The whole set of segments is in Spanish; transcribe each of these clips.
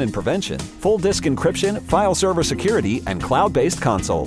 and prevention, full disk encryption, file server security, and cloud based console.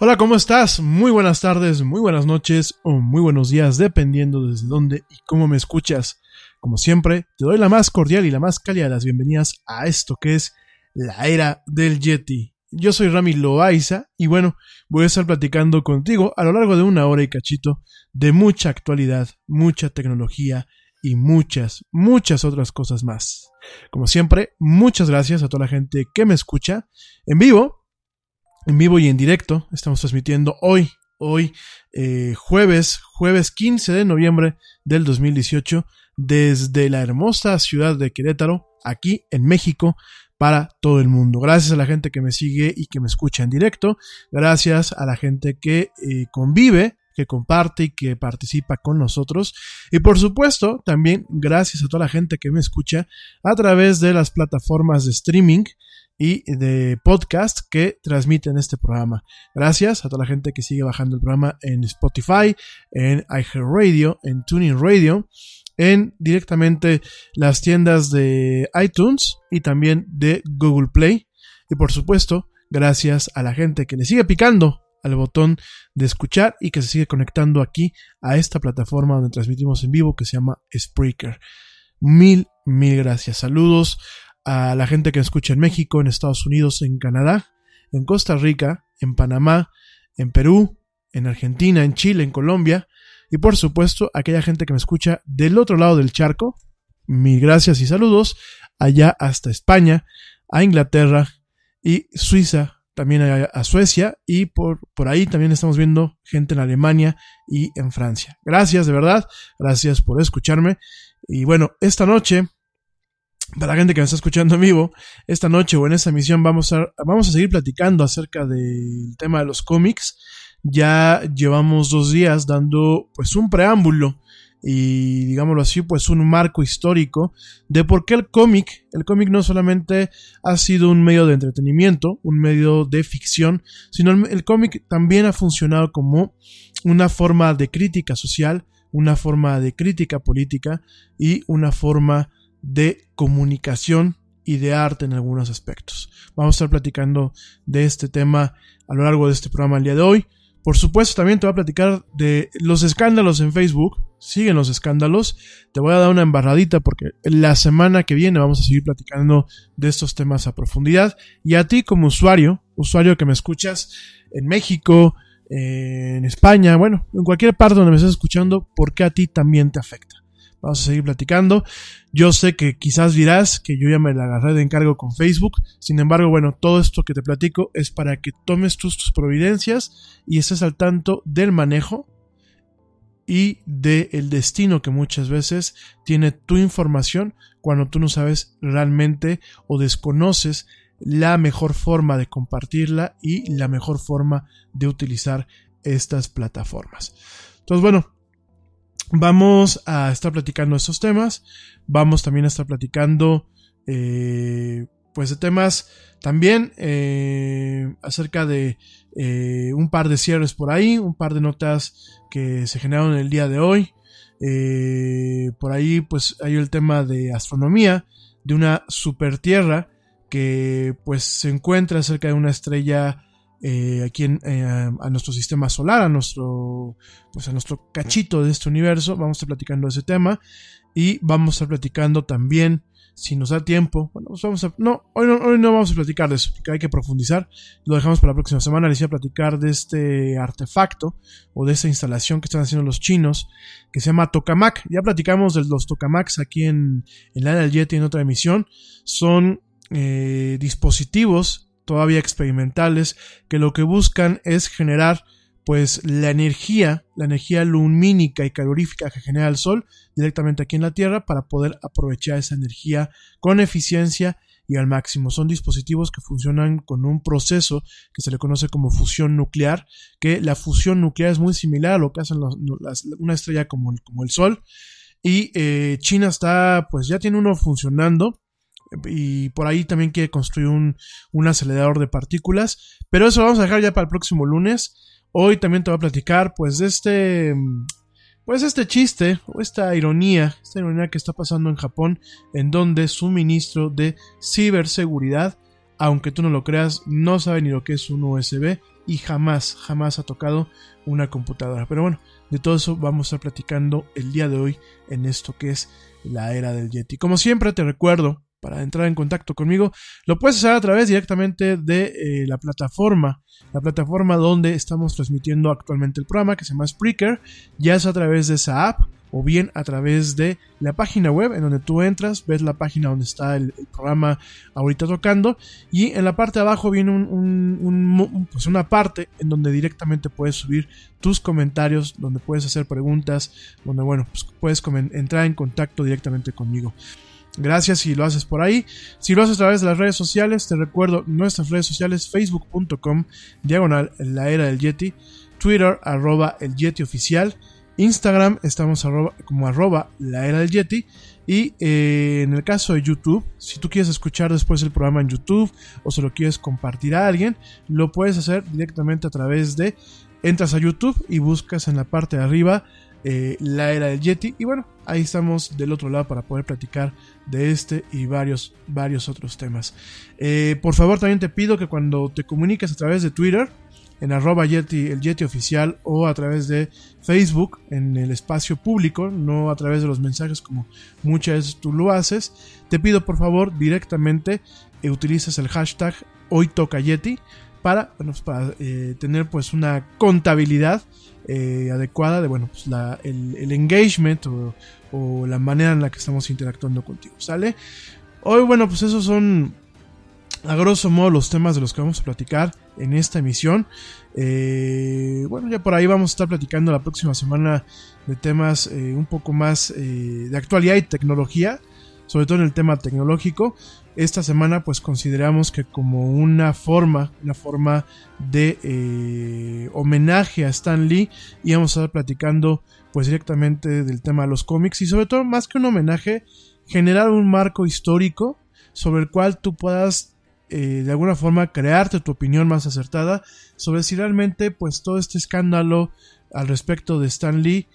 Hola, ¿cómo estás? Muy buenas tardes, muy buenas noches o muy buenos días, dependiendo desde dónde y cómo me escuchas. Como siempre, te doy la más cordial y la más cálida de las bienvenidas a esto que es la era del Yeti. Yo soy Rami Loaiza y bueno, voy a estar platicando contigo a lo largo de una hora y cachito de mucha actualidad, mucha tecnología y muchas, muchas otras cosas más. Como siempre, muchas gracias a toda la gente que me escucha en vivo, en vivo y en directo. Estamos transmitiendo hoy, hoy, eh, jueves, jueves 15 de noviembre del 2018, desde la hermosa ciudad de Querétaro, aquí en México, para todo el mundo. Gracias a la gente que me sigue y que me escucha en directo. Gracias a la gente que eh, convive, que comparte y que participa con nosotros. Y por supuesto, también gracias a toda la gente que me escucha a través de las plataformas de streaming y de podcast que transmiten este programa. Gracias a toda la gente que sigue bajando el programa en Spotify, en iHeartRadio, en Tuning Radio en directamente las tiendas de iTunes y también de Google Play. Y por supuesto, gracias a la gente que le sigue picando al botón de escuchar y que se sigue conectando aquí a esta plataforma donde transmitimos en vivo que se llama Spreaker. Mil, mil gracias. Saludos a la gente que escucha en México, en Estados Unidos, en Canadá, en Costa Rica, en Panamá, en Perú, en Argentina, en Chile, en Colombia, y por supuesto, aquella gente que me escucha del otro lado del charco, mil gracias y saludos, allá hasta España, a Inglaterra y Suiza, también a, Suecia y por, por ahí también estamos viendo gente en Alemania y en Francia. Gracias de verdad, gracias por escucharme. Y bueno, esta noche, para la gente que me está escuchando en vivo, esta noche o en esta emisión vamos a, vamos a seguir platicando acerca del tema de los cómics. Ya llevamos dos días dando pues un preámbulo y digámoslo así pues un marco histórico de por qué el cómic, el cómic no solamente ha sido un medio de entretenimiento, un medio de ficción, sino el, cómic también ha funcionado como una forma de crítica social, una forma de crítica política y una forma de comunicación y de arte en algunos aspectos. Vamos a estar platicando de este tema a lo largo de este programa el día de hoy. Por supuesto, también te voy a platicar de los escándalos en Facebook. Siguen los escándalos. Te voy a dar una embarradita porque la semana que viene vamos a seguir platicando de estos temas a profundidad. Y a ti como usuario, usuario que me escuchas en México, en España, bueno, en cualquier parte donde me estés escuchando, ¿por qué a ti también te afecta? Vamos a seguir platicando. Yo sé que quizás dirás que yo ya me la agarré de encargo con Facebook. Sin embargo, bueno, todo esto que te platico es para que tomes tus, tus providencias y estés al tanto del manejo y del destino que muchas veces tiene tu información cuando tú no sabes realmente o desconoces la mejor forma de compartirla y la mejor forma de utilizar estas plataformas. Entonces, bueno, Vamos a estar platicando estos temas. Vamos también a estar platicando, eh, pues, de temas también eh, acerca de eh, un par de cierres por ahí, un par de notas que se generaron el día de hoy. por ahí, pues, hay el tema de astronomía, de una super tierra que, pues, se encuentra cerca de una estrella eh, aquí en, eh, a nuestro sistema solar, a nuestro, pues a nuestro cachito de este universo. Vamos a estar platicando ese tema y vamos a estar platicando también, si nos da tiempo, bueno, pues vamos a, no, hoy no, hoy no vamos a platicar de eso, porque hay que profundizar. Lo dejamos para la próxima semana. Les voy a platicar de este artefacto o de esta instalación que están haciendo los chinos, que se llama Tokamak. Ya platicamos de los Tokamaks aquí en, en la del Yeti en otra emisión. Son eh, dispositivos todavía experimentales que lo que buscan es generar pues la energía, la energía lumínica y calorífica que genera el sol directamente aquí en la Tierra para poder aprovechar esa energía con eficiencia y al máximo. Son dispositivos que funcionan con un proceso que se le conoce como fusión nuclear, que la fusión nuclear es muy similar a lo que hacen una estrella como el, como el Sol. Y eh, China está, pues ya tiene uno funcionando y por ahí también quiere construir un, acelerador de partículas. Pero eso lo vamos a dejar ya para el próximo lunes. Hoy también te voy a platicar pues de este pues este chiste o esta ironía, esta ironía que está pasando en Japón en donde su ministro de ciberseguridad, aunque tú no lo creas, no sabe ni lo que es un USB y jamás, jamás ha tocado una computadora. Pero bueno, de todo eso vamos a estar platicando el día de hoy en esto que es la era del Yeti. Como siempre te recuerdo, para entrar en contacto conmigo, lo puedes hacer a través directamente de eh, la plataforma, la plataforma donde estamos transmitiendo actualmente el programa, que se llama Spreaker, ya es a través de esa app o bien a través de la página web en donde tú entras, ves la página donde está el, programa ahorita tocando. Y en la parte de abajo viene un, pues una parte en donde directamente puedes subir tus comentarios, donde puedes hacer preguntas, donde bueno, pues puedes entrar en contacto directamente conmigo. Gracias si lo haces por ahí. Si lo haces a través de las redes sociales, te recuerdo nuestras redes sociales, facebook.com, diagonal, la era del Yeti, Twitter, arroba el Yeti oficial, Instagram estamos como arroba la era del Yeti. Y eh, en el caso de YouTube, si tú quieres escuchar después el programa en YouTube o se lo quieres compartir a alguien, lo puedes hacer directamente a través de, entras a YouTube y buscas en la parte de arriba eh, la era del Yeti. Y bueno, ahí estamos del otro lado para poder platicar de este y varios, varios otros temas. Eh, por favor, también te pido que cuando te comuniques a través de Twitter, en arroba Yeti, el Yeti oficial o a través de Facebook en el espacio público, no a través de los mensajes como muchas veces tú lo haces. Te pido por favor directamente eh, utilices el hashtag hoy toca Yeti para, pues, para eh, tener pues una contabilidad eh, adecuada de bueno pues el, engagement o, la manera en la que estamos interactuando contigo, ¿sale? Hoy bueno pues esos son a grosso modo los temas de los que vamos a platicar en esta emisión. Eh, bueno, ya por ahí vamos a estar platicando la próxima semana de temas eh, un poco más de actualidad y tecnología, sobre todo en el tema tecnológico. Esta semana pues consideramos que como una forma, una forma de homenaje a Stan Lee, íbamos a estar platicando pues directamente del tema de los cómics y sobre todo más que un homenaje, generar un marco histórico sobre el cual tú puedas eh, de alguna forma crearte tu opinión más acertada sobre si realmente pues todo este escándalo al respecto de Stan Lee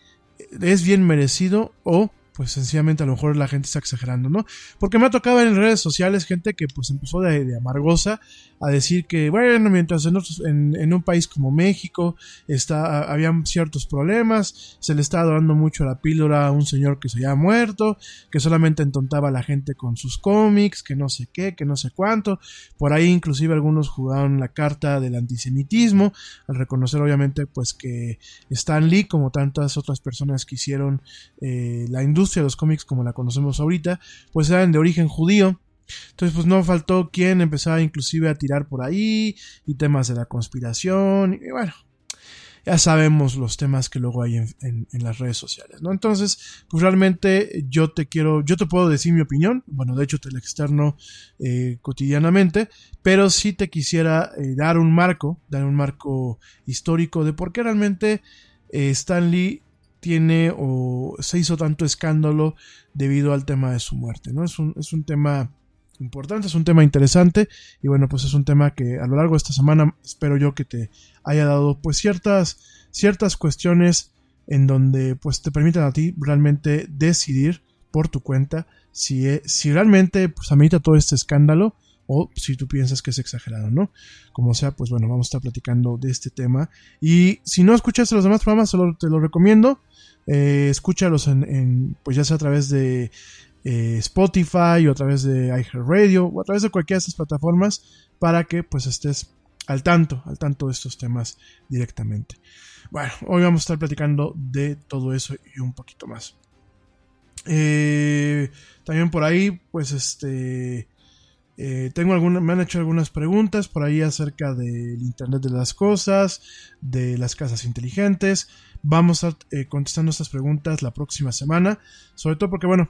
es bien merecido o pues sencillamente a lo mejor la gente está exagerando, ¿no? Porque me ha tocado en redes sociales gente que pues empezó de, amargosa a decir que, bueno, mientras en, un país como México está, habían ciertos problemas, se le estaba dando mucho la píldora a un señor que se había muerto, que solamente entontaba a la gente con sus cómics, que no sé qué, que no sé cuánto, por ahí inclusive algunos jugaron la carta del antisemitismo, al reconocer obviamente pues que Stan Lee, como tantas otras personas que hicieron eh, la industria, de los cómics como la conocemos ahorita, pues eran de origen judío. Entonces, pues no faltó quien empezara inclusive a tirar por ahí y temas de la conspiración. Y bueno, ya sabemos los temas que luego hay en, las redes sociales, ¿no? Entonces, pues realmente yo te quiero, yo te puedo decir mi opinión, bueno, de hecho te la externo eh, cotidianamente, pero sí te quisiera eh, dar un marco, dar un marco histórico de por qué realmente eh, Stan Lee tiene o se hizo tanto escándalo debido al tema de su muerte, ¿no? Es un, es un tema importante, es un tema interesante y bueno, pues es un tema que a lo largo de esta semana espero yo que te haya dado pues ciertas, ciertas cuestiones en donde pues te permitan a ti realmente decidir por tu cuenta si, e, si realmente pues amerita todo este escándalo o si tú piensas que es exagerado, ¿no? Como sea, pues bueno, vamos a estar platicando de este tema. Y si no escuchaste los demás programas, solo te lo recomiendo. Eh, escúchalos en, pues ya sea a través de eh, Spotify o a través de iHeartRadio o a través de cualquiera de estas plataformas para que pues estés al tanto, al tanto de estos temas directamente. Bueno, hoy vamos a estar platicando de todo eso y un poquito más. Eh, también por ahí, pues este, eh, tengo alguna, me han hecho algunas preguntas por ahí acerca del Internet de las Cosas, de las casas inteligentes. Vamos a eh, contestando estas preguntas la próxima semana, sobre todo porque, bueno,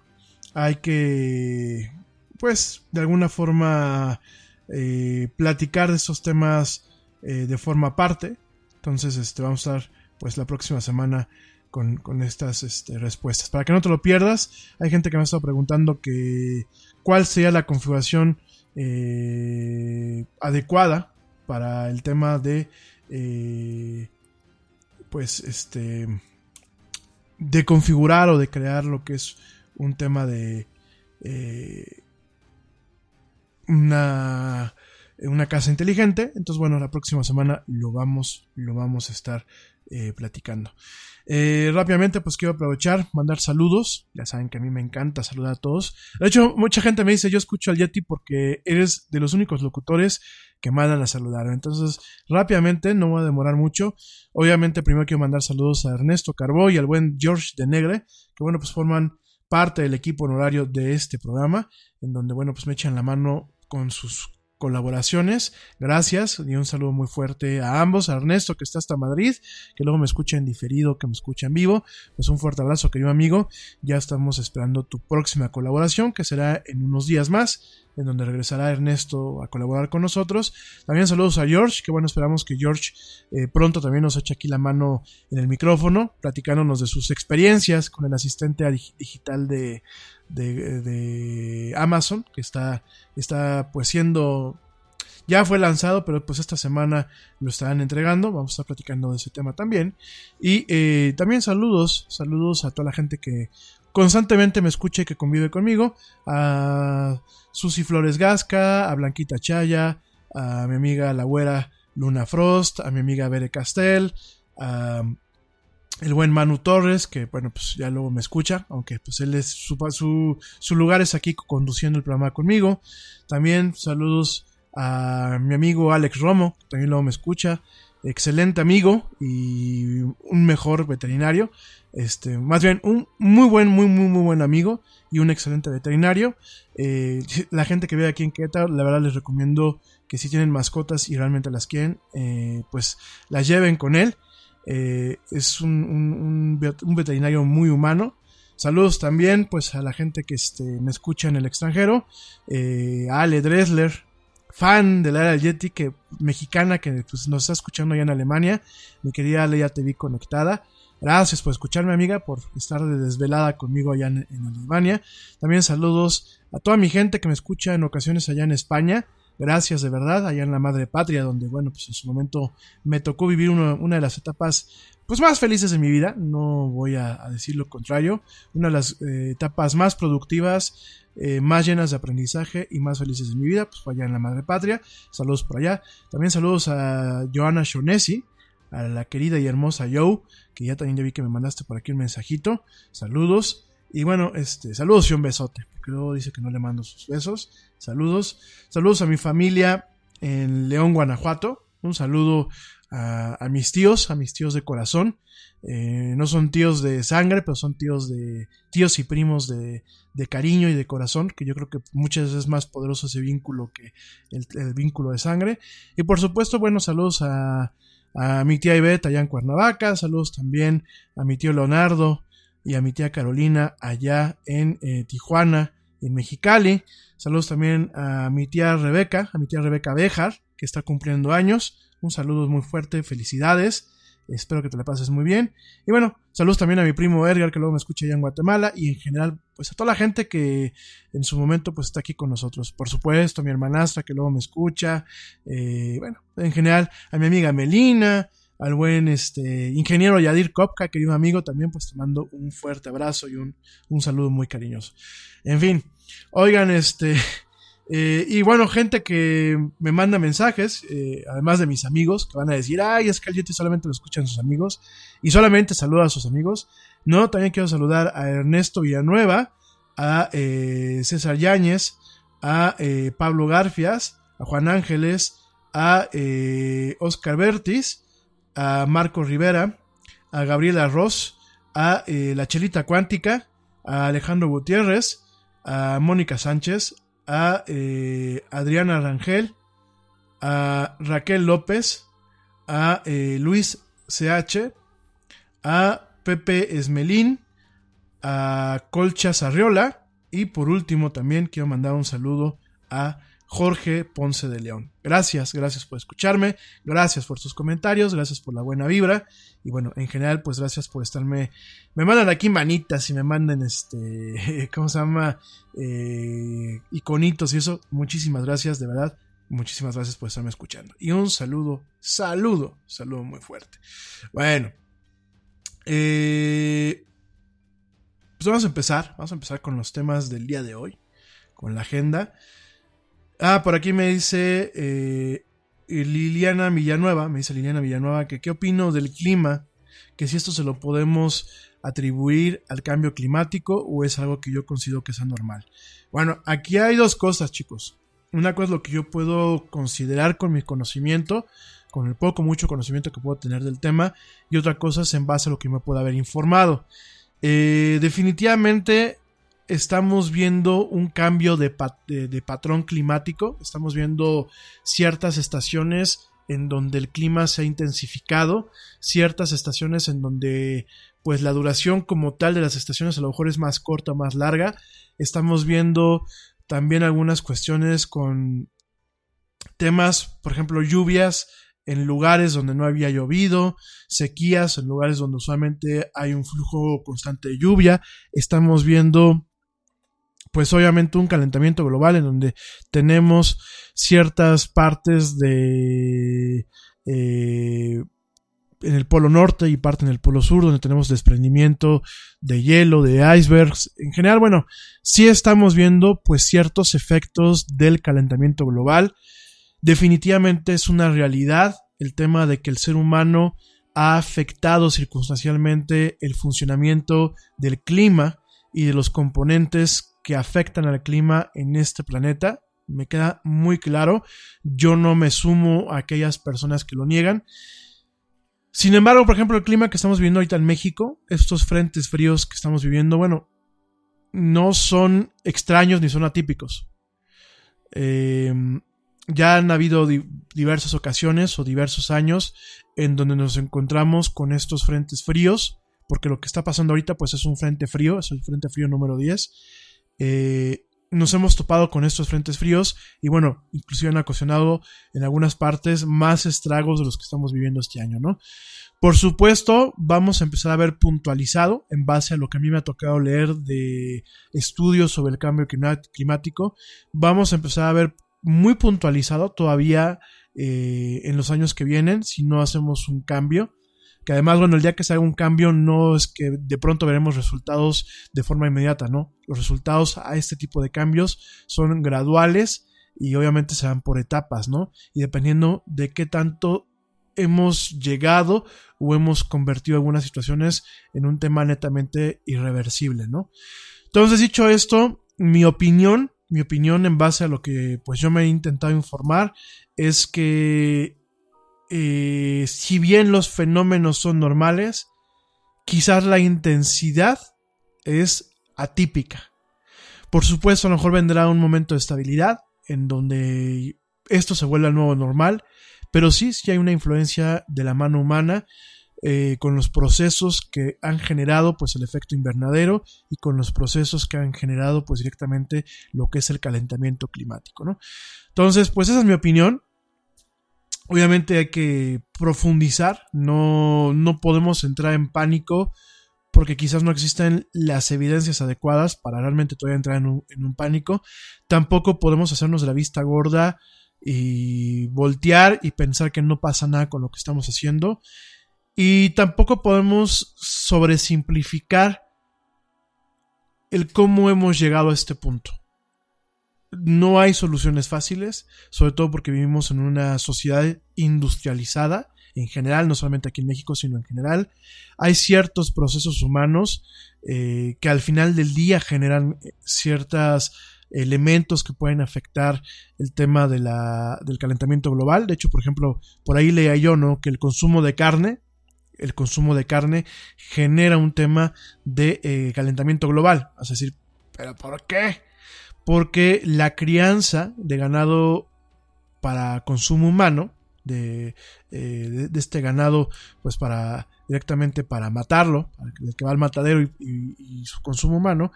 hay que, pues, de alguna forma eh, platicar de estos temas de forma aparte. Entonces, este, vamos a estar, pues, la próxima semana con, con estas este, respuestas. Para que no te lo pierdas, hay gente que me ha estado preguntando que cuál sería la configuración eh, adecuada para el tema de eh, pues este de configurar o de crear lo que es un tema de eh, una una casa inteligente. Entonces, bueno, la próxima semana lo vamos, lo vamos a estar platicando. Eh, rápidamente, pues quiero aprovechar, mandar saludos. Ya saben que a mí me encanta saludar a todos. De hecho, mucha gente me dice, yo escucho al Yeti porque eres de los únicos locutores que mandan a saludar. Entonces, rápidamente, no voy a demorar mucho. Obviamente, primero quiero mandar saludos a Ernesto Carbó y al buen George de Negre, que bueno, pues forman parte del equipo honorario de este programa, en donde, bueno, pues me echan la mano con sus colaboraciones. Gracias y un saludo muy fuerte a ambos, a Ernesto que está hasta Madrid, que luego me escucha en diferido, que me escucha en vivo. Pues un fuerte abrazo, querido amigo. Ya estamos esperando tu próxima colaboración, que será en unos días más en donde regresará Ernesto a colaborar con nosotros. También saludos a George, que bueno, esperamos que George eh, pronto también nos eche aquí la mano en el micrófono, platicándonos de sus experiencias con el asistente digital de, de, Amazon, que está, está pues siendo ya fue lanzado, pero pues esta semana lo estarán entregando. Vamos a estar platicando de ese tema también. Y eh, también saludos, saludos a toda la gente que constantemente me escucha y que convive conmigo. A Susi Flores Gasca, a Blanquita Chaya, a mi amiga la güera Luna Frost, a mi amiga Bere Castel, a el buen Manu Torres, que bueno, pues ya luego me escucha, aunque pues él es su, su, su lugar es aquí conduciendo el programa conmigo. También saludos a mi amigo Alex Romo, que también luego me escucha, excelente amigo y un mejor veterinario, este, más bien un muy buen, muy, muy, muy buen amigo y un excelente veterinario. Eh, la gente que ve aquí en Querétaro, la verdad les recomiendo que si tienen mascotas y realmente las quieren, eh, pues las lleven con él. Eh, es un, veterinario muy humano. Saludos también pues a la gente que este, me escucha en el extranjero, a Ale Dressler, fan de la era Yeti, que, mexicana que pues, nos está escuchando allá en Alemania. Mi querida Ale, ya te vi conectada. Gracias por escucharme, amiga, por estar de desvelada conmigo allá en, Alemania. También saludos a toda mi gente que me escucha en ocasiones allá en España. Gracias de verdad, allá en la madre patria, donde, bueno, pues en su momento me tocó vivir una de las etapas pues más felices de mi vida, no voy a, decir lo contrario, una de las eh, etapas más productivas, eh, más llenas de aprendizaje y más felices de mi vida, pues allá en la madre patria, saludos por allá, también saludos a Joana Shonesi, a la querida y hermosa Joe, que ya también ya vi que me mandaste por aquí un mensajito, saludos, y bueno, este, saludos y un besote, porque luego dice que no le mando sus besos, saludos, saludos a mi familia en León, Guanajuato, un saludo a, mis tíos, a mis tíos de corazón. Eh, no son tíos de sangre, pero son tíos de tíos y primos de, de, cariño y de corazón, que yo creo que muchas veces es más poderoso ese vínculo que el, vínculo de sangre. Y por supuesto, bueno, saludos a, a mi tía Ivette allá en Cuernavaca, saludos también a mi tío Leonardo y a mi tía Carolina allá en eh, Tijuana, en Mexicali. Saludos también a mi tía Rebeca, a mi tía Rebeca Bejar, que está cumpliendo años. Un saludo muy fuerte, felicidades. Espero que te la pases muy bien. Y bueno, saludos también a mi primo Edgar, que luego me escucha allá en Guatemala. Y en general, pues a toda la gente que en su momento pues está aquí con nosotros. Por supuesto, a mi hermanastra, que luego me escucha. Eh, bueno, en general, a mi amiga Melina, al buen este, ingeniero Yadir Kopka, querido amigo, también pues te mando un fuerte abrazo y un, un saludo muy cariñoso. En fin, oigan, este, eh, y bueno, gente que me manda mensajes, eh, además de mis amigos, que van a decir, ay, es que el solamente lo escuchan sus amigos, y solamente saluda a sus amigos. No, también quiero saludar a Ernesto Villanueva, a eh, César Yáñez, a Pablo Garfias, a Juan Ángeles, a Oscar Bertis, a Marco Rivera, a Gabriela Ross, a La Chelita Cuántica, a Alejandro Gutiérrez, a Mónica Sánchez, a eh, Adriana Rangel, a Raquel López, a eh, Luis CH, a Pepe Esmelín, a Colcha Sarriola y por último también quiero mandar un saludo a Jorge Ponce de León. Gracias, gracias por escucharme, gracias por sus comentarios, gracias por la buena vibra y bueno, en general pues gracias por estarme, me mandan aquí manitas y me mandan este, ¿cómo se llama? Eh, iconitos y eso, muchísimas gracias, de verdad, muchísimas gracias por estarme escuchando. Y un saludo, saludo, saludo muy fuerte. Bueno, eh, pues vamos a empezar, vamos a empezar con los temas del día de hoy, con la agenda. Ah, por aquí me dice eh, Liliana Villanueva, me dice Liliana Villanueva, que qué opino del clima, que si esto se lo podemos atribuir al cambio climático o es algo que yo considero que sea normal. Bueno, aquí hay dos cosas, chicos. Una cosa es lo que yo puedo considerar con mi conocimiento, con el poco mucho conocimiento que puedo tener del tema, y otra cosa es en base a lo que me pueda haber informado. Eh, definitivamente estamos viendo un cambio de, patrón climático, estamos viendo ciertas estaciones en donde el clima se ha intensificado, ciertas estaciones en donde pues la duración como tal de las estaciones a lo mejor es más corta, o más larga. Estamos viendo también algunas cuestiones con temas, por ejemplo, lluvias en lugares donde no había llovido, sequías en lugares donde usualmente hay un flujo constante de lluvia. Estamos viendo pues obviamente un calentamiento global en donde tenemos ciertas partes de eh, en el polo norte y parte en el polo sur donde tenemos desprendimiento de hielo, de icebergs. En general, bueno, sí estamos viendo pues ciertos efectos del calentamiento global. Definitivamente es una realidad el tema de que el ser humano ha afectado circunstancialmente el funcionamiento del clima y de los componentes que afectan al clima en este planeta. Me queda muy claro. Yo no me sumo a aquellas personas que lo niegan. Sin embargo, por ejemplo, el clima que estamos viviendo ahorita en México, estos frentes fríos que estamos viviendo, bueno, no son extraños ni son atípicos. Em, ya han habido diversas ocasiones o diversos años en donde nos encontramos con estos frentes fríos, porque lo que está pasando ahorita pues es un frente frío, es el frente frío número 10, eh, nos hemos topado con estos frentes fríos y bueno, inclusive han ocasionado en algunas partes más estragos de los que estamos viviendo este año, ¿no? Por supuesto, vamos a empezar a ver puntualizado en base a lo que a mí me ha tocado leer de estudios sobre el cambio climático, vamos a empezar a ver muy puntualizado todavía eh, en los años que vienen si no hacemos un cambio que además, bueno, el día que se haga un cambio no es que de pronto veremos resultados de forma inmediata, ¿no? Los resultados a este tipo de cambios son graduales y obviamente se dan por etapas, ¿no? Y dependiendo de qué tanto hemos llegado o hemos convertido algunas situaciones en un tema netamente irreversible, ¿no? Entonces, dicho esto, mi opinión, mi opinión en base a lo que pues yo me he intentado informar es que eh, si bien los fenómenos son normales, quizás la intensidad es atípica. Por supuesto, a lo mejor vendrá un momento de estabilidad en donde esto se vuelve al nuevo normal, pero sí, sí hay una influencia de la mano humana eh, con los procesos que han generado pues el efecto invernadero y con los procesos que han generado pues directamente lo que es el calentamiento climático. Entonces, pues esa es mi opinión. Obviamente hay que profundizar, no, no podemos entrar en pánico porque quizás no existen las evidencias adecuadas para realmente todavía entrar en un, en un pánico. Tampoco podemos hacernos de la vista gorda y voltear y pensar que no pasa nada con lo que estamos haciendo. Y tampoco podemos sobresimplificar el cómo hemos llegado a este punto no hay soluciones fáciles, sobre todo porque vivimos en una sociedad industrializada, en general, no solamente aquí en México, sino en general. Hay ciertos procesos humanos eh, que al final del día generan eh, ciertos elementos que pueden afectar el tema de la, del calentamiento global. De hecho, por ejemplo, por ahí leía yo, ¿no? Que el consumo de carne, el consumo de carne genera un tema de eh, calentamiento global. Es decir, ¿pero por qué? Porque la crianza de ganado para consumo humano, de, eh, este ganado, pues para directamente para matarlo, el que va al matadero y, su consumo humano,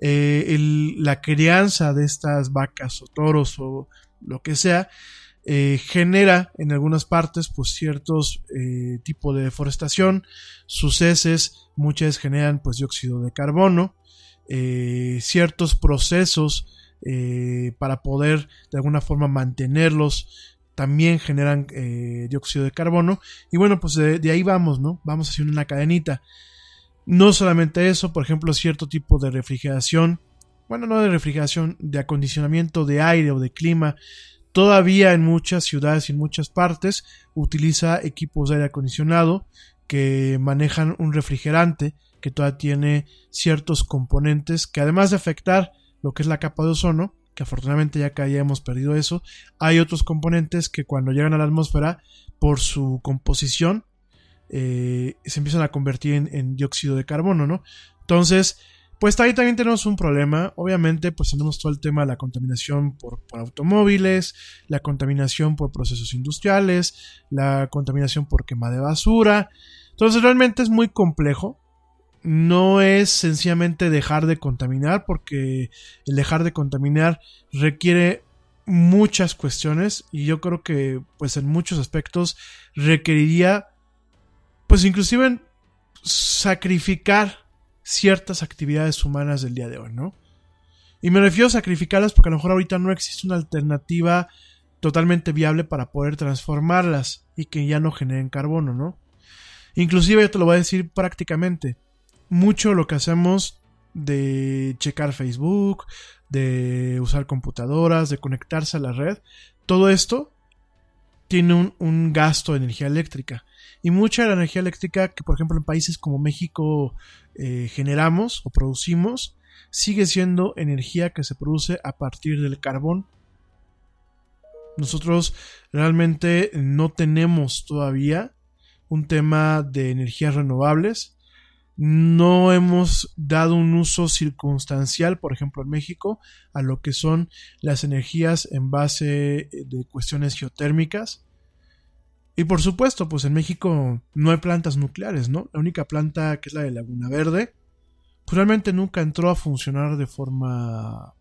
eh, la crianza de estas vacas o toros o lo que sea, eh, genera en algunas partes pues ciertos tipos de deforestación, sus heces muchas veces generan pues dióxido de carbono, eh, ciertos procesos eh, para poder de alguna forma mantenerlos. También generan eh, dióxido de carbono. Y bueno pues de, ahí vamos no vamos haciendo una cadenita. No solamente eso por ejemplo cierto tipo de refrigeración. Bueno, no de refrigeración, de acondicionamiento de aire o de clima, todavía en muchas ciudades y en muchas partes utiliza equipos de aire acondicionado que manejan un refrigerante que todavía tiene ciertos componentes que además de afectar lo que es la capa de ozono, que afortunadamente ya que ya hemos perdido eso, hay otros componentes que cuando llegan a la atmósfera por su composición eh, se empiezan a convertir en, dióxido de carbono, ¿no? Entonces, pues ahí también tenemos un problema. Obviamente, pues tenemos todo el tema de la contaminación por, por, automóviles, la contaminación por procesos industriales, la contaminación por quema de basura. Entonces, realmente es muy complejo. No es sencillamente dejar de contaminar, porque el dejar de contaminar requiere muchas cuestiones y yo creo que pues en muchos aspectos requeriría pues inclusive sacrificar ciertas actividades humanas del día de hoy, ¿no? Y me refiero a sacrificarlas porque a lo mejor ahorita no existe una alternativa totalmente viable para poder transformarlas y que ya no generen carbono, ¿no? Inclusive yo te lo voy a decir prácticamente. Mucho lo que hacemos de checar Facebook, de usar computadoras, de conectarse a la red, todo esto tiene un, gasto de energía eléctrica. Y mucha de la energía eléctrica que, por ejemplo, en países como México eh, generamos o producimos, sigue siendo energía que se produce a partir del carbón. Nosotros realmente no tenemos todavía un tema de energías renovables no hemos dado un uso circunstancial, por ejemplo en México, a lo que son las energías en base de cuestiones geotérmicas. Y por supuesto, pues en México no hay plantas nucleares, ¿no? La única planta que es la de Laguna Verde, pues realmente nunca entró a funcionar de forma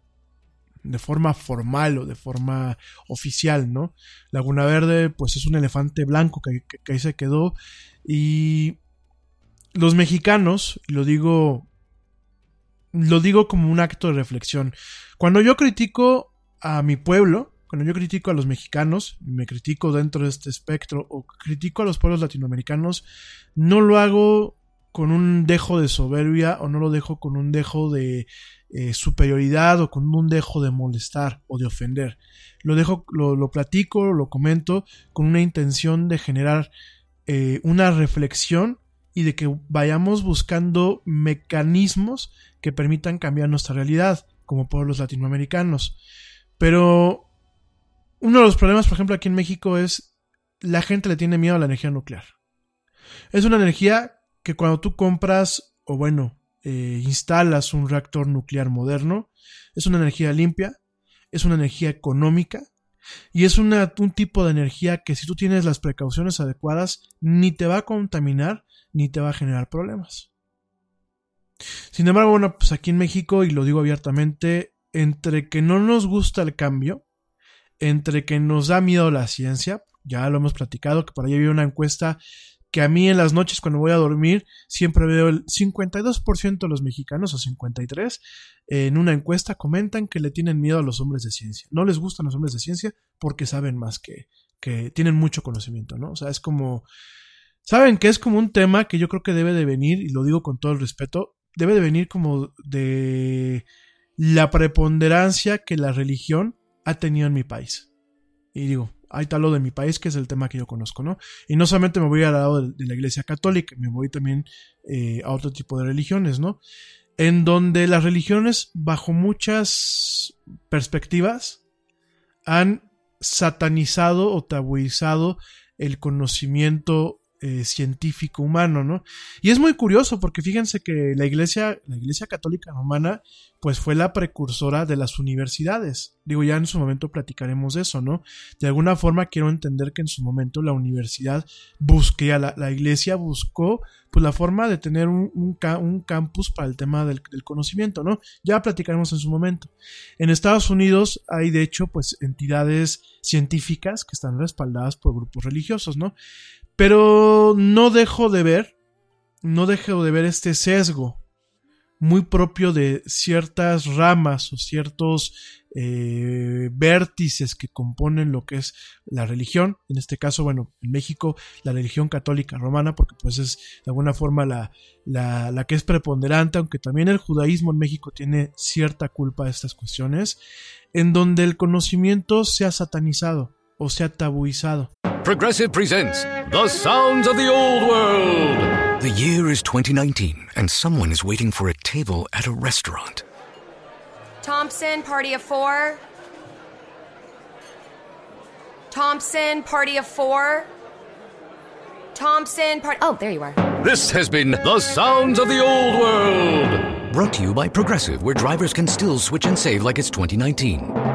de forma formal o de forma oficial, ¿no? Laguna Verde, pues es un elefante blanco que, que, que ahí se quedó y los mexicanos, lo digo, lo digo como un acto de reflexión. Cuando yo critico a mi pueblo, cuando yo critico a los mexicanos, me critico dentro de este espectro o critico a los pueblos latinoamericanos, no lo hago con un dejo de soberbia o no lo dejo con un dejo de eh, superioridad o con un dejo de molestar o de ofender. Lo dejo, lo, lo platico, lo comento con una intención de generar eh, una reflexión y de que vayamos buscando mecanismos que permitan cambiar nuestra realidad como pueblos latinoamericanos. Pero uno de los problemas, por ejemplo, aquí en México es la gente le tiene miedo a la energía nuclear. Es una energía que cuando tú compras o bueno, eh, instalas un reactor nuclear moderno, es una energía limpia, es una energía económica y es una, un tipo de energía que si tú tienes las precauciones adecuadas ni te va a contaminar ni te va a generar problemas. Sin embargo, bueno, pues aquí en México, y lo digo abiertamente, entre que no nos gusta el cambio, entre que nos da miedo la ciencia, ya lo hemos platicado, que por ahí había una encuesta que a mí en las noches cuando voy a dormir siempre veo el 52% de los mexicanos o 53 en una encuesta comentan que le tienen miedo a los hombres de ciencia. No les gustan los hombres de ciencia porque saben más que, que tienen mucho conocimiento, ¿no? O sea, es como Saben que es como un tema que yo creo que debe de venir, y lo digo con todo el respeto, debe de venir como de la preponderancia que la religión ha tenido en mi país. Y digo, hay tal lo de mi país que es el tema que yo conozco, ¿no? Y no solamente me voy al lado de, la iglesia católica, me voy también eh, a otro tipo de religiones, ¿no? En donde las religiones, bajo muchas perspectivas, han satanizado o tabuizado el conocimiento eh, científico humano, ¿no? Y es muy curioso porque fíjense que la iglesia, la iglesia católica romana, pues fue la precursora de las universidades. Digo, ya en su momento platicaremos de eso, ¿no? De alguna forma quiero entender que en su momento la universidad busqué, la, la iglesia buscó pues la forma de tener un campus para el tema del, del, conocimiento, ¿no? Ya platicaremos en su momento. En Estados Unidos hay de hecho pues entidades científicas que están respaldadas por grupos religiosos, ¿no? Pero no dejo de ver, no dejo de ver este sesgo muy propio de ciertas ramas o ciertos eh, vértices que componen lo que es la religión, en este caso, bueno, en México la religión católica romana, porque pues es de alguna forma la, la, la que es preponderante, aunque también el judaísmo en México tiene cierta culpa de estas cuestiones, en donde el conocimiento se ha satanizado o se ha tabuizado. Progressive presents The Sounds of the Old World. The year is 2019, and someone is waiting for a table at a restaurant. Thompson, party of four. Thompson, party of four. Thompson, part. Oh, there you are. This has been The Sounds of the Old World. Brought to you by Progressive, where drivers can still switch and save like it's 2019.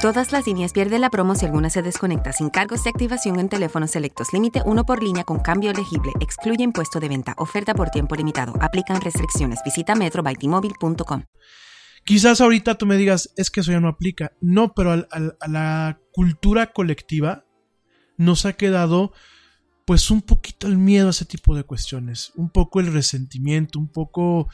Todas las líneas pierden la promo si alguna se desconecta sin cargos de activación en teléfonos selectos. Límite uno por línea con cambio elegible. Excluye impuesto de venta. Oferta por tiempo limitado. Aplican restricciones. Visita metrobytimóvil.com. Quizás ahorita tú me digas, es que eso ya no aplica. No, pero a la cultura colectiva nos ha quedado pues un poquito el miedo a ese tipo de cuestiones, un poco el resentimiento, un poco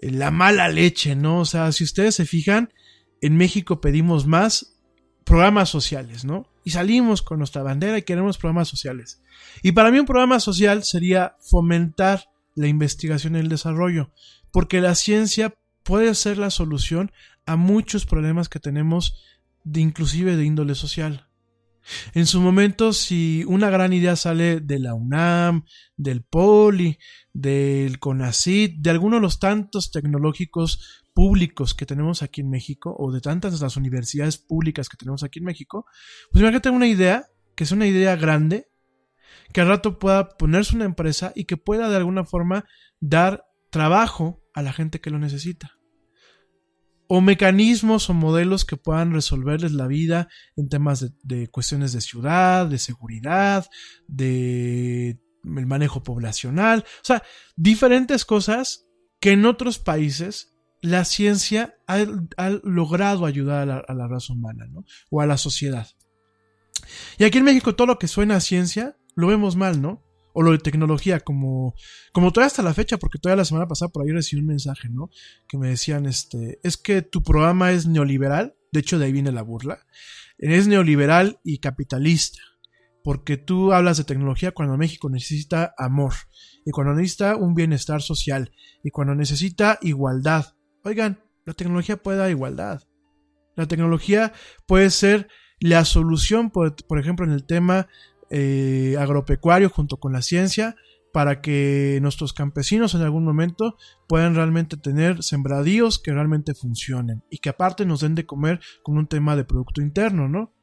eh, la mala leche, ¿no? O sea, si ustedes se fijan, en México pedimos más programas sociales, ¿no? Y salimos con nuestra bandera y queremos programas sociales. Y para mí un programa social sería fomentar la investigación y el desarrollo, porque la ciencia puede ser la solución a muchos problemas que tenemos de inclusive de índole social. En su momento, si una gran idea sale de la UNAM, del POLI, del CONACYT, de alguno de los tantos tecnológicos públicos que tenemos aquí en México, o de tantas de las universidades públicas que tenemos aquí en México, pues imagínate una idea, que es una idea grande, que al rato pueda ponerse una empresa y que pueda de alguna forma dar trabajo a la gente que lo necesita. O mecanismos o modelos que puedan resolverles la vida en temas de, de cuestiones de ciudad, de seguridad, de el manejo poblacional, o sea, diferentes cosas que en otros países la ciencia ha, logrado ayudar a la, a la raza humana, ¿no? O a la sociedad. Y aquí en México todo lo que suena a ciencia lo vemos mal, ¿no? O lo de tecnología, como, como todavía hasta la fecha, porque todavía la semana pasada por ahí recibí un mensaje, ¿no? Que me decían, este, es que tu programa es neoliberal, de hecho de ahí viene la burla, es neoliberal y capitalista, porque tú hablas de tecnología cuando México necesita amor, y cuando necesita un bienestar social, y cuando necesita igualdad. Oigan, la tecnología puede dar igualdad. La tecnología puede ser la solución, por, por ejemplo, en el tema eh, agropecuario junto con la ciencia, para que nuestros campesinos en algún momento puedan realmente tener sembradíos que realmente funcionen y que aparte nos den de comer con un tema de producto interno, ¿no?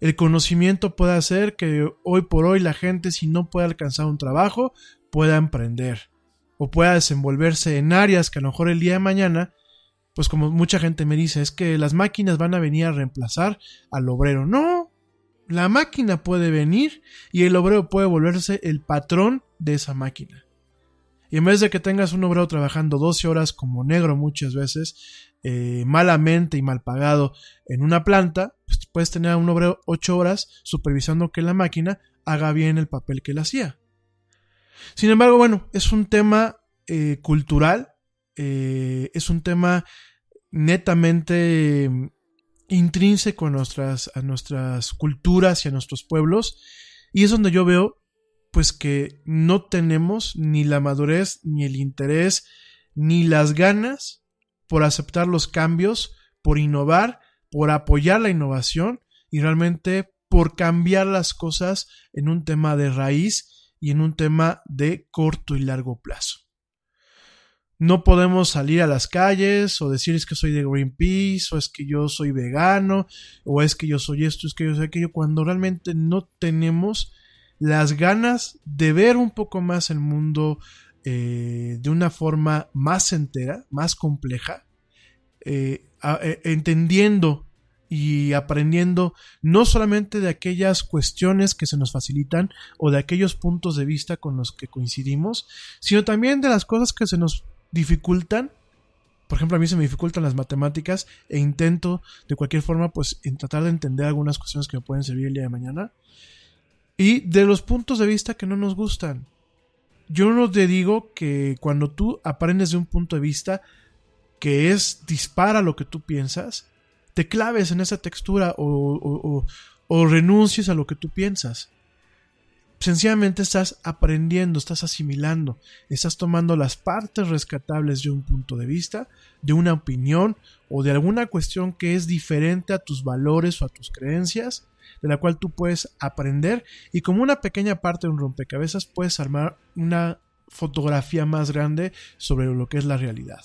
El conocimiento puede hacer que hoy por hoy la gente, si no puede alcanzar un trabajo, pueda emprender o pueda desenvolverse en áreas que a lo mejor el día de mañana, pues como mucha gente me dice, es que las máquinas van a venir a reemplazar al obrero. No, la máquina puede venir y el obrero puede volverse el patrón de esa máquina. Y en vez de que tengas un obrero trabajando 12 horas como negro muchas veces, eh, malamente y mal pagado en una planta, pues puedes tener a un obrero 8 horas supervisando que la máquina haga bien el papel que él hacía. Sin embargo, bueno, es un tema eh, cultural, eh, es un tema netamente intrínseco a nuestras, a nuestras culturas y a nuestros pueblos. Y es donde yo veo, pues, que no tenemos ni la madurez, ni el interés, ni las ganas por aceptar los cambios, por innovar, por apoyar la innovación y realmente por cambiar las cosas en un tema de raíz y en un tema de corto y largo plazo. No podemos salir a las calles o decir es que soy de Greenpeace o es que yo soy vegano o es que yo soy esto, es que yo soy aquello, cuando realmente no tenemos las ganas de ver un poco más el mundo eh, de una forma más entera, más compleja, eh, eh, entendiendo y aprendiendo no solamente de aquellas cuestiones que se nos facilitan o de aquellos puntos de vista con los que coincidimos, sino también de las cosas que se nos dificultan. Por ejemplo, a mí se me dificultan las matemáticas e intento de cualquier forma pues en tratar de entender algunas cuestiones que me pueden servir el día de mañana. Y de los puntos de vista que no nos gustan. Yo no te digo que cuando tú aprendes de un punto de vista que es dispara lo que tú piensas, te claves en esa textura o, renuncies a lo que tú piensas. Sencillamente estás aprendiendo, estás asimilando, estás tomando las partes rescatables de un punto de vista, de una opinión o de alguna cuestión que es diferente a tus valores o a tus creencias, de la cual tú puedes aprender y como una pequeña parte de un rompecabezas puedes armar una fotografía más grande sobre lo que es la realidad.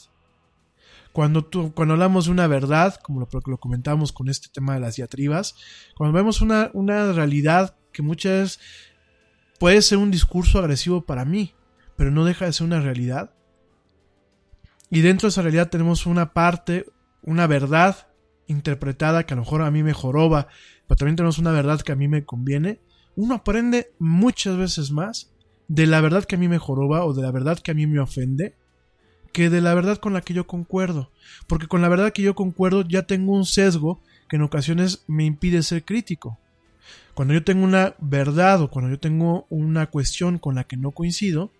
Cuando, tú, cuando hablamos de una verdad, como lo, lo comentamos con este tema de las diatribas, cuando vemos una, una realidad que muchas veces puede ser un discurso agresivo para mí, pero no deja de ser una realidad. Y dentro de esa realidad tenemos una parte, una verdad interpretada que a lo mejor a mí me joroba, pero también tenemos una verdad que a mí me conviene. Uno aprende muchas veces más de la verdad que a mí me joroba o de la verdad que a mí me ofende que de la verdad con la que yo concuerdo. Porque con la verdad que yo concuerdo ya tengo un sesgo que en ocasiones me impide ser crítico. Cuando yo tengo una verdad o cuando yo tengo una cuestión con la que no coincido,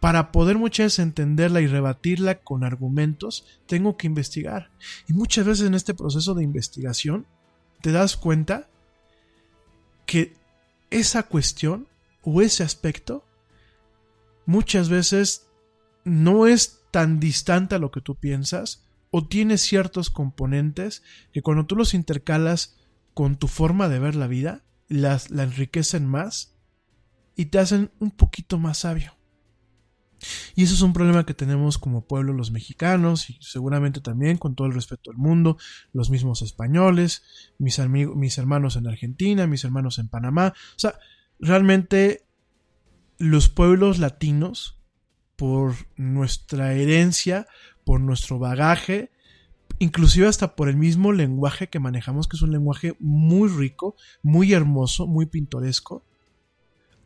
para poder muchas veces entenderla y rebatirla con argumentos, tengo que investigar. Y muchas veces en este proceso de investigación te das cuenta que esa cuestión o ese aspecto muchas veces no es tan distante a lo que tú piensas o tiene ciertos componentes que cuando tú los intercalas con tu forma de ver la vida, las, la enriquecen más y te hacen un poquito más sabio. Y eso es un problema que tenemos como pueblo los mexicanos y seguramente también con todo el respeto del mundo, los mismos españoles, mis, amigos, mis hermanos en Argentina, mis hermanos en Panamá. O sea, realmente los pueblos latinos por nuestra herencia, por nuestro bagaje, inclusive hasta por el mismo lenguaje que manejamos, que es un lenguaje muy rico, muy hermoso, muy pintoresco.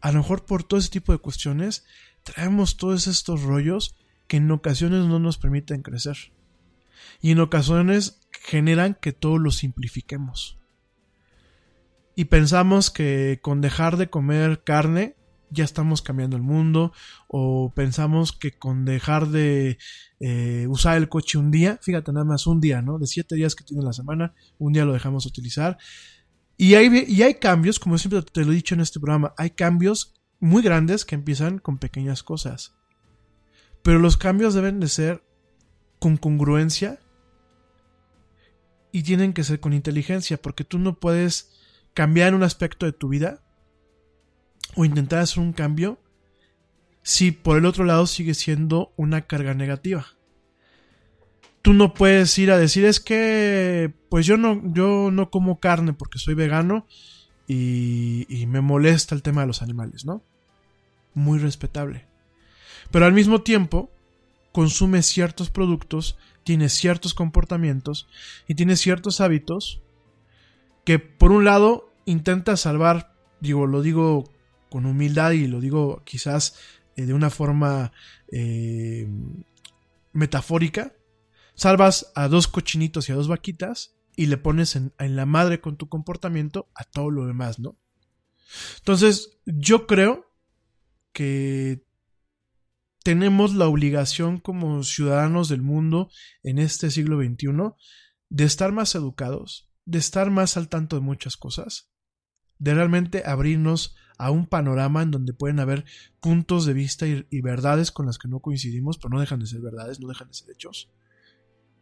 A lo mejor por todo ese tipo de cuestiones traemos todos estos rollos que en ocasiones no nos permiten crecer. Y en ocasiones generan que todo lo simplifiquemos. Y pensamos que con dejar de comer carne ya estamos cambiando el mundo o pensamos que con dejar de eh, usar el coche un día, fíjate nada más un día, ¿no? De siete días que tiene la semana, un día lo dejamos utilizar. Y hay, y hay cambios, como siempre te lo he dicho en este programa, hay cambios muy grandes que empiezan con pequeñas cosas. Pero los cambios deben de ser con congruencia y tienen que ser con inteligencia, porque tú no puedes cambiar un aspecto de tu vida o intentar hacer un cambio si por el otro lado sigue siendo una carga negativa. Tú no puedes ir a decir es que pues yo no, yo no como carne porque soy vegano y, y me molesta el tema de los animales, ¿no? Muy respetable. Pero al mismo tiempo consume ciertos productos, tiene ciertos comportamientos y tiene ciertos hábitos que por un lado intenta salvar, digo, lo digo con humildad y lo digo quizás eh, de una forma eh, metafórica, salvas a dos cochinitos y a dos vaquitas y le pones en, en, la madre con tu comportamiento a todo lo demás, ¿no? Entonces, yo creo que tenemos la obligación como ciudadanos del mundo en este siglo XXI de estar más educados, de estar más al tanto de muchas cosas, de realmente abrirnos a un panorama en donde pueden haber puntos de vista y, verdades con las que no coincidimos, pero no dejan de ser verdades, no dejan de ser hechos.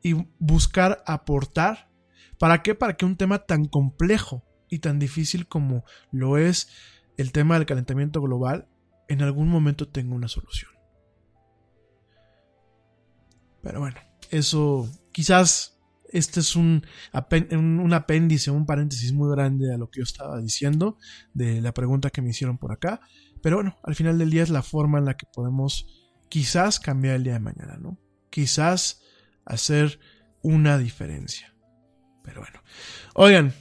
Y buscar aportar. ¿Para qué? Para que un tema tan complejo y tan difícil como lo es el tema del calentamiento global, en algún momento tenga una solución. Pero bueno, eso quizás este es un, un, apéndice, un paréntesis muy grande a lo que yo estaba diciendo, de la pregunta que me hicieron por acá. Pero bueno, al final del día es la forma en la que podemos quizás cambiar el día de mañana, ¿no? Quizás hacer una diferencia. Pero bueno. Oigan,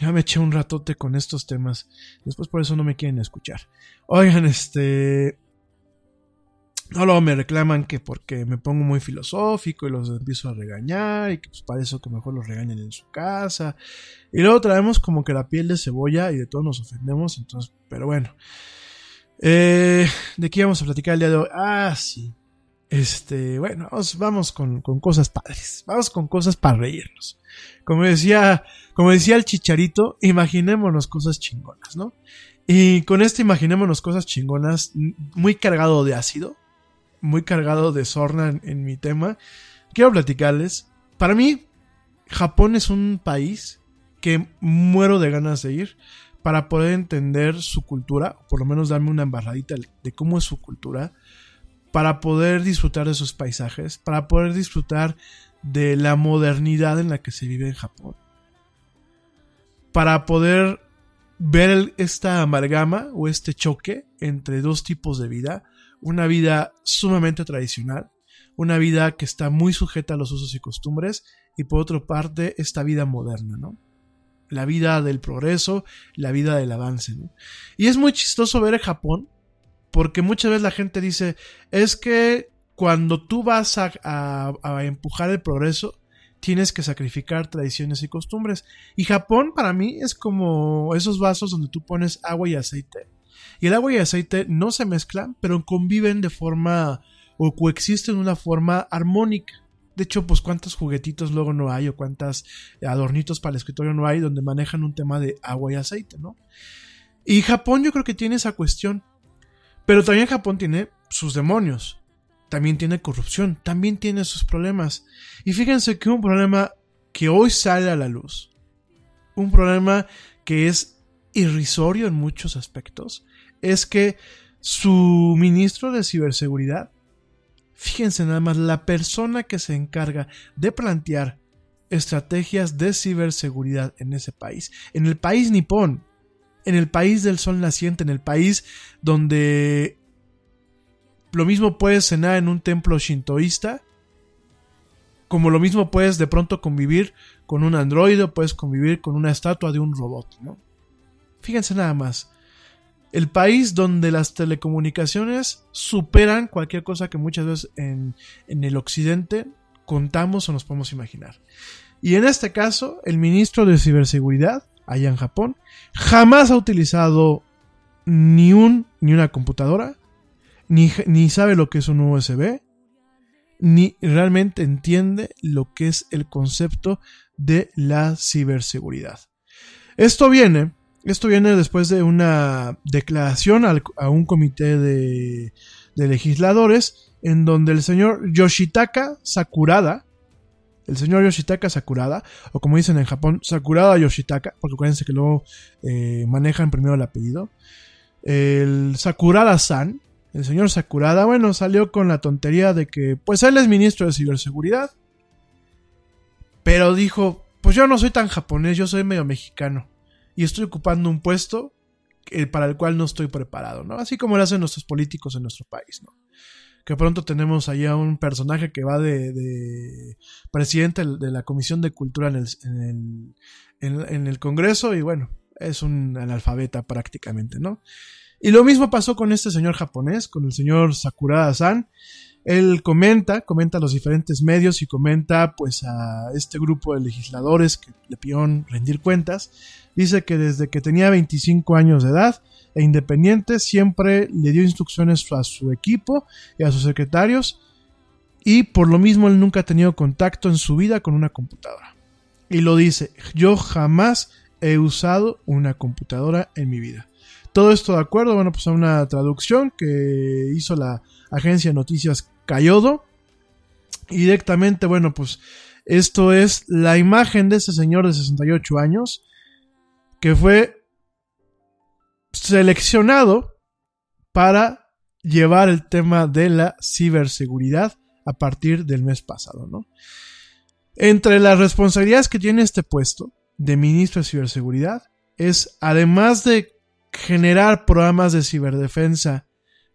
ya me eché un ratote con estos temas. Después por eso no me quieren escuchar. Oigan, este... No, luego me reclaman que porque me pongo muy filosófico y los empiezo a regañar y que pues para eso que mejor los regañen en su casa. Y luego traemos como que la piel de cebolla y de todos nos ofendemos, entonces, pero bueno. Eh, ¿De qué vamos a platicar el día de hoy? Ah, sí. Este, bueno, vamos, vamos con, con, cosas padres. Vamos con cosas para reírnos. Como decía, como decía el chicharito, imaginémonos cosas chingonas, ¿no? Y con esto imaginémonos cosas chingonas, muy cargado de ácido muy cargado de sorna en, mi tema, quiero platicarles. Para mí, Japón es un país que muero de ganas de ir para poder entender su cultura, o por lo menos darme una embarradita de cómo es su cultura, para poder disfrutar de sus paisajes, para poder disfrutar de la modernidad en la que se vive en Japón, para poder ver esta amalgama o este choque entre dos tipos de vida, una vida sumamente tradicional, una vida que está muy sujeta a los usos y costumbres, y por otra parte, esta vida moderna, ¿no? La vida del progreso, la vida del avance. Y es muy chistoso ver a Japón, porque muchas veces la gente dice, es que cuando tú vas a empujar el progreso, tienes que sacrificar tradiciones y costumbres. Y Japón para mí es como esos vasos donde tú pones agua y aceite y el agua y el aceite no se mezclan, pero conviven de forma o coexisten de una forma armónica. De hecho, pues cuántos juguetitos luego no hay o cuántos adornitos para el escritorio no hay donde manejan un tema de agua y aceite, ¿no? Y Japón yo creo que tiene esa cuestión. Pero también Japón tiene sus demonios. También tiene corrupción. También tiene sus problemas. Y fíjense que un problema que hoy sale a la luz. Un problema que es irrisorio en muchos aspectos es que su ministro de ciberseguridad, fíjense nada más, la persona que se encarga de plantear estrategias de ciberseguridad en ese país, en el país nipón, en el país del sol naciente, en el país donde lo mismo puedes cenar en un templo shintoísta, como lo mismo puedes de pronto convivir con un androide, puedes convivir con una estatua de un robot, ¿no? Fíjense nada más. El país donde las telecomunicaciones superan cualquier cosa que muchas veces en, el occidente contamos o nos podemos imaginar. Y en este caso, el ministro de Ciberseguridad, allá en Japón, jamás ha utilizado ni, un, ni una computadora, ni, ni sabe lo que es un USB, ni realmente entiende lo que es el concepto de la ciberseguridad. Esto viene esto viene después de una declaración a un comité de, legisladores en donde el señor Yoshitaka Sakurada, el señor Yoshitaka Sakurada, o como dicen en Japón, Sakurada Yoshitaka, porque acuérdense que luego eh, manejan primero el apellido, el Sakurada-san, el señor Sakurada, bueno, salió con la tontería de que, pues él es ministro de ciberseguridad, pero dijo, pues yo no soy tan japonés, yo soy medio mexicano y estoy ocupando un puesto para el cual no estoy preparado, ¿no? Así como lo hacen nuestros políticos en nuestro país, ¿no? Que pronto tenemos ahí a un personaje que va de, presidente de la Comisión de Cultura en el, en el, Congreso y bueno, es un analfabeta prácticamente, ¿no? Y lo mismo pasó con este señor japonés, con el señor Sakurada-san. Él comenta, comenta a los diferentes medios y comenta pues a este grupo de legisladores que le pidieron rendir cuentas Dice que desde que tenía 25 años de edad e independiente siempre le dio instrucciones a su equipo y a sus secretarios y por lo mismo él nunca ha tenido contacto en su vida con una computadora. Y lo dice, yo jamás he usado una computadora en mi vida. Todo esto de acuerdo, bueno, pues a una traducción que hizo la agencia de noticias Cayodo. Y directamente, bueno, pues esto es la imagen de ese señor de 68 años que fue seleccionado para llevar el tema de la ciberseguridad a partir del mes pasado, ¿no? Entre las responsabilidades que tiene este puesto de ministro de ciberseguridad es, además de generar programas de ciberdefensa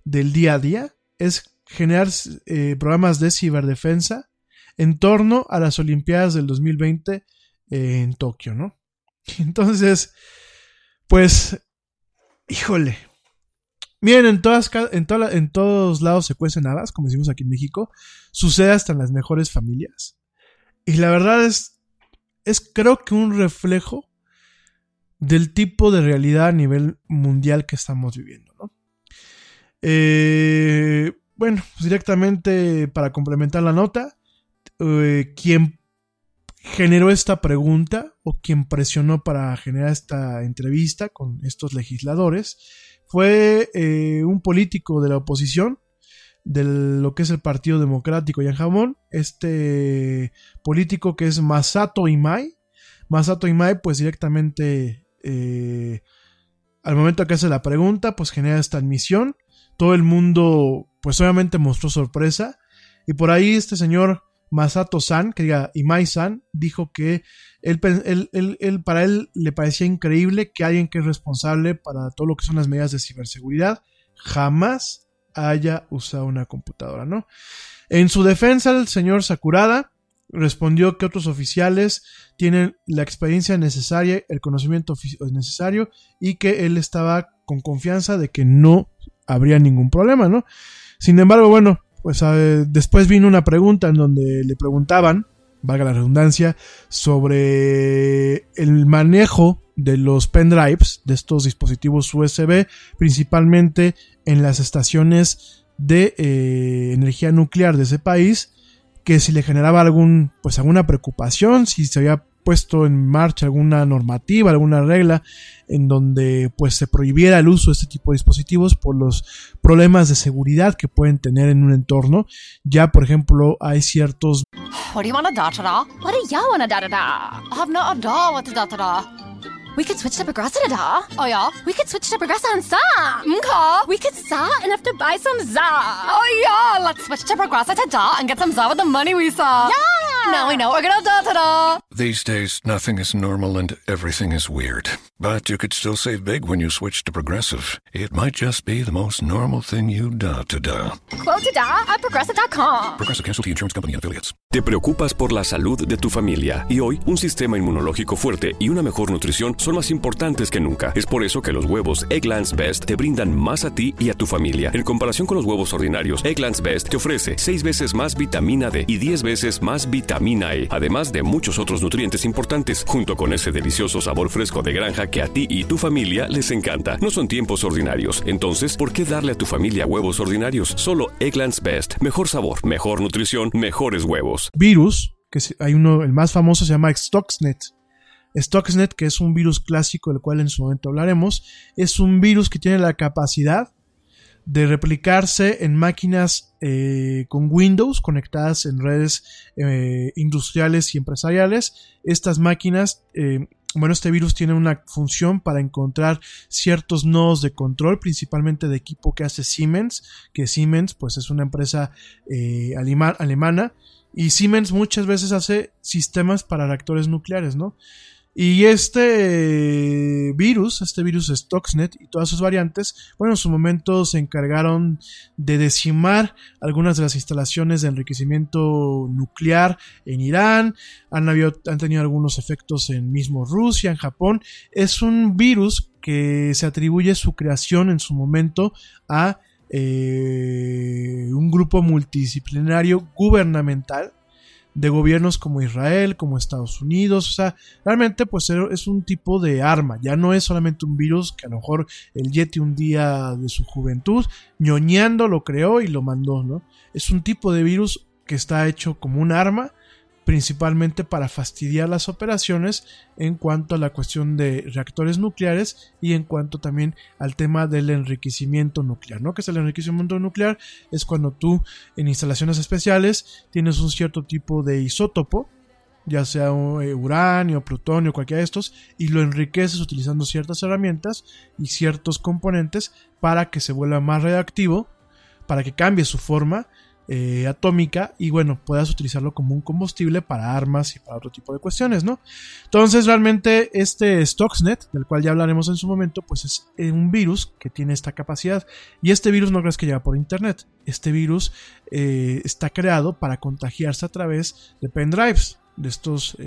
del día a día, es generar eh, programas de ciberdefensa en torno a las Olimpiadas del 2020 eh, en Tokio, ¿no? Entonces, pues, híjole. Miren, en, todas, en, en todos lados se cuecen habas, como decimos aquí en México. Sucede hasta en las mejores familias. Y la verdad es, es creo que un reflejo del tipo de realidad a nivel mundial que estamos viviendo, ¿no? Eh, bueno, pues directamente para complementar la nota, eh, quien generó esta pregunta o quien presionó para generar esta entrevista con estos legisladores fue eh, un político de la oposición de lo que es el Partido Democrático y Jamón, este político que es Masato Imai. Masato Imai pues directamente eh, al momento que hace la pregunta pues genera esta admisión. Todo el mundo pues obviamente mostró sorpresa y por ahí este señor Masato San, que diga Imai San, dijo que él, para él le parecía increíble que alguien que es responsable para todo lo que son las medidas de ciberseguridad jamás haya usado una computadora, ¿no? En su defensa, el señor Sakurada respondió que otros oficiales tienen la experiencia necesaria, el conocimiento necesario y que él estaba con confianza de que no habría ningún problema, ¿no? Sin embargo, bueno, pues después vino una pregunta en donde le preguntaban, valga la redundancia, sobre el manejo de los pendrives, de estos dispositivos USB, principalmente en las estaciones de eh, energía nuclear de ese país, que si le generaba algún, pues alguna preocupación, si se había puesto en marcha alguna normativa, alguna regla en donde pues se prohibiera el uso de este tipo de dispositivos por los problemas de seguridad que pueden tener en un entorno. Ya, por ejemplo, hay ciertos What do you want a da da? What do you want a da da? I've not a da what da da. We could switch to Progressa da. Oh yeah. We could switch to Progressa and sa. Okay. We could sa and have to buy some za. Oh yeah. Let's switch to Progressa da and get some za with the money we saw. Yeah. Now we know we're gonna da da da. These days, nothing is normal and everything is weird. But you could still save big when you switch to Progressive. It might just be the most normal thing you da to da. Quote to da at progressive.com. Progressive Casualty Insurance Company and affiliates. Te preocupas por la salud de tu familia y hoy un sistema inmunológico fuerte y una mejor nutrición son más importantes que nunca. Es por eso que los huevos Egglands Best te brindan más a ti y a tu familia. En comparación con los huevos ordinarios, Egglands Best te ofrece 6 veces más vitamina D y 10 veces más vitamina E, además de muchos otros nutrientes importantes, junto con ese delicioso sabor fresco de granja que a ti y tu familia les encanta. No son tiempos ordinarios, entonces, ¿por qué darle a tu familia huevos ordinarios? Solo Egglands Best. Mejor sabor, mejor nutrición, mejores huevos. Virus, que hay uno, el más famoso se llama Stuxnet. Stuxnet, que es un virus clásico del cual en su momento hablaremos, es un virus que tiene la capacidad de replicarse en máquinas eh, con Windows conectadas en redes eh, industriales y empresariales. Estas máquinas, eh, bueno, este virus tiene una función para encontrar ciertos nodos de control, principalmente de equipo que hace Siemens, que Siemens pues es una empresa alemana y Siemens muchas veces hace sistemas para reactores nucleares, ¿no? Y este virus, este virus Stuxnet y todas sus variantes, bueno, en su momento se encargaron de decimar algunas de las instalaciones de enriquecimiento nuclear en Irán, han, han tenido algunos efectos en mismo Rusia, en Japón. Es un virus que se atribuye su creación en su momento a eh, un grupo multidisciplinario gubernamental de gobiernos como Israel, como Estados Unidos, o sea, realmente pues es un tipo de arma, ya no es solamente un virus que a lo mejor el Yeti un día de su juventud, ñoñando lo creó y lo mandó, ¿no? Es un tipo de virus que está hecho como un arma principalmente para fastidiar las operaciones en cuanto a la cuestión de reactores nucleares y en cuanto también al tema del enriquecimiento nuclear, ¿no? Que es el enriquecimiento nuclear es cuando tú en instalaciones especiales tienes un cierto tipo de isótopo, ya sea eh, uranio, plutonio, cualquiera de estos, y lo enriqueces utilizando ciertas herramientas y ciertos componentes para que se vuelva más reactivo, para que cambie su forma eh, atómica y bueno, puedas utilizarlo como un combustible para armas y para otro tipo de cuestiones, ¿no? Entonces realmente este Stuxnet, del cual ya hablaremos en su momento, pues es eh, un virus que tiene esta capacidad y este virus no crees que llega por internet, este virus eh, está creado para contagiarse a través de pendrives. de estos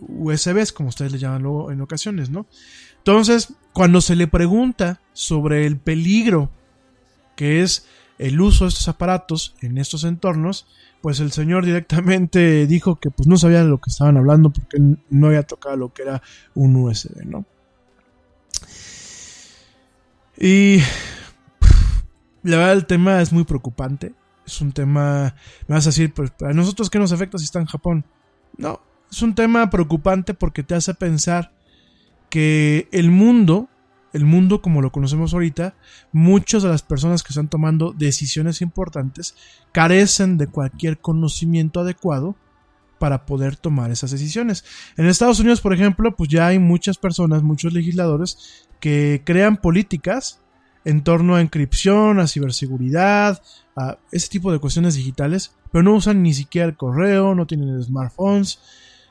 USBs, como ustedes le llaman luego en ocasiones, ¿no? Entonces, cuando se le pregunta sobre el peligro que es el uso de estos aparatos en estos entornos, pues el señor directamente dijo que pues no sabía de lo que estaban hablando porque no había tocado lo que era un USB, ¿no? Y la verdad el tema es muy preocupante. Es un tema, me vas a decir, pues para nosotros qué nos afecta si está en Japón. No, es un tema preocupante porque te hace pensar que el mundo, el mundo como lo conocemos ahorita, muchas de las personas que están tomando decisiones importantes carecen de cualquier conocimiento adecuado para poder tomar esas decisiones. En Estados Unidos, por ejemplo, pues ya hay muchas personas, muchos legisladores que crean políticas en torno a encripción, a ciberseguridad, a ese tipo de cuestiones digitales, pero no usan ni siquiera el correo, no tienen smartphones.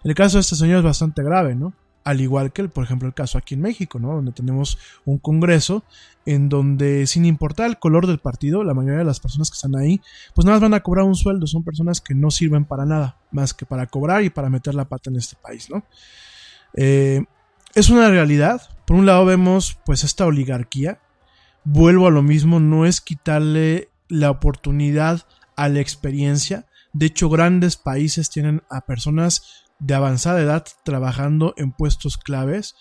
El caso de este señor es bastante grave, ¿no? Al igual que, por ejemplo, el caso aquí en México, ¿no? Donde tenemos un congreso en donde, sin importar el color del partido, la mayoría de las personas que están ahí, pues nada más van a cobrar un sueldo. Son personas que no sirven para nada, más que para cobrar y para meter la pata en este país, ¿no? Eh, es una realidad. Por un lado vemos, pues, esta oligarquía. Vuelvo a lo mismo, no es quitarle la oportunidad a la experiencia. De hecho, grandes países tienen a personas de avanzada edad trabajando en puestos claves,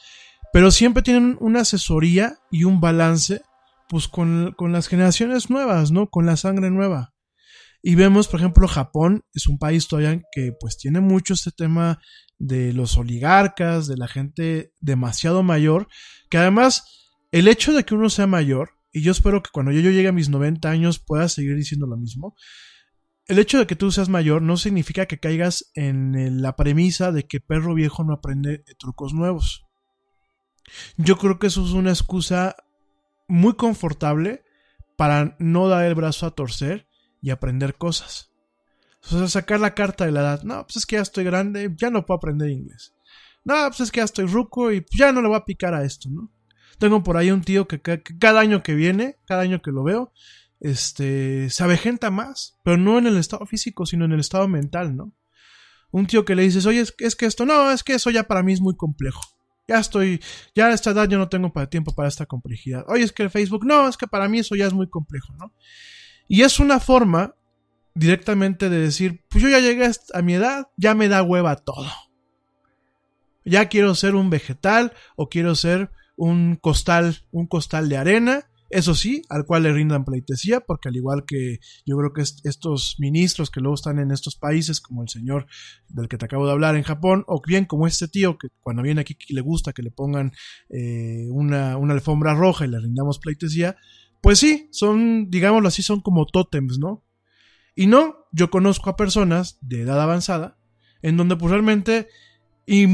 pero siempre tienen una asesoría y un balance pues con, con, las generaciones nuevas, ¿no? Con la sangre nueva. Y vemos, por ejemplo, Japón es un país todavía que pues tiene mucho este tema de los oligarcas, de la gente demasiado mayor, que además el hecho de que uno sea mayor, y yo espero que cuando yo, yo llegue a mis 90 años pueda seguir diciendo lo mismo, el hecho de que tú seas mayor no significa que caigas en la premisa de que perro viejo no aprende trucos nuevos. Yo creo que eso es una excusa muy confortable para no dar el brazo a torcer y aprender cosas. O sea, sacar la carta de la edad. No, pues es que ya estoy grande, ya no puedo aprender inglés. No, pues es que ya estoy ruco y ya no le voy a picar a esto, ¿no? Tengo por ahí un tío que, que cada año que viene, cada año que lo veo, este, se avejenta más, pero no en el estado físico, sino en el estado mental, ¿no? Un tío que le dices, oye, es, que esto, no, es que eso ya para mí es muy complejo. Ya estoy, ya a esta edad yo no tengo para tiempo para esta complejidad. Oye, es que el Facebook, no, es que para mí eso ya es muy complejo, ¿no? Y es una forma directamente de decir, pues yo ya llegué a mi edad, ya me da hueva todo. Ya quiero ser un vegetal o quiero ser un costal, un costal de arena eso sí, al cual le rindan pleitesía, porque al igual que yo creo que estos ministros que luego están en estos países, como el señor del que te acabo de hablar en Japón, o bien como este tío que cuando viene aquí le gusta que le pongan eh, una, una alfombra roja y le rindamos pleitesía, pues sí, son, digámoslo así, son como tótems, ¿no? Y no, yo conozco a personas de edad avanzada, en donde pues realmente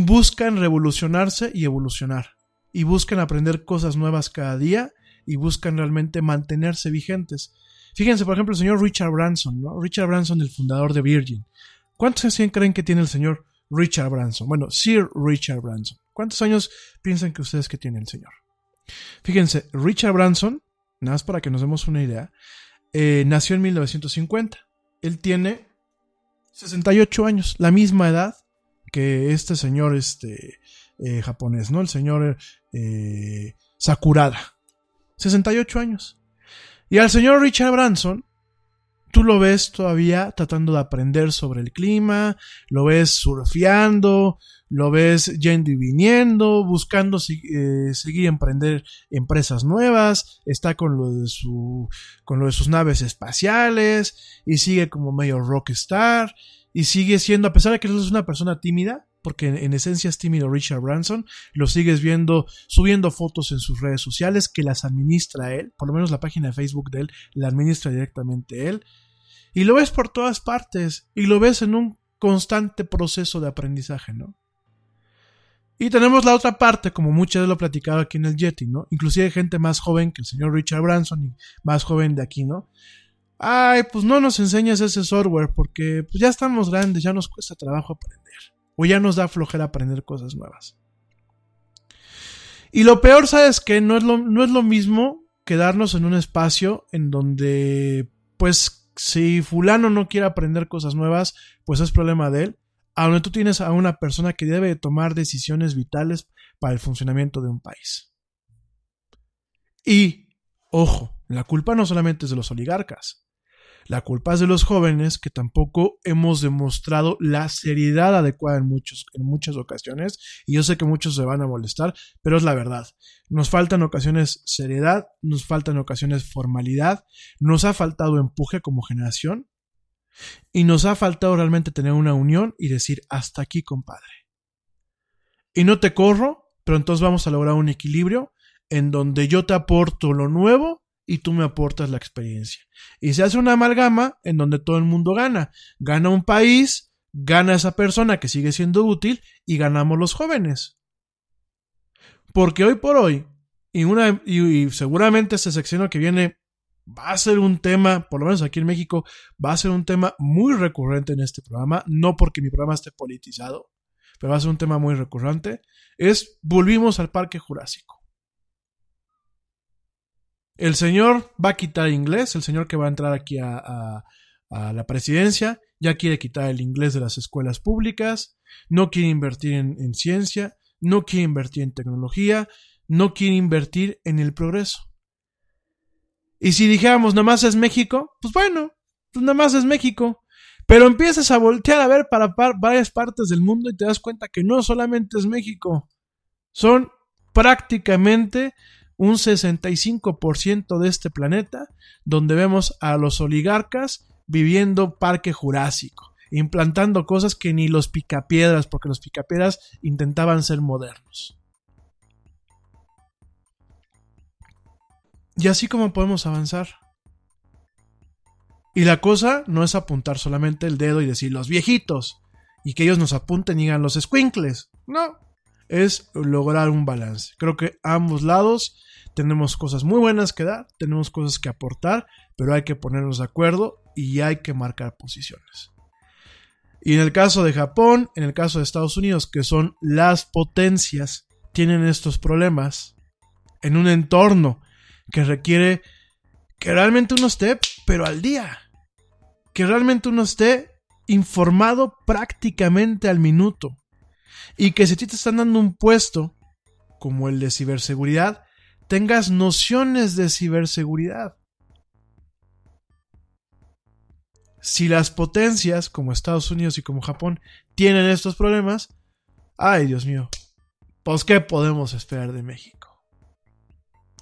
buscan revolucionarse y evolucionar, y buscan aprender cosas nuevas cada día, y buscan realmente mantenerse vigentes. Fíjense, por ejemplo, el señor Richard Branson, ¿no? Richard Branson, el fundador de Virgin. ¿Cuántos años creen que tiene el señor Richard Branson? Bueno, Sir Richard Branson. ¿Cuántos años piensan que ustedes que tiene el señor? Fíjense, Richard Branson, nada más para que nos demos una idea, eh, nació en 1950. Él tiene 68 años, la misma edad que este señor este, eh, japonés, ¿no? El señor eh, Sakurada. 68 años. Y al señor Richard Branson, tú lo ves todavía tratando de aprender sobre el clima, lo ves surfeando, lo ves yendo y viniendo, buscando eh, seguir emprender empresas nuevas, está con lo de su con lo de sus naves espaciales y sigue como medio rockstar y sigue siendo a pesar de que es una persona tímida, porque en, esencia es tímido Richard Branson, lo sigues viendo subiendo fotos en sus redes sociales que las administra él, por lo menos la página de Facebook de él la administra directamente él, y lo ves por todas partes, y lo ves en un constante proceso de aprendizaje, ¿no? Y tenemos la otra parte, como muchas de lo platicado aquí en el Yeti, ¿no? Inclusive gente más joven que el señor Richard Branson y más joven de aquí, ¿no? Ay, pues no nos enseñas ese software porque pues ya estamos grandes, ya nos cuesta trabajo aprender. O ya nos da flojera aprender cosas nuevas. Y lo peor, ¿sabes que No es lo, no es lo mismo quedarnos en un espacio en donde, pues, si fulano no quiere aprender cosas nuevas, pues es problema de él, a donde tú tienes a una persona que debe tomar decisiones vitales para el funcionamiento de un país. Y, ojo, la culpa no solamente es de los oligarcas. La culpa es de los jóvenes que tampoco hemos demostrado la seriedad adecuada en, muchos, en muchas ocasiones. Y yo sé que muchos se van a molestar, pero es la verdad. Nos falta en ocasiones seriedad, nos falta en ocasiones formalidad, nos ha faltado empuje como generación y nos ha faltado realmente tener una unión y decir hasta aquí, compadre. Y no te corro, pero entonces vamos a lograr un equilibrio en donde yo te aporto lo nuevo y tú me aportas la experiencia. Y se hace una amalgama en donde todo el mundo gana. Gana un país, gana esa persona que sigue siendo útil y ganamos los jóvenes. Porque hoy por hoy, y, una, y, seguramente ese sección que viene va a ser un tema, por lo menos aquí en México, va a ser un tema muy recurrente en este programa, no porque mi programa esté politizado, pero va a ser un tema muy recurrente, es volvimos al Parque Jurásico. El señor va a quitar inglés, el señor que va a entrar aquí a, la presidencia, ya quiere quitar el inglés de las escuelas públicas, no quiere invertir en, ciencia, no quiere invertir en tecnología, no quiere invertir en el progreso. Y si dijéramos, nada más es México, pues bueno, pues nada más es México. Pero empiezas a voltear a ver para varias partes del mundo y te das cuenta que no solamente es México, son prácticamente un 65% de este planeta, donde vemos a los oligarcas viviendo parque jurásico, implantando cosas que ni los picapiedras, porque los picapiedras intentaban ser modernos. Y así como podemos avanzar. Y la cosa no es apuntar solamente el dedo y decir los viejitos, y que ellos nos apunten y digan los squinkles. No, es lograr un balance. Creo que ambos lados tenemos cosas muy buenas que dar, tenemos cosas que aportar, pero hay que ponernos de acuerdo y hay que marcar posiciones. Y en el caso de Japón, en el caso de Estados Unidos, que son las potencias, tienen estos problemas en un entorno que requiere que realmente uno esté, pero al día. Que realmente uno esté informado prácticamente al minuto. Y que si te están dando un puesto, como el de ciberseguridad, tengas nociones de ciberseguridad. Si las potencias como Estados Unidos y como Japón tienen estos problemas, ay Dios mío, pues ¿qué podemos esperar de México?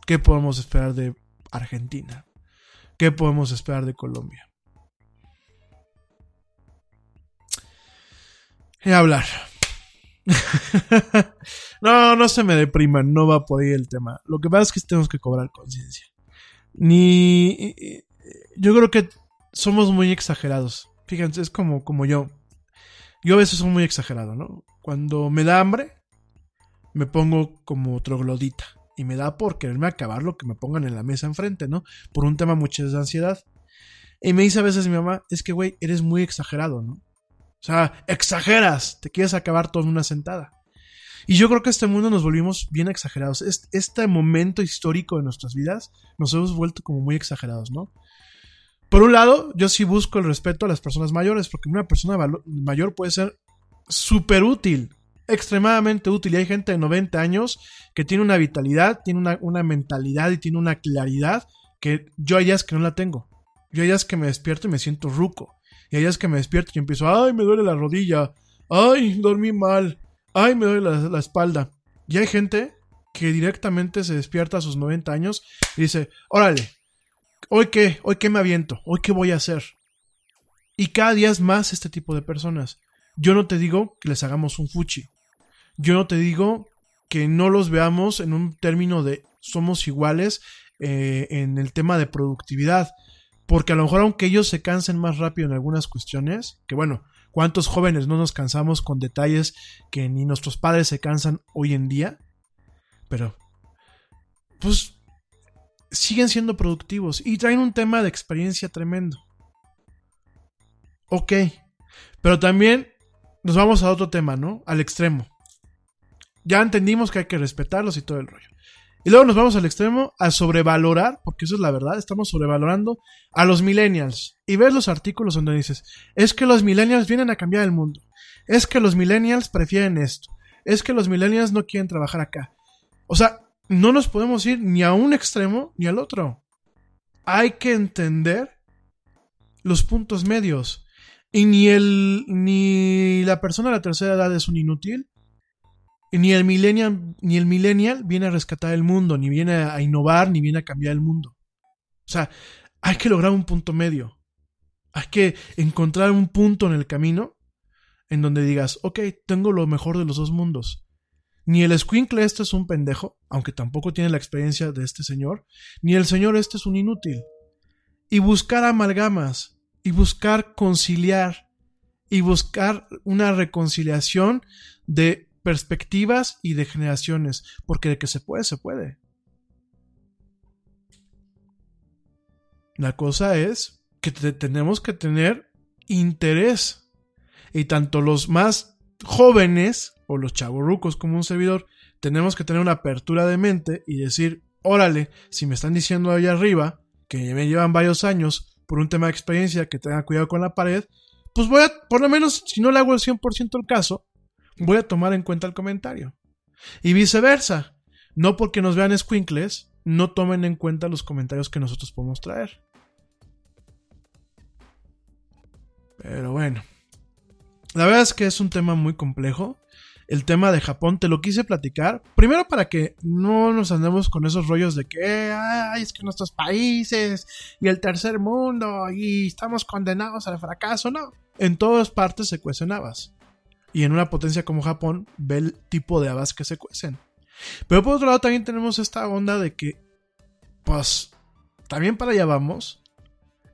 ¿Qué podemos esperar de Argentina? ¿Qué podemos esperar de Colombia? Y hablar. no, no se me depriman, no va por ahí el tema. Lo que pasa es que tenemos que cobrar conciencia. Ni. Yo creo que somos muy exagerados. Fíjense, es como, como yo. Yo a veces soy muy exagerado, ¿no? Cuando me da hambre, me pongo como troglodita. Y me da por quererme acabar lo que me pongan en la mesa enfrente, ¿no? Por un tema mucho de ansiedad. Y me dice a veces mi mamá, es que, güey, eres muy exagerado, ¿no? O sea, exageras, te quieres acabar todo en una sentada. Y yo creo que este mundo nos volvimos bien exagerados. Este momento histórico de nuestras vidas nos hemos vuelto como muy exagerados, ¿no? Por un lado, yo sí busco el respeto a las personas mayores, porque una persona mayor puede ser súper útil, extremadamente útil. Y hay gente de 90 años que tiene una vitalidad, tiene una, mentalidad y tiene una claridad que yo hay días que no la tengo. Yo hay días que me despierto y me siento ruco. Y ahí es que me despierto y empiezo, ay, me duele la rodilla, ay, dormí mal, ay, me duele la, espalda. Y hay gente que directamente se despierta a sus 90 años y dice, órale, ¿hoy qué? ¿Hoy qué me aviento? ¿Hoy qué voy a hacer? Y cada día es más este tipo de personas. Yo no te digo que les hagamos un fuchi. Yo no te digo que no los veamos en un término de somos iguales eh, en el tema de productividad. Porque a lo mejor aunque ellos se cansen más rápido en algunas cuestiones, que bueno, ¿cuántos jóvenes no nos cansamos con detalles que ni nuestros padres se cansan hoy en día? Pero, pues, siguen siendo productivos y traen un tema de experiencia tremendo. Ok, pero también nos vamos a otro tema, ¿no? Al extremo. Ya entendimos que hay que respetarlos y todo el rollo. Y luego nos vamos al extremo a sobrevalorar, porque eso es la verdad, estamos sobrevalorando a los millennials. Y ves los artículos donde dices, es que los millennials vienen a cambiar el mundo. Es que los millennials prefieren esto. Es que los millennials no quieren trabajar acá. O sea, no nos podemos ir ni a un extremo ni al otro. Hay que entender los puntos medios. Y ni el ni la persona de la tercera edad es un inútil, ni el millennial, ni el millennial viene a rescatar el mundo, ni viene a innovar, ni viene a cambiar el mundo. O sea, hay que lograr un punto medio. Hay que encontrar un punto en el camino en donde digas, ok, tengo lo mejor de los dos mundos. Ni el squinkle este es un pendejo, aunque tampoco tiene la experiencia de este señor, ni el señor este es un inútil. Y buscar amalgamas, y buscar conciliar, y buscar una reconciliación de perspectivas y de generaciones, porque de que se puede, se puede. La cosa es que tenemos que tener interés. Y tanto los más jóvenes, o los chavorrucos como un servidor, tenemos que tener una apertura de mente y decir, órale, si me están diciendo allá arriba que me llevan varios años por un tema de experiencia, que tenga cuidado con la pared, pues voy a, por lo menos, si no le hago el 100% el caso, voy a tomar en cuenta el comentario. Y viceversa. No porque nos vean squinkles, no tomen en cuenta los comentarios que nosotros podemos traer. Pero bueno. La verdad es que es un tema muy complejo. El tema de Japón te lo quise platicar. Primero para que no nos andemos con esos rollos de que Ay, es que nuestros países y el tercer mundo y estamos condenados al fracaso. No, en todas partes se cuecen habas. Y en una potencia como Japón ve el tipo de habas que se cuecen. Pero por otro lado también tenemos esta onda de que, pues, también para allá vamos.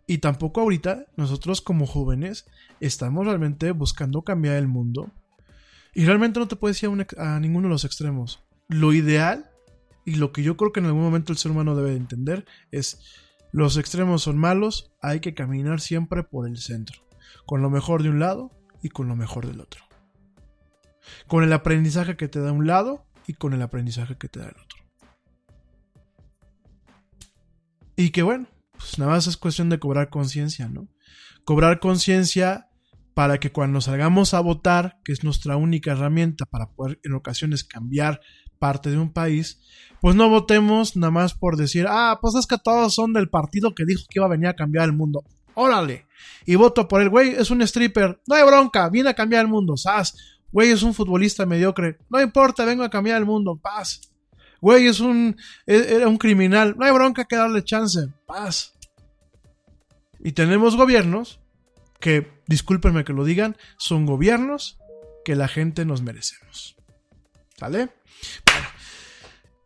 Y tampoco ahorita nosotros como jóvenes estamos realmente buscando cambiar el mundo. Y realmente no te puedes ir a, a, ninguno de los extremos. Lo ideal y lo que yo creo que en algún momento el ser humano debe de entender es los extremos son malos, hay que caminar siempre por el centro, con lo mejor de un lado y con lo mejor del otro. Con el aprendizaje que te da un lado y con el aprendizaje que te da el otro. Y que bueno, pues nada más es cuestión de cobrar conciencia, ¿no? Cobrar conciencia para que cuando salgamos a votar, que es nuestra única herramienta para poder en ocasiones cambiar parte de un país, pues no votemos nada más por decir, ah, pues es que todos son del partido que dijo que iba a venir a cambiar el mundo. Órale. Y voto por el güey, es un stripper. No hay bronca, viene a cambiar el mundo. ¿sabes? Güey, es un futbolista mediocre. No importa, vengo a cambiar el mundo. Paz. Güey, es un, e-, un criminal. No hay bronca que darle chance. Paz. Y tenemos gobiernos que, discúlpenme que lo digan, son gobiernos que la gente nos merecemos. ¿Sale? Bueno,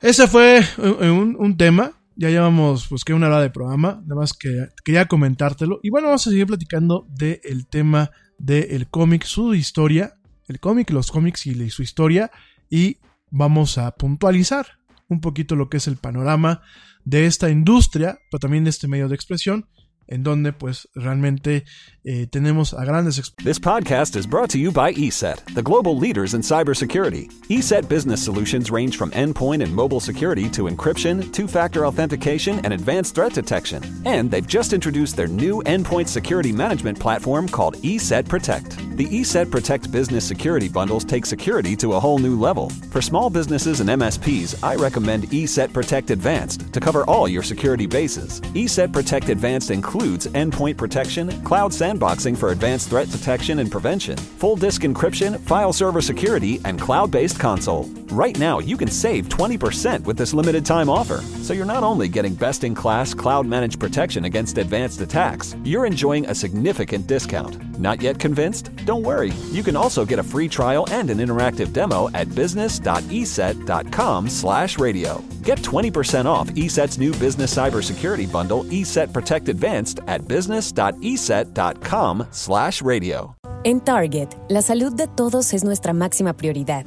ese fue un, un tema. Ya llevamos, pues, que una hora de programa. Nada más que quería comentártelo. Y bueno, vamos a seguir platicando del tema del cómic, su historia el cómic, los cómics y su historia y vamos a puntualizar un poquito lo que es el panorama de esta industria, pero también de este medio de expresión en donde pues realmente eh, tenemos a grandes This podcast is brought to you by ESET, the global leaders in cybersecurity. ESET business solutions range from endpoint and mobile security to encryption, two-factor authentication, and advanced threat detection. And they've just introduced their new endpoint security management platform called ESET Protect. The ESET Protect business security bundles take security to a whole new level. For small businesses and MSPs, I recommend ESET Protect Advanced to cover all your security bases. ESET Protect Advanced includes endpoint protection, cloud sandboxing for advanced threat detection and prevention, full disk encryption, file server security, and cloud based console. Right now, you can save 20% with this limited time offer. So you're not only getting best in class cloud managed protection against advanced attacks, you're enjoying a significant discount. Not yet convinced? Don't worry. You can also get a free trial and an interactive demo at business.eset.com/radio. Get 20% off ESET's new business cybersecurity bundle, ESET Protect Advanced, at business.eset.com/radio. En Target, la salud de todos es nuestra máxima prioridad.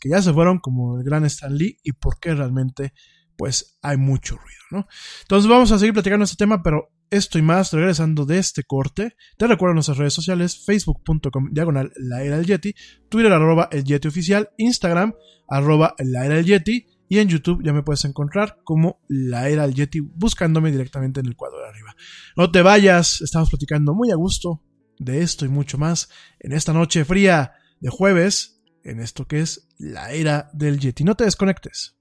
Que ya se fueron, como el gran Stan Lee, y por qué realmente pues hay mucho ruido, ¿no? Entonces vamos a seguir platicando este tema, pero esto y más regresando de este corte. Te recuerdo nuestras redes sociales, facebook.com diagonal la era del Yeti, Twitter arroba el Yeti oficial, Instagram arroba la era del Yeti y en YouTube ya me puedes encontrar como la era del Yeti buscándome directamente en el cuadro de arriba. No te vayas, estamos platicando muy a gusto de esto y mucho más en esta noche fría de jueves en esto que es la era del Yeti. No te desconectes.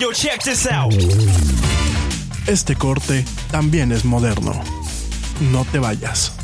Yo, check this out. Este corte también es moderno. No te vayas.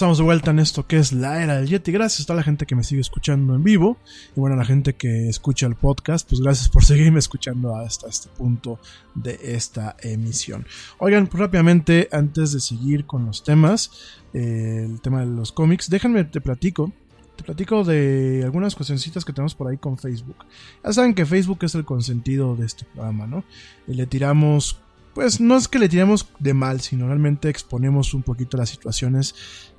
Estamos de vuelta en esto que es la era del Yeti. Gracias a toda la gente que me sigue escuchando en vivo. Y bueno, a la gente que escucha el podcast, pues gracias por seguirme escuchando hasta este punto de esta emisión. Oigan, pues rápidamente, antes de seguir con los temas, eh, el tema de los cómics, déjenme te platico. Te platico de algunas cuestioncitas que tenemos por ahí con Facebook. Ya saben que Facebook es el consentido de este programa, ¿no? Y le tiramos pues no es que le tiremos de mal, sino realmente exponemos un poquito las situaciones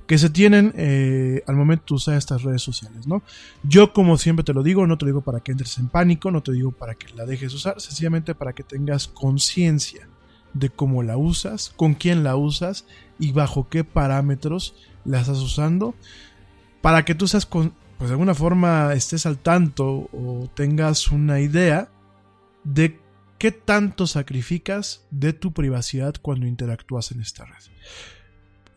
que se tienen eh, al momento de usar estas redes sociales, ¿no? Yo, como siempre te lo digo, no te lo digo para que entres en pánico, no te digo para que la dejes usar, sencillamente para que tengas conciencia de cómo la usas, con quién la usas y bajo qué parámetros la estás usando, para que tú seas, con, pues de alguna forma estés al tanto o tengas una idea de qué tanto sacrificas de tu privacidad cuando interactúas en esta red.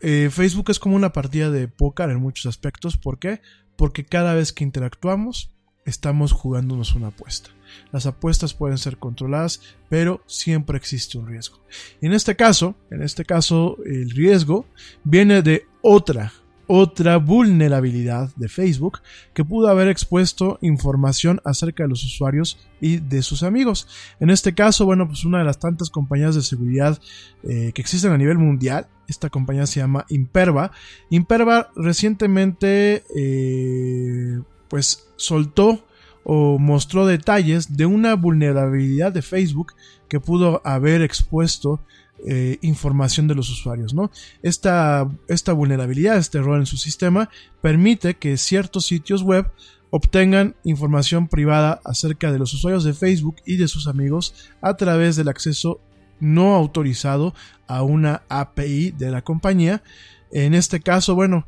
Eh, Facebook es como una partida de póker en muchos aspectos. ¿Por qué? Porque cada vez que interactuamos estamos jugándonos una apuesta. Las apuestas pueden ser controladas, pero siempre existe un riesgo. Y en este caso, en este caso, el riesgo viene de otra otra vulnerabilidad de Facebook que pudo haber expuesto información acerca de los usuarios y de sus amigos. En este caso, bueno, pues una de las tantas compañías de seguridad eh, que existen a nivel mundial, esta compañía se llama Imperva. Imperva recientemente, eh, pues soltó o mostró detalles de una vulnerabilidad de Facebook que pudo haber expuesto eh, información de los usuarios. ¿no? Esta, esta vulnerabilidad, este error en su sistema, permite que ciertos sitios web obtengan información privada acerca de los usuarios de Facebook y de sus amigos a través del acceso no autorizado a una API de la compañía. En este caso, bueno,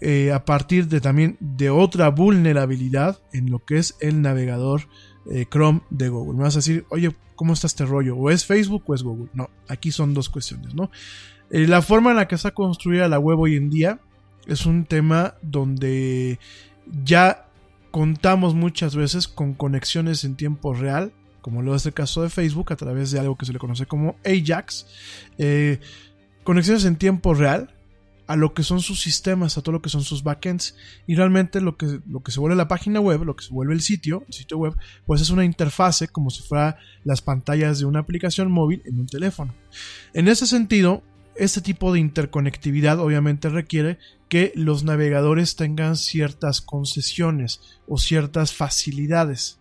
eh, a partir de también de otra vulnerabilidad en lo que es el navegador eh, Chrome de Google. Me vas a decir, oye, ¿cómo está este rollo? ¿O es Facebook o es Google? No, aquí son dos cuestiones, ¿no? Eh, la forma en la que está construida la web hoy en día es un tema donde ya contamos muchas veces con conexiones en tiempo real, como lo es el caso de Facebook, a través de algo que se le conoce como Ajax. Eh, conexiones en tiempo real a lo que son sus sistemas, a todo lo que son sus backends. Y realmente lo que, lo que se vuelve la página web, lo que se vuelve el sitio, el sitio web, pues es una interfase como si fuera las pantallas de una aplicación móvil en un teléfono. En ese sentido, este tipo de interconectividad obviamente requiere que los navegadores tengan ciertas concesiones o ciertas facilidades.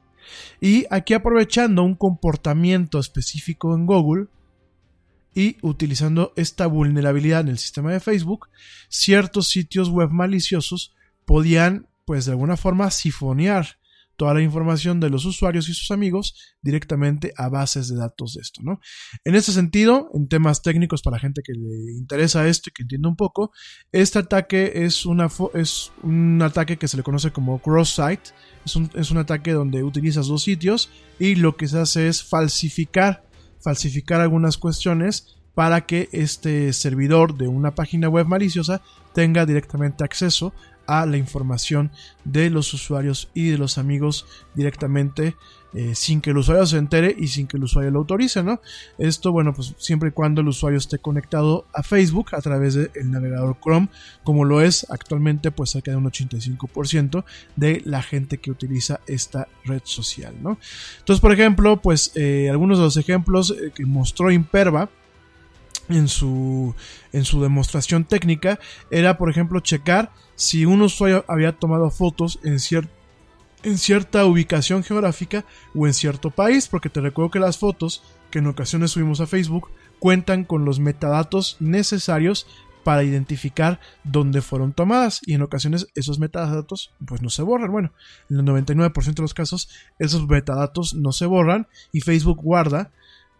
Y aquí aprovechando un comportamiento específico en Google, y utilizando esta vulnerabilidad en el sistema de Facebook, ciertos sitios web maliciosos podían, pues de alguna forma, sifonear toda la información de los usuarios y sus amigos directamente a bases de datos de esto, ¿no? En este sentido, en temas técnicos para la gente que le interesa esto y que entienda un poco, este ataque es, una es un ataque que se le conoce como cross-site, es un, es un ataque donde utilizas dos sitios y lo que se hace es falsificar falsificar algunas cuestiones para que este servidor de una página web maliciosa tenga directamente acceso a la información de los usuarios y de los amigos directamente eh, sin que el usuario se entere y sin que el usuario lo autorice, ¿no? Esto, bueno, pues siempre y cuando el usuario esté conectado a Facebook a través del navegador Chrome, como lo es actualmente, pues cerca de un 85% de la gente que utiliza esta red social, ¿no? Entonces, por ejemplo, pues eh, algunos de los ejemplos eh, que mostró Imperva, en su, en su demostración técnica era, por ejemplo, checar si un usuario había tomado fotos en, en cierta ubicación geográfica o en cierto país, porque te recuerdo que las fotos que en ocasiones subimos a Facebook cuentan con los metadatos necesarios para identificar dónde fueron tomadas y en ocasiones esos metadatos pues no se borran. Bueno, en el 99% de los casos esos metadatos no se borran y Facebook guarda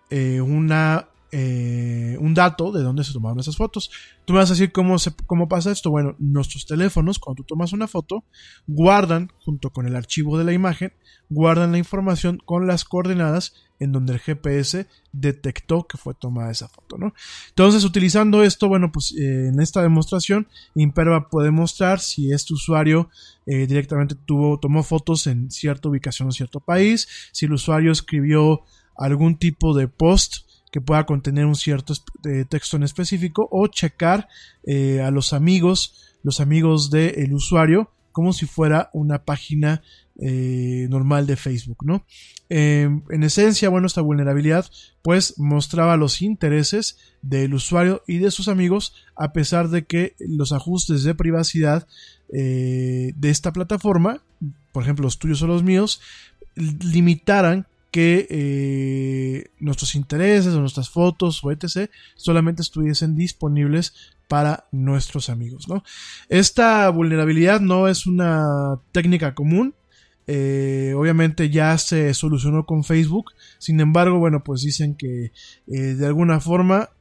eh, una eh, un dato de dónde se tomaron esas fotos. Tú me vas a decir cómo, cómo pasa esto. Bueno, nuestros teléfonos, cuando tú tomas una foto, guardan, junto con el archivo de la imagen, guardan la información con las coordenadas en donde el GPS detectó que fue tomada esa foto, ¿no? Entonces, utilizando esto, bueno, pues eh, en esta demostración, Imperva puede mostrar si este usuario eh, directamente tuvo, tomó fotos en cierta ubicación o cierto país, si el usuario escribió algún tipo de post que pueda contener un cierto texto en específico o checar eh, a los amigos los amigos del usuario como si fuera una página eh, normal de Facebook, ¿no? Em, en esencia, bueno, esta vulnerabilidad pues mostraba los intereses del usuario y de sus amigos a pesar de que los ajustes de privacidad eh, de esta plataforma, por ejemplo los tuyos o los míos, limitaran que eh, nuestros intereses o nuestras fotos o etc. solamente estuviesen disponibles para nuestros amigos. ¿no? Esta vulnerabilidad no es una técnica común. Eh, obviamente ya se solucionó con Facebook. Sin embargo, bueno, pues dicen que eh, de alguna forma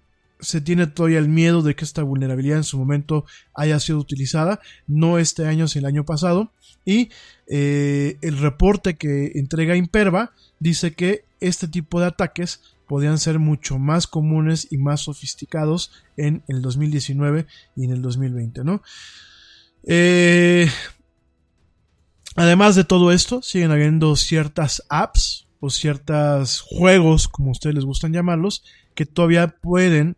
se tiene todavía el miedo de que esta vulnerabilidad en su momento haya sido utilizada, no este año, sino el año pasado. Y eh, el reporte que entrega Imperva dice que este tipo de ataques podían ser mucho más comunes y más sofisticados en el 2019 y en el 2020, ¿no? Eh, además de todo esto, siguen habiendo ciertas apps o ciertos juegos, como ustedes les gustan llamarlos, que todavía pueden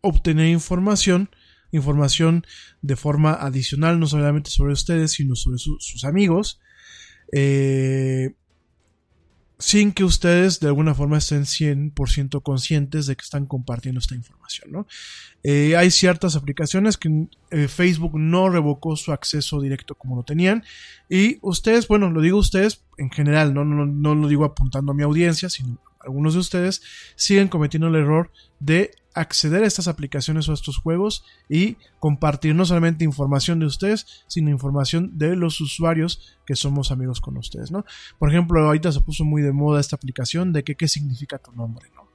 obtener información, información de forma adicional, no solamente sobre ustedes, sino sobre sus amigos, eh, sin que ustedes de alguna forma estén 100% conscientes de que están compartiendo esta información. ¿no? Eh, hay ciertas aplicaciones que eh, Facebook no revocó su acceso directo como lo tenían y ustedes, bueno, lo digo ustedes en general, no, no, no lo digo apuntando a mi audiencia, sino algunos de ustedes siguen cometiendo el error de acceder a estas aplicaciones o a estos juegos y compartir no solamente información de ustedes, sino información de los usuarios que somos amigos con ustedes, ¿no? Por ejemplo, ahorita se puso muy de moda esta aplicación de que qué significa tu nombre, ¿no?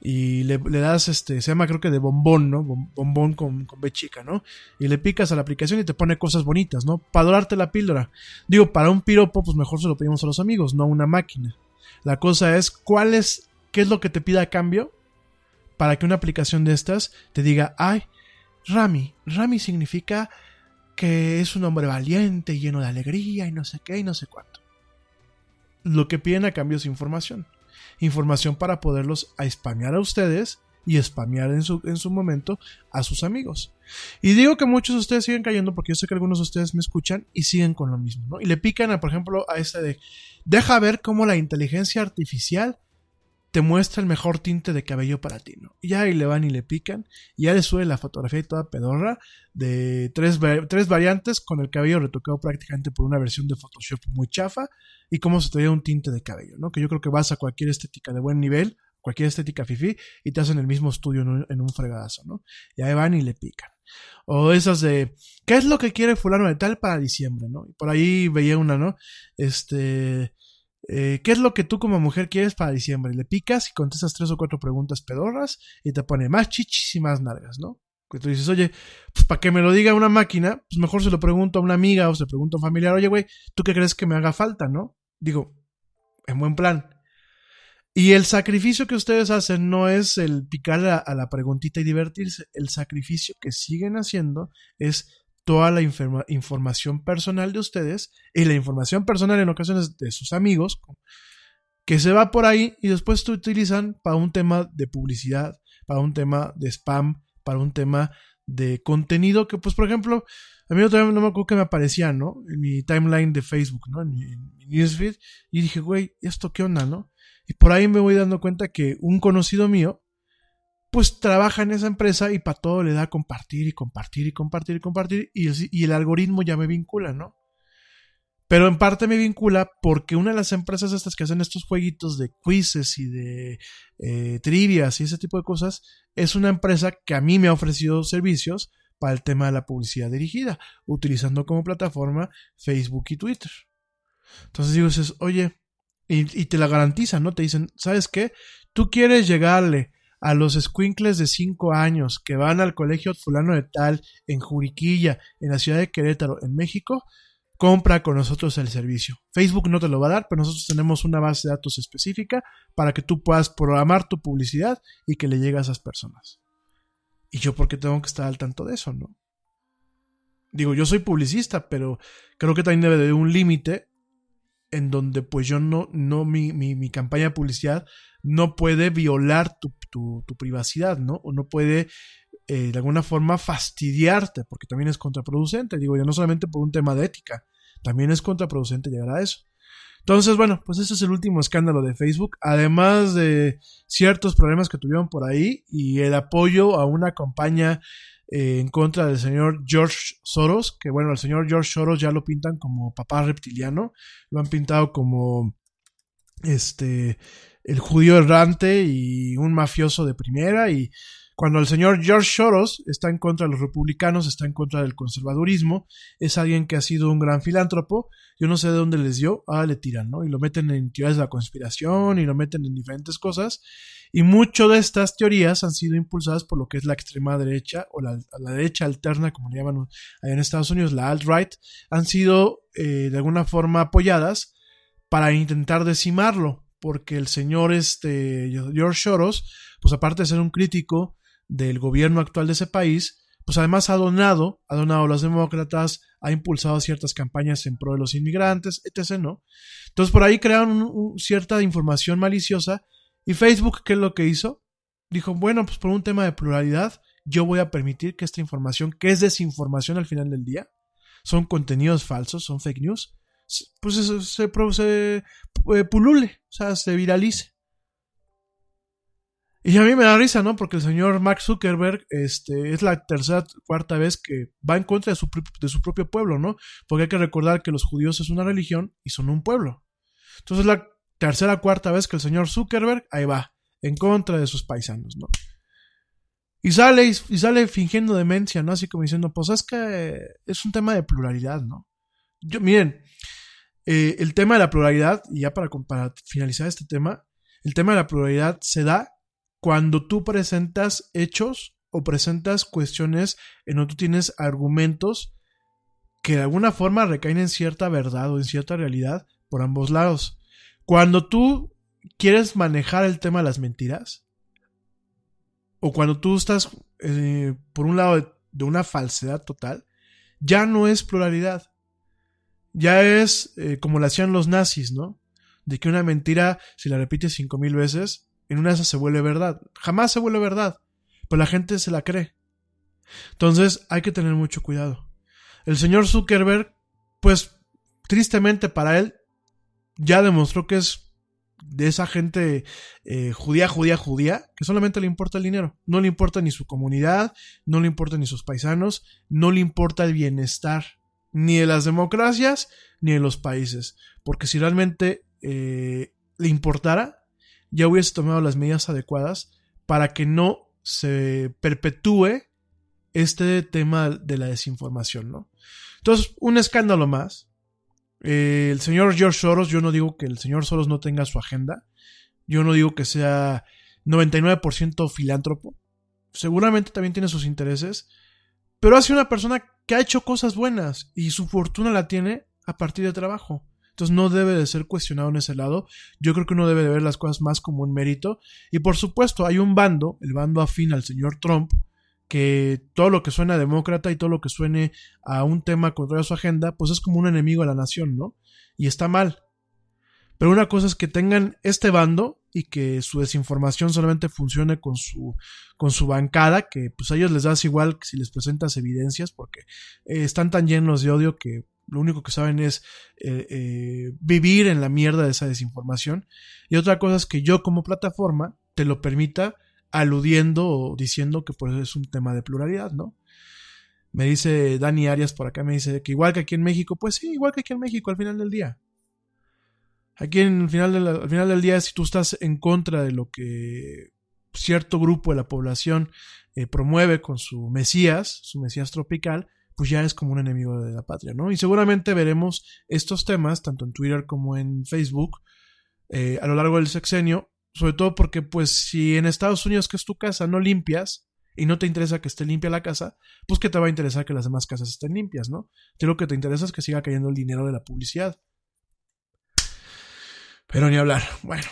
Y le, das este, se llama creo que de bombón, ¿no? Bombón con, con B chica, ¿no? Y le picas a la aplicación y te pone cosas bonitas, ¿no? Para dorarte la píldora. Digo, para un piropo, pues mejor se lo pedimos a los amigos, no a una máquina. La cosa es, ¿cuál es, qué es lo que te pide a cambio? para que una aplicación de estas te diga, ay, Rami, Rami significa que es un hombre valiente, lleno de alegría y no sé qué y no sé cuánto. Lo que piden a cambio es información. Información para poderlos a spamear a ustedes y spamear en su, en su momento a sus amigos. Y digo que muchos de ustedes siguen cayendo porque yo sé que algunos de ustedes me escuchan y siguen con lo mismo, ¿no? Y le pican, a, por ejemplo, a este de, deja ver cómo la inteligencia artificial te muestra el mejor tinte de cabello para ti, ¿no? Y ahí le van y le pican, y ya le sube la fotografía y toda pedorra de tres, tres variantes con el cabello retocado prácticamente por una versión de Photoshop muy chafa y cómo se te ve un tinte de cabello, ¿no? Que yo creo que vas a cualquier estética de buen nivel, cualquier estética fifi, y te hacen el mismo estudio en un, fregadazo, ¿no? Y ahí van y le pican. O esas de, ¿qué es lo que quiere fulano de tal para diciembre, ¿no? Y por ahí veía una, ¿no? Este, eh, ¿Qué es lo que tú como mujer quieres para diciembre? Le picas y contestas tres o cuatro preguntas pedorras y te pone más chichis y más nalgas, ¿no? Que tú dices, oye, pues para que me lo diga una máquina, pues mejor se lo pregunto a una amiga o se lo pregunto a un familiar, oye, güey, ¿tú qué crees que me haga falta, no? Digo, en buen plan. Y el sacrificio que ustedes hacen no es el picar a la preguntita y divertirse. El sacrificio que siguen haciendo es toda la información personal de ustedes y la información personal en ocasiones de sus amigos que se va por ahí y después te utilizan para un tema de publicidad, para un tema de spam, para un tema de contenido que pues por ejemplo a mí no me acuerdo que me aparecía, ¿no? En mi timeline de Facebook, ¿no? En mi, en mi newsfeed y dije, güey, ¿esto qué onda, no? Y por ahí me voy dando cuenta que un conocido mío pues trabaja en esa empresa y para todo le da compartir y compartir y compartir y compartir y el, algoritmo ya me vincula, ¿no? Pero en parte me vincula porque una de las empresas estas que hacen estos jueguitos de quizzes y de eh, trivias y ese tipo de cosas es una empresa que a mí me ha ofrecido servicios para el tema de la publicidad dirigida, utilizando como plataforma Facebook y Twitter. Entonces digo, oye, y, y te la garantizan, ¿no? Te dicen, ¿sabes qué? Tú quieres llegarle a los squinkles de 5 años que van al colegio fulano de tal en Juriquilla, en la ciudad de Querétaro, en México, compra con nosotros el servicio. Facebook no te lo va a dar, pero nosotros tenemos una base de datos específica para que tú puedas programar tu publicidad y que le llegue a esas personas. Y yo porque tengo que estar al tanto de eso, ¿no? Digo, yo soy publicista, pero creo que también debe de un límite en donde pues yo no, no, mi, mi, mi campaña de publicidad no puede violar tu, tu, privacidad, ¿no? O no puede eh, de alguna forma fastidiarte, porque también es contraproducente, digo, ya no solamente por un tema de ética, también es contraproducente llegar a eso. Entonces, bueno, pues ese es el último escándalo de Facebook, además de ciertos problemas que tuvieron por ahí y el apoyo a una campaña eh, en contra del señor George Soros, que bueno, el señor George Soros ya lo pintan como papá reptiliano, lo han pintado como este el judío errante y un mafioso de primera y cuando el señor George Soros está en contra de los republicanos, está en contra del conservadurismo, es alguien que ha sido un gran filántropo, yo no sé de dónde les dio, ah, le tiran, ¿no? Y lo meten en teorías de la conspiración y lo meten en diferentes cosas, y muchas de estas teorías han sido impulsadas por lo que es la extrema derecha o la, derecha alterna, como le llaman allá en Estados Unidos, la alt-right, han sido eh, de alguna forma apoyadas para intentar decimarlo, porque el señor este, George Soros, pues aparte de ser un crítico del gobierno actual de ese país, pues además ha donado, ha donado a los demócratas, ha impulsado ciertas campañas en pro de los inmigrantes, etc., ¿no? Entonces por ahí crearon cierta información maliciosa y Facebook, ¿qué es lo que hizo? Dijo, bueno, pues por un tema de pluralidad, yo voy a permitir que esta información, que es desinformación al final del día, son contenidos falsos, son fake news, pues se eh, pulule, o sea, se viralice. Y a mí me da risa, ¿no? Porque el señor Mark Zuckerberg este, es la tercera, cuarta vez que va en contra de su, de su propio pueblo, ¿no? Porque hay que recordar que los judíos es una religión y son un pueblo. Entonces la tercera, cuarta vez que el señor Zuckerberg, ahí va, en contra de sus paisanos, ¿no? Y sale, y sale fingiendo demencia, ¿no? Así como diciendo, pues es que es un tema de pluralidad, ¿no? Yo, miren, eh, el tema de la pluralidad, y ya para, para finalizar este tema, el tema de la pluralidad se da cuando tú presentas hechos o presentas cuestiones en donde tú tienes argumentos que de alguna forma recaen en cierta verdad o en cierta realidad por ambos lados. Cuando tú quieres manejar el tema de las mentiras, o cuando tú estás eh, por un lado de, una falsedad total, ya no es pluralidad. Ya es eh, como lo hacían los nazis, ¿no? De que una mentira, si la repites cinco mil veces, en una de esas se vuelve verdad. Jamás se vuelve verdad, pero la gente se la cree. Entonces hay que tener mucho cuidado. El señor Zuckerberg, pues tristemente para él, ya demostró que es de esa gente eh, judía, judía, judía, que solamente le importa el dinero. No le importa ni su comunidad, no le importa ni sus paisanos, no le importa el bienestar, ni de las democracias, ni de los países. Porque si realmente eh, le importara, ya hubiese tomado las medidas adecuadas para que no se perpetúe este tema de la desinformación, ¿no? Entonces, un escándalo más. Eh, el señor George Soros, yo no digo que el señor Soros no tenga su agenda, yo no digo que sea 99% filántropo, seguramente también tiene sus intereses, pero hace una persona que ha hecho cosas buenas y su fortuna la tiene a partir de trabajo. Entonces no debe de ser cuestionado en ese lado. Yo creo que uno debe de ver las cosas más como un mérito. Y por supuesto hay un bando, el bando afín al señor Trump, que todo lo que suena a demócrata y todo lo que suene a un tema contrario a su agenda, pues es como un enemigo a la nación, ¿no? Y está mal. Pero una cosa es que tengan este bando y que su desinformación solamente funcione con su, con su bancada, que pues a ellos les das igual si les presentas evidencias, porque eh, están tan llenos de odio que lo único que saben es eh, eh, vivir en la mierda de esa desinformación. Y otra cosa es que yo como plataforma te lo permita aludiendo o diciendo que por eso es un tema de pluralidad, ¿no? Me dice Dani Arias por acá, me dice que igual que aquí en México, pues sí, igual que aquí en México al final del día. Aquí final al final del día, si tú estás en contra de lo que cierto grupo de la población eh, promueve con su Mesías, su Mesías tropical, pues ya es como un enemigo de la patria, ¿no? Y seguramente veremos estos temas, tanto en Twitter como en Facebook, eh, a lo largo del sexenio, sobre todo porque, pues, si en Estados Unidos, que es tu casa, no limpias y no te interesa que esté limpia la casa, pues que te va a interesar que las demás casas estén limpias, ¿no? lo que te interesa es que siga cayendo el dinero de la publicidad. Pero ni hablar. Bueno.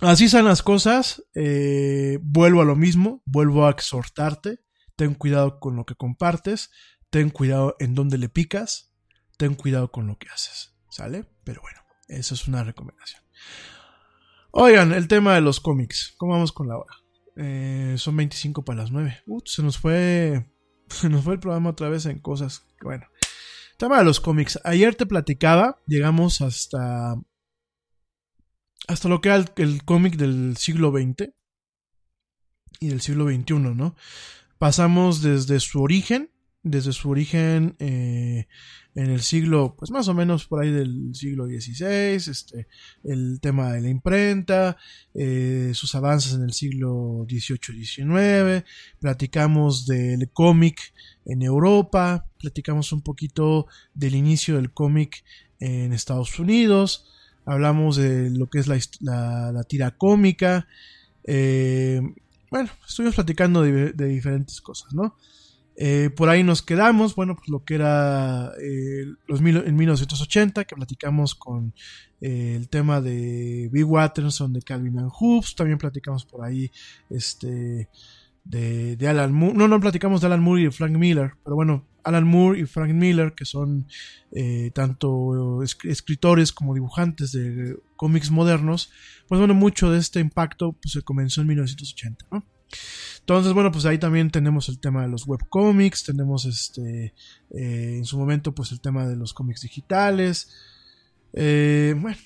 Así son las cosas. Eh, vuelvo a lo mismo. Vuelvo a exhortarte ten cuidado con lo que compartes, ten cuidado en dónde le picas, ten cuidado con lo que haces, ¿sale? Pero bueno, eso es una recomendación. Oigan, el tema de los cómics, ¿cómo vamos con la hora? Eh, son 25 para las 9. se nos fue. Se nos fue el programa otra vez en cosas. Bueno. Tema de los cómics. Ayer te platicaba. Llegamos hasta. Hasta lo que era el, cómic del siglo XX. Y del siglo XXI, ¿no? Pasamos desde su origen. Desde su origen. Eh, en el siglo, pues más o menos por ahí del siglo XVI, este, el tema de la imprenta, eh, sus avances en el siglo XVIII-XIX, platicamos del cómic en Europa, platicamos un poquito del inicio del cómic en Estados Unidos, hablamos de lo que es la, tira cómica, eh, bueno, estuvimos platicando de, de diferentes cosas, ¿no? Eh, por ahí nos quedamos, bueno, pues lo que era eh, los en 1980, que platicamos con eh, el tema de Big Watterson de Calvin and Hobbes, también platicamos por ahí este de, de, Alan Moore, no, no platicamos de Alan Moore y de Frank Miller, pero bueno, Alan Moore y Frank Miller, que son tanto escritores como dibujantes de cómics modernos, pues bueno, mucho de este impacto pues, se comenzó en 1980, ¿no? Entonces, bueno, pues ahí también tenemos el tema de los webcomics, tenemos este, eh, en su momento, pues el tema de los cómics digitales. Eh, bueno,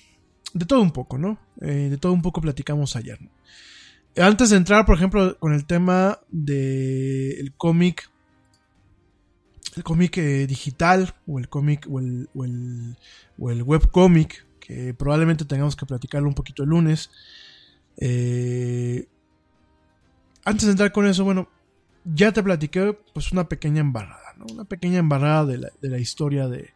de todo un poco, ¿no? Eh, de todo un poco platicamos ayer. Antes de entrar, por ejemplo, con el tema del el cómic, el cómic digital o el cómic o el, o el, o el webcómic, que probablemente tengamos que platicarlo un poquito el lunes. Eh, antes de entrar con eso, bueno, ya te platiqué pues una pequeña embarrada, ¿no? Una pequeña embarrada de la, historia de,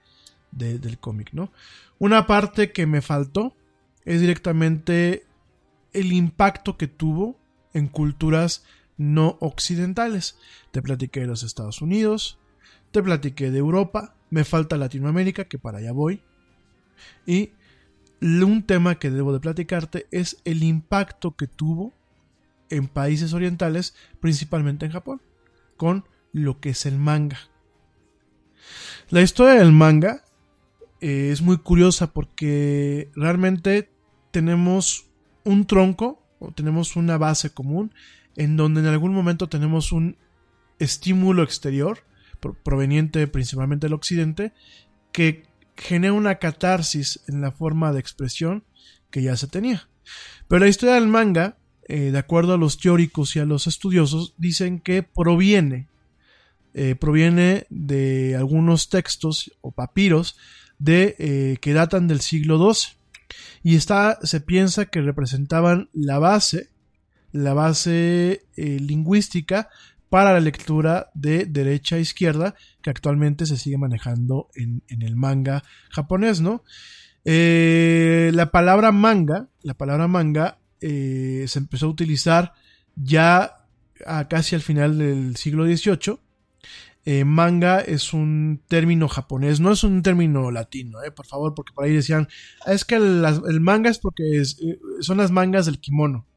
del cómic, ¿no? Una parte que me faltó es directamente el impacto que tuvo en culturas no occidentales. Te platiqué de los Estados Unidos, te platiqué de Europa, me falta Latinoamérica, que para allá voy. Y un tema que debo de platicarte es el impacto que tuvo en países orientales, principalmente en Japón, con lo que es el manga. La historia del manga eh, es muy curiosa porque realmente tenemos un tronco o tenemos una base común en donde en algún momento tenemos un estímulo exterior proveniente principalmente del occidente que genera una catarsis en la forma de expresión que ya se tenía. Pero la historia del manga eh, de acuerdo a los teóricos y a los estudiosos, dicen que proviene, eh, proviene de algunos textos o papiros de, eh, que datan del siglo XII. Y está, se piensa que representaban la base, la base lingüística para la lectura de derecha a izquierda que actualmente se sigue manejando en, en el manga japonés, ¿no? la palabra manga, la palabra manga eh, se empezó a utilizar ya a casi al final del siglo XVIII. Eh, manga es un término japonés, no es un término latino, eh, por favor, porque por ahí decían, ah, es que el, manga es porque son las mangas del kimono.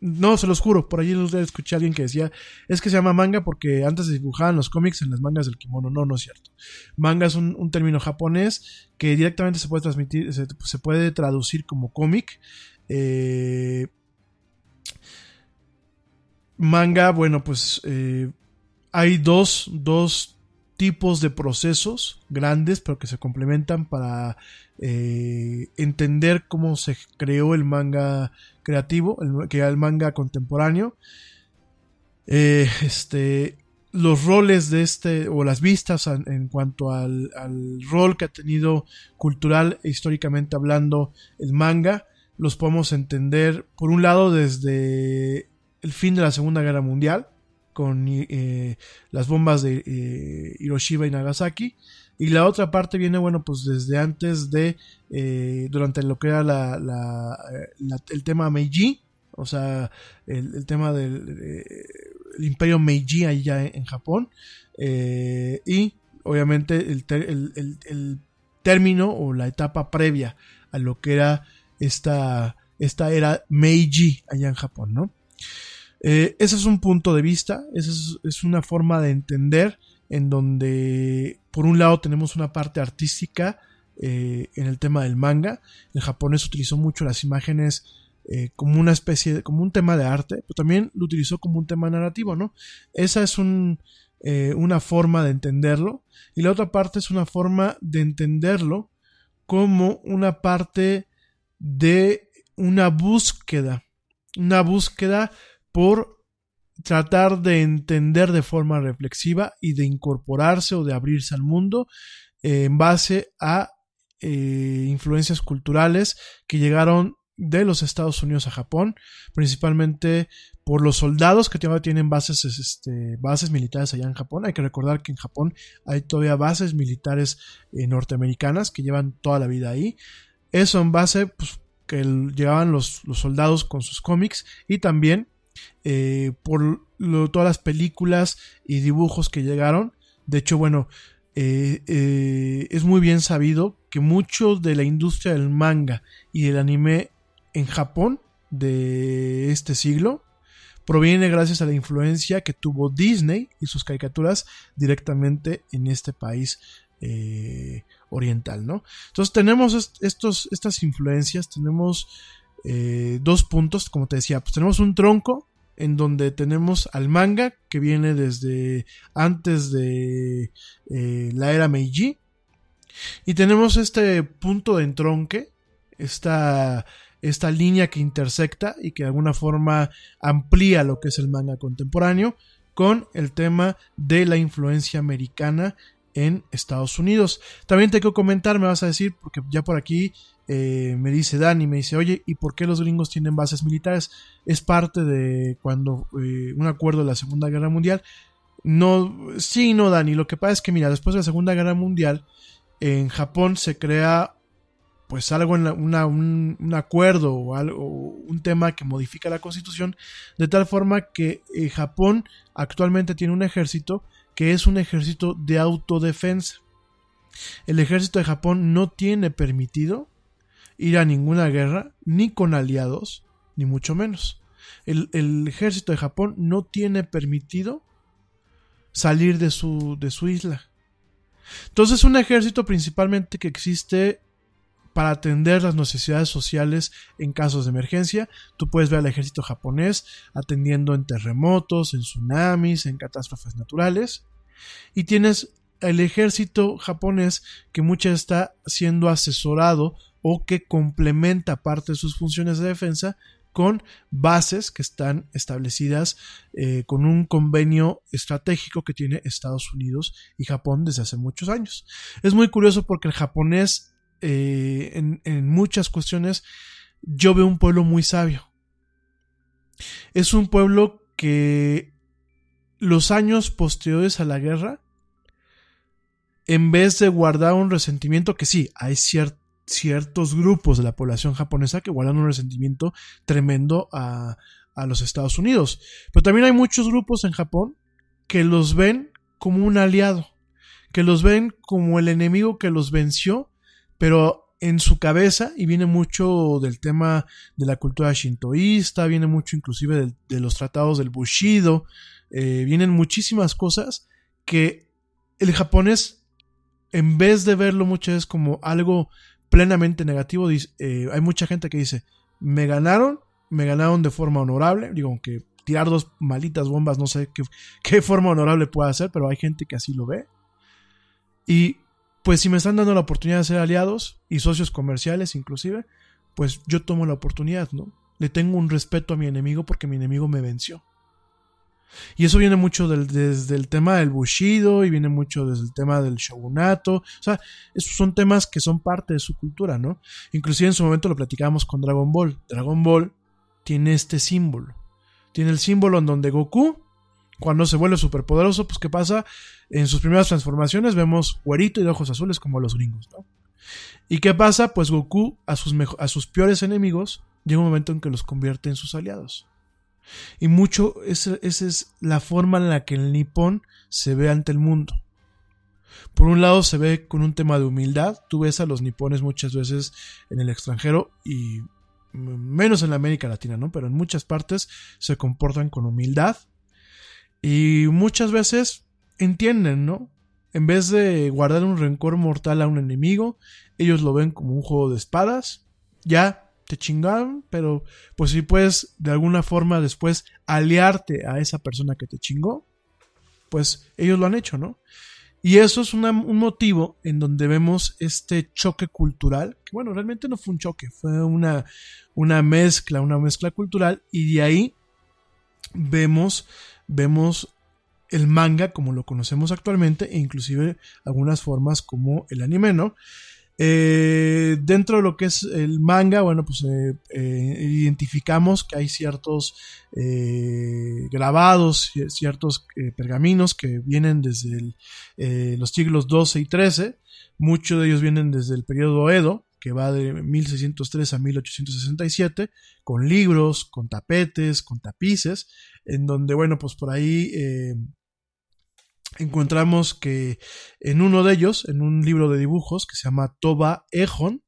No, se los juro, por allí escuché a alguien que decía, es que se llama manga porque antes se dibujaban los cómics en las mangas del kimono. No, no es cierto. Manga es un, término japonés que directamente se puede transmitir, se, puede traducir como cómic. Eh, manga, bueno, pues eh, hay dos, tipos de procesos grandes, pero que se complementan para eh, entender cómo se creó el manga creativo, que era el manga contemporáneo. este, los roles de este, o las vistas en, cuanto al, rol que ha tenido cultural e históricamente hablando el manga, los podemos entender, por un lado, desde el fin de la Segunda Guerra Mundial, con eh, las bombas de eh, Hiroshima y Nagasaki. Y la otra parte viene, bueno, pues desde antes de, eh, durante lo que era la, el tema Meiji, o sea, el, tema del imperio Meiji allá en, Japón. y obviamente el, el, término o la etapa previa a lo que era esta, esta era Meiji allá en Japón, ¿no? Eh, ese es un punto de vista, esa es, una forma de entender en donde por un lado tenemos una parte artística eh, en el tema del manga. El japonés utilizó mucho las imágenes eh, como una especie, de, como un tema de arte, pero también lo utilizó como un tema narrativo, ¿no? Esa es un, una forma de entenderlo y la otra parte es una forma de entenderlo como una parte de una búsqueda, una búsqueda por tratar de entender de forma reflexiva y de incorporarse o de abrirse al mundo eh, en base a eh, influencias culturales que llegaron de los Estados Unidos a Japón, principalmente por los soldados que todavía tienen bases, este, bases militares allá en Japón. Hay que recordar que en Japón hay todavía bases militares eh, norteamericanas que llevan toda la vida ahí. Eso en base pues, que llegaban los, los, soldados con sus cómics y también eh, por todas las películas y dibujos que llegaron. De hecho, bueno, eh, es muy bien sabido que mucho de la industria del manga y del anime en Japón de este siglo proviene gracias a la influencia que tuvo Disney y sus caricaturas directamente en este país eh, oriental, ¿no? Entonces tenemos estos, estas influencias, tenemos eh, dos puntos, como te decía, pues tenemos un tronco en donde tenemos al manga que viene desde antes de eh, la era Meiji y tenemos este punto de entronque, esta esta línea que intersecta y que de alguna forma amplía lo que es el manga contemporáneo con el tema de la influencia americana en Estados Unidos. También te quiero comentar, me vas a decir, porque ya por aquí eh, me dice Dani, me dice, oye, ¿y por qué los gringos tienen bases militares? Es parte de cuando eh, un acuerdo de la Segunda Guerra Mundial. No, sí, no, Dani, lo que pasa es que, mira, después de la Segunda Guerra Mundial, en Japón se crea pues algo en un, acuerdo o, algo, un tema que modifica la constitución, de tal forma que eh, Japón actualmente tiene un ejército que es un ejército de autodefensa. El ejército de Japón no tiene permitido ir a ninguna guerra, ni con aliados, ni mucho menos. El, el ejército de Japón no tiene permitido salir de su, de su isla. Entonces, un ejército principalmente que existe para atender las necesidades sociales en casos de emergencia. Tú puedes ver al ejército japonés atendiendo en terremotos, en tsunamis, en catástrofes naturales. Y tienes el ejército japonés que muchas está siendo asesorado o que complementa parte de sus funciones de defensa con bases que están establecidas eh, con un convenio estratégico que tiene Estados Unidos y Japón desde hace muchos años. Es muy curioso porque el japonés eh, en, muchas cuestiones, yo veo un pueblo muy sabio. Es un pueblo que los años posteriores a la guerra, en vez de guardar un resentimiento, que sí, hay ciertos grupos de la población japonesa que guardan un resentimiento tremendo a, a los Estados Unidos, pero también hay muchos grupos en Japón que los ven como un aliado, que los ven como el enemigo que los venció pero en su cabeza, y viene mucho del tema de la cultura shintoísta, viene mucho inclusive de, los tratados del Bushido, eh, vienen muchísimas cosas que el japonés, en vez de verlo muchas veces como algo plenamente negativo, eh, hay mucha gente que dice, me ganaron, me ganaron de forma honorable, digo, aunque tirar dos malitas bombas, no sé qué, qué forma honorable puede ser, pero hay gente que así lo ve. Y pues si me están dando la oportunidad de ser aliados y socios comerciales inclusive, pues yo tomo la oportunidad, ¿no? Le tengo un respeto a mi enemigo porque mi enemigo me venció. Y eso viene mucho desde el tema del Bushido y viene mucho desde el tema del shogunato. O sea, esos son temas que son parte de su cultura, ¿no? Inclusive en su momento lo platicábamos con Dragon Ball. Dragon Ball tiene este símbolo. Tiene el símbolo en donde Goku cuando se vuelve superpoderoso, pues ¿qué pasa? En sus primeras transformaciones vemos güerito y de ojos azules como los gringos, ¿no? ¿Y qué pasa? Pues Goku a sus, a sus peores enemigos llega un momento en que los convierte en sus aliados. Y mucho, esa, es la forma en la que el nipón se ve ante el mundo. Por un lado se ve con un tema de humildad, tú ves a los nipones muchas veces en el extranjero y menos en la América Latina, ¿no? Pero en muchas partes se comportan con humildad, y muchas veces entienden, ¿no? En vez de guardar un rencor mortal a un enemigo, ellos lo ven como un juego de espadas. Ya te chingaron, pero pues si puedes de alguna forma después aliarte a esa persona que te chingó, pues ellos lo han hecho, ¿no? Y eso es un motivo en donde vemos este choque cultural, que bueno, realmente no fue un choque, fue una, una mezcla, una mezcla cultural, y de ahí vemos, vemos el manga como lo conocemos actualmente, e inclusive algunas formas como el anime, ¿no? Eh, dentro de lo que es el manga, bueno, pues eh, eh, identificamos que hay ciertos grabados, ciertos pergaminos que vienen desde los siglos XII y XIII. Muchos de ellos vienen desde el periodo Edo, que va de 1603 a 1867, con libros, con tapetes, con tapices, en donde, bueno, pues por ahí encontramos que en uno de ellos, en un libro de dibujos que se llama Toba Ejon,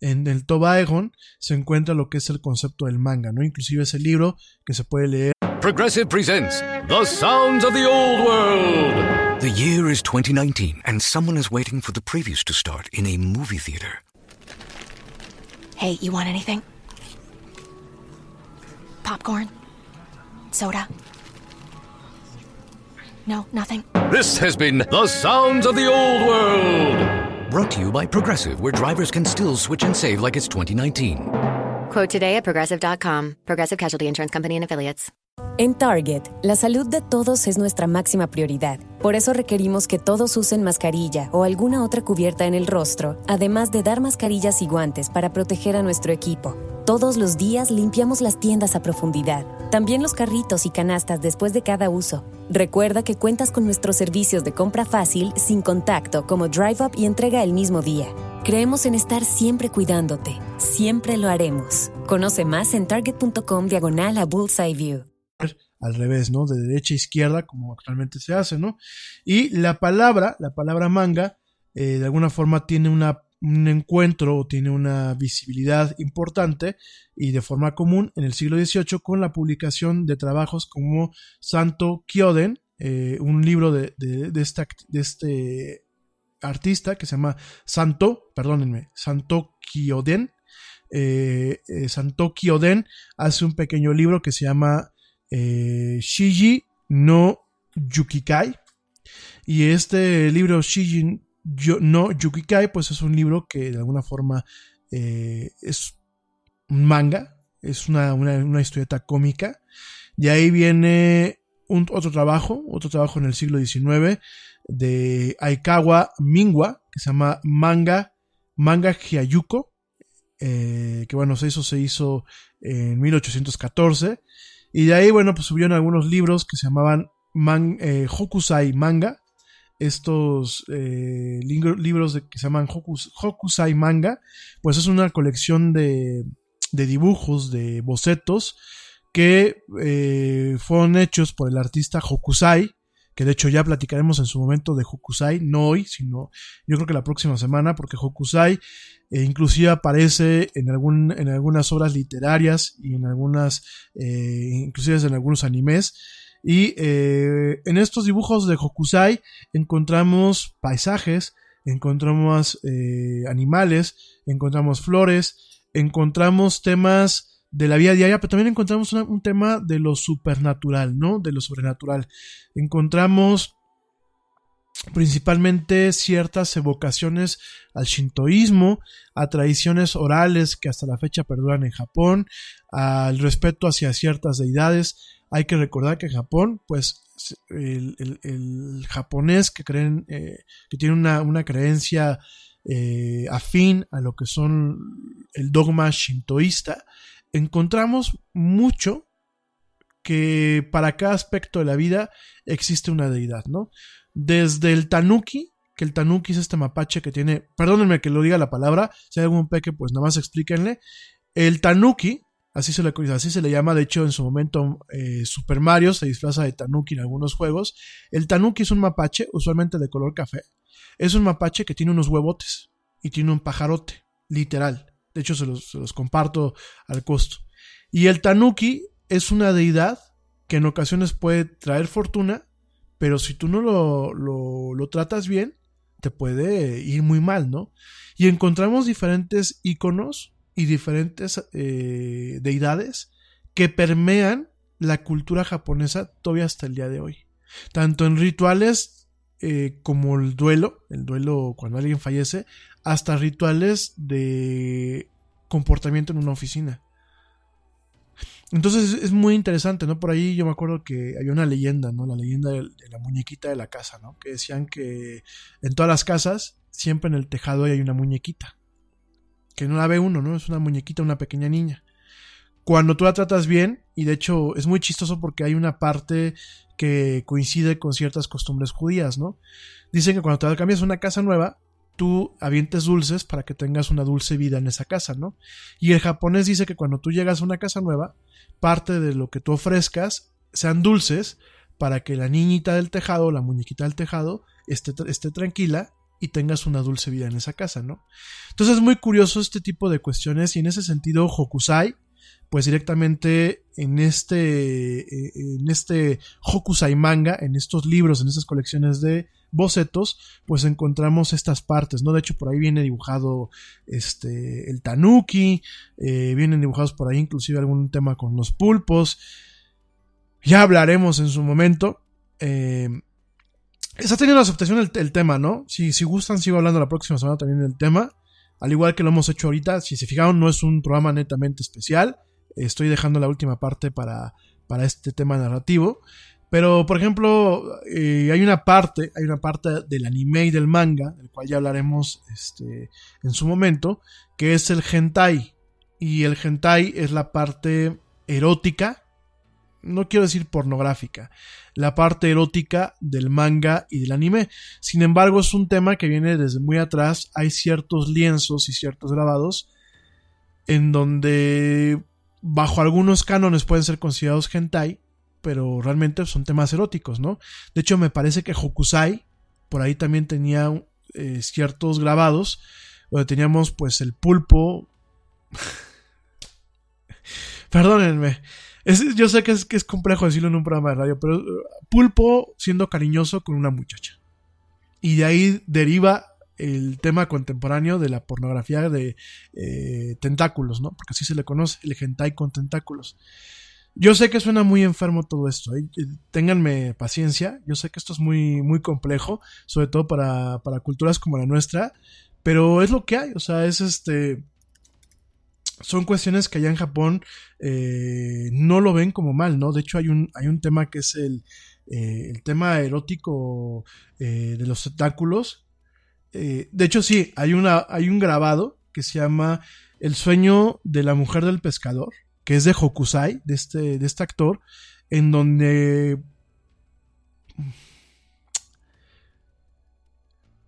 en el Toba Ejon se encuentra lo que es el concepto del manga, ¿no? Inclusive ese libro que se puede leer. Progressive presents The Sounds of the Old World. The year is 2019 and someone is waiting for the previews to start in a movie theater. Hey, you want anything? Popcorn? Soda? No, nothing. This has been The Sounds of the Old World. Brought to you by Progressive, where drivers can still switch and save like it's 2019. Quote today at progressive.com. Progressive Casualty Insurance Company and Affiliates. En Target, la salud de todos es nuestra máxima prioridad. Por eso requerimos que todos usen mascarilla o alguna otra cubierta en el rostro, además de dar mascarillas y guantes para proteger a nuestro equipo. Todos los días limpiamos las tiendas a profundidad, también los carritos y canastas después de cada uso. Recuerda que cuentas con nuestros servicios de compra fácil, sin contacto, como Drive Up y entrega el mismo día. Creemos en estar siempre cuidándote. Siempre lo haremos. Conoce más en target.com diagonal a Bullseye View. Al revés, ¿no? De derecha a izquierda, como actualmente se hace, ¿no? Y la palabra, la palabra manga, eh, de alguna forma tiene una un encuentro tiene una visibilidad importante y de forma común en el siglo XVIII con la publicación de trabajos como Santo Kyoden, eh, un libro de, de, este artista que se llama Santo, perdónenme, Santo Kyoden. Eh, eh, Santo Kyoden hace un pequeño libro que se llama Shiji no Yukikai. Y este libro Shiji yo, no, Yukikai, pues es un libro que de alguna forma eh, es un manga, es una, una, historieta cómica. De ahí viene un, otro trabajo, otro trabajo en el siglo XIX de Aikawa Mingwa, que se llama Manga, Manga Hyayuko, eh, que bueno, eso se hizo en 1814. Y de ahí, bueno, pues subieron algunos libros que se llamaban eh, Hokusai Manga, estos eh, libros que se llaman Hokusai Manga, pues es una colección de, dibujos, de bocetos, que eh, fueron hechos por el artista Hokusai, que de hecho ya platicaremos en su momento de Hokusai, no hoy, sino yo creo que la próxima semana, porque Hokusai eh, inclusive aparece en, algún, en algunas obras literarias y en algunas, inclusive en algunos animes, y eh, en estos dibujos de Hokusai encontramos paisajes, encontramos eh, animales, encontramos flores, encontramos temas de la vida diaria, pero también encontramos un tema de lo supernatural, ¿no? De lo sobrenatural. Encontramos principalmente ciertas evocaciones al shintoísmo, a tradiciones orales que hasta la fecha perduran en Japón, al respeto hacia ciertas deidades, hay que recordar que Japón, pues el, japonés que creen, eh, que tiene una, creencia eh, afín a lo que son el dogma shintoísta, encontramos mucho que para cada aspecto de la vida existe una deidad, ¿no? Desde el tanuki, que el tanuki es este mapache que tiene, perdónenme que lo diga la palabra, si hay algún peque, pues nada más explíquenle. El tanuki Así se, le, así se le llama, de hecho en su momento eh, Super Mario se disfraza de Tanuki en algunos juegos. El Tanuki es un mapache, usualmente de color café. Es un mapache que tiene unos huevotes y tiene un pajarote, literal. De hecho se los, comparto al costo. Y el Tanuki es una deidad que en ocasiones puede traer fortuna, pero si tú no lo, lo, lo tratas bien, te puede ir muy mal, ¿no? Y encontramos diferentes iconos y diferentes eh, deidades que permean la cultura japonesa todavía hasta el día de hoy. Tanto en rituales eh, como el duelo, el duelo cuando alguien fallece, hasta rituales de comportamiento en una oficina. Entonces es muy interesante, ¿no? Por ahí yo me acuerdo que había una leyenda, ¿no? La leyenda de, la muñequita de la casa, ¿no? Que decían que en todas las casas, siempre en el tejado hay una muñequita. Que no la ve uno, ¿no? Es una muñequita, una pequeña niña. Cuando tú la tratas bien, y de hecho es muy chistoso porque hay una parte que coincide con ciertas costumbres judías, ¿no? Dicen que cuando te cambias una casa nueva, tú avientes dulces para que tengas una dulce vida en esa casa, ¿no? Y el japonés dice que cuando tú llegas a una casa nueva, parte de lo que tú ofrezcas sean dulces para que la niñita del tejado, la muñequita del tejado, esté, esté tranquila y tengas una dulce vida en esa casa, ¿no? Entonces es muy curioso este tipo de cuestiones y en ese sentido Hokusai, pues directamente en este, eh, en este Hokusai manga, en estos libros, en estas colecciones de bocetos, pues encontramos estas partes, ¿no? De hecho, por ahí viene dibujado este, el tanuki, eh, vienen dibujados por ahí inclusive algún tema con los pulpos. Ya hablaremos en su momento. Eh, está teniendo aceptación el, tema, ¿no? Si, si gustan, sigo hablando la próxima semana también del tema. Al igual que lo hemos hecho ahorita, si se fijaron, no es un programa netamente especial. Estoy dejando la última parte para, para este tema narrativo. Pero, por ejemplo, eh, hay una parte, hay una parte del anime y del manga, del cual ya hablaremos este, en su momento, que es el hentai. Y el hentai es la parte erótica, no quiero decir pornográfica, la parte erótica del manga y del anime. Sin embargo, es un tema que viene desde muy atrás. Hay ciertos lienzos y ciertos grabados en donde, bajo algunos cánones, pueden ser considerados hentai pero realmente son temas eróticos, ¿no? De hecho, me parece que Hokusai por ahí también tenía eh, ciertos grabados, donde teníamos pues el pulpo. Perdónenme. Yo sé que es, que es complejo decirlo en un programa de radio, pero uh, pulpo siendo cariñoso con una muchacha. Y de ahí deriva el tema contemporáneo de la pornografía de eh, tentáculos, ¿no? Porque así se le conoce, el hentai con tentáculos. Yo sé que suena muy enfermo todo esto, ¿eh? ténganme paciencia, yo sé que esto es muy, muy complejo, sobre todo para, para culturas como la nuestra, pero es lo que hay, o sea, es este... Son cuestiones que allá en Japón eh, no lo ven como mal, ¿no? De hecho hay un, hay un tema que es el, eh, el tema erótico de los tentáculos. de hecho sí, hay, una, hay un grabado que se llama El sueño de la mujer del pescador que es de Hokusai, de este, de este actor, en donde...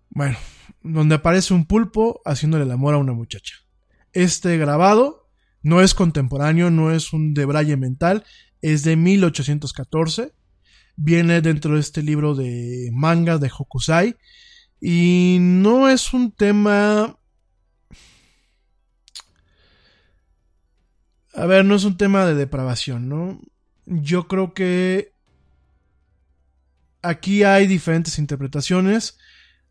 Bueno, donde aparece un pulpo haciéndole el amor a una muchacha. Este grabado no es contemporáneo, no es un debraye mental, es de 1814. Viene dentro de este libro de mangas de Hokusai. Y no es un tema A ver, no es un tema de depravación, ¿no? Yo creo que aquí hay diferentes interpretaciones.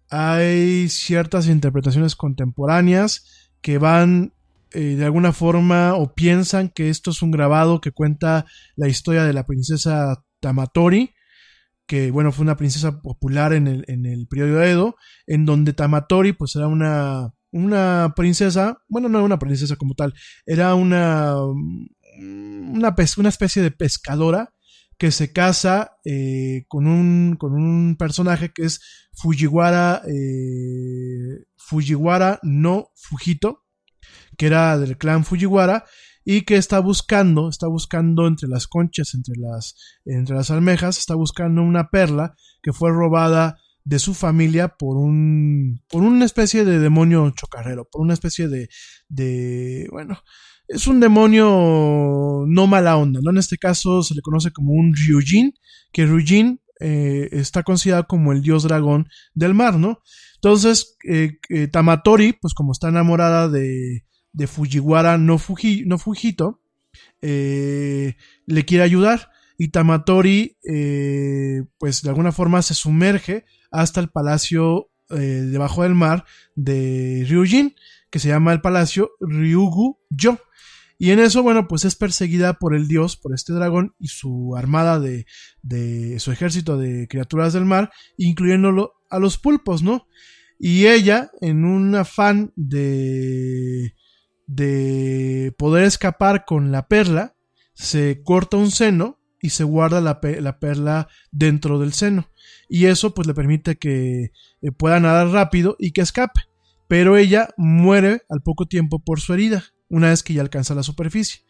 Hay ciertas interpretaciones contemporáneas que van eh, de alguna forma o piensan que esto es un grabado que cuenta la historia de la princesa Tamatori, que bueno, fue una princesa popular en el, en el periodo Edo, en donde Tamatori pues era una una princesa, bueno, no era una princesa como tal, era una, una, una especie de pescadora que se casa eh, con, un, con un personaje que es Fujiwara, eh, Fujiwara no Fujito, que era del clan Fujiwara, y que está buscando, está buscando entre las conchas, entre las, entre las almejas, está buscando una perla que fue robada de su familia por un por una especie de demonio chocarrero, por una especie de de bueno, es un demonio no mala onda, ¿no? En este caso se le conoce como un Ryujin, que Ryujin eh, está considerado como el dios dragón del mar, ¿no? Entonces, eh, eh, Tamatori, pues como está enamorada de, de Fujiwara no, Fuji, no Fujito, le quiere ayudar y Tamatori, pues de alguna forma se sumerge hasta el palacio eh, debajo del mar de Ryujin, que se llama el palacio Ryugu-yo. Y en eso, bueno, pues es perseguida por el dios, por este dragón y su armada de, de su ejército de criaturas del mar, incluyéndolo a los pulpos, ¿no? Y ella, en un afán de, de poder escapar con la perla, se corta un seno y se guarda la, la perla dentro del seno. Y eso pues le permite que eh, pueda nadar rápido y que escape. Pero ella muere al poco tiempo por su herida, una vez que ya alcanza la superficie.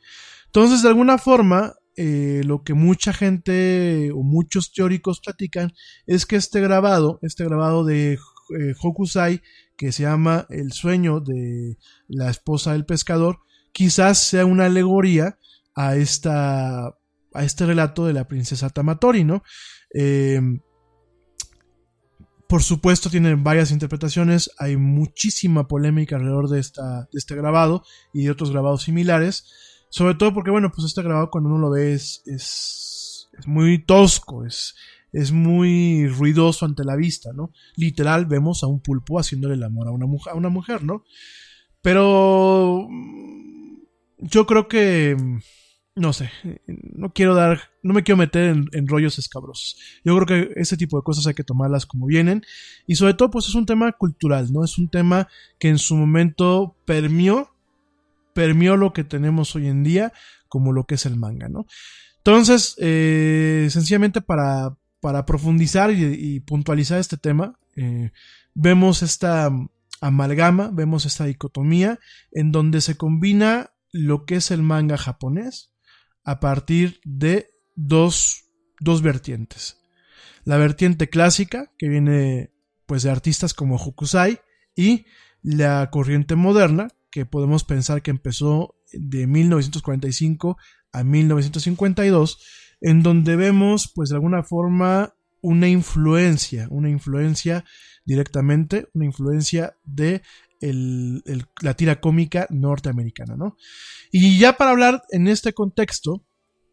Entonces, de alguna forma, eh, lo que mucha gente o muchos teóricos platican es que este grabado, este grabado de eh, Hokusai, que se llama El sueño de la esposa del pescador, quizás sea una alegoría a esta a este relato de la princesa Tamatori, ¿no? Eh, por supuesto, tienen varias interpretaciones, hay muchísima polémica alrededor de, esta, este grabado y de otros grabados similares, sobre todo porque, bueno, pues este grabado cuando uno lo ve es, es, es muy tosco, es, es muy ruidoso ante la vista, ¿no? Literal, vemos a un pulpo haciéndole el amor a una mujer, a una mujer ¿no? Pero mm, yo creo que no sé, no quiero dar, no me quiero meter en, rollos escabrosos. Yo creo que ese tipo de cosas hay que tomarlas como vienen. Y sobre todo, pues es un tema cultural, ¿no? Es un tema que en su momento permió, permió lo que tenemos hoy en día como lo que es el manga, ¿no? Entonces, eh, sencillamente para, para profundizar y, puntualizar este tema, eh, vemos esta amalgama, vemos esta dicotomía en donde se combina lo que es el manga japonés, a partir de dos, dos vertientes. La vertiente clásica, que viene pues de artistas como Hokusai, y la corriente moderna, que podemos pensar que empezó de 1945 a 1952, en donde vemos pues de alguna forma una influencia, una influencia directamente, una influencia de la tira cómica norteamericana, ¿no? Y ya para hablar en este contexto,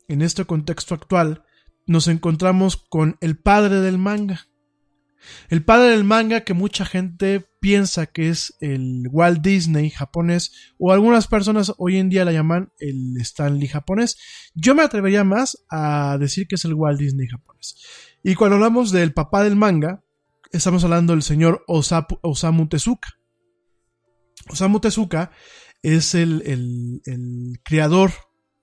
en este contexto actual, nos encontramos con el padre del manga. El padre del manga que mucha gente piensa que es el Walt Disney japonés o algunas personas hoy en día la llaman el Stanley japonés. Yo me atrevería más a decir que es el Walt Disney japonés. Y cuando hablamos del papá del manga, estamos hablando del señor Osamu Tezuka. Osamu Tezuka es el, el, creador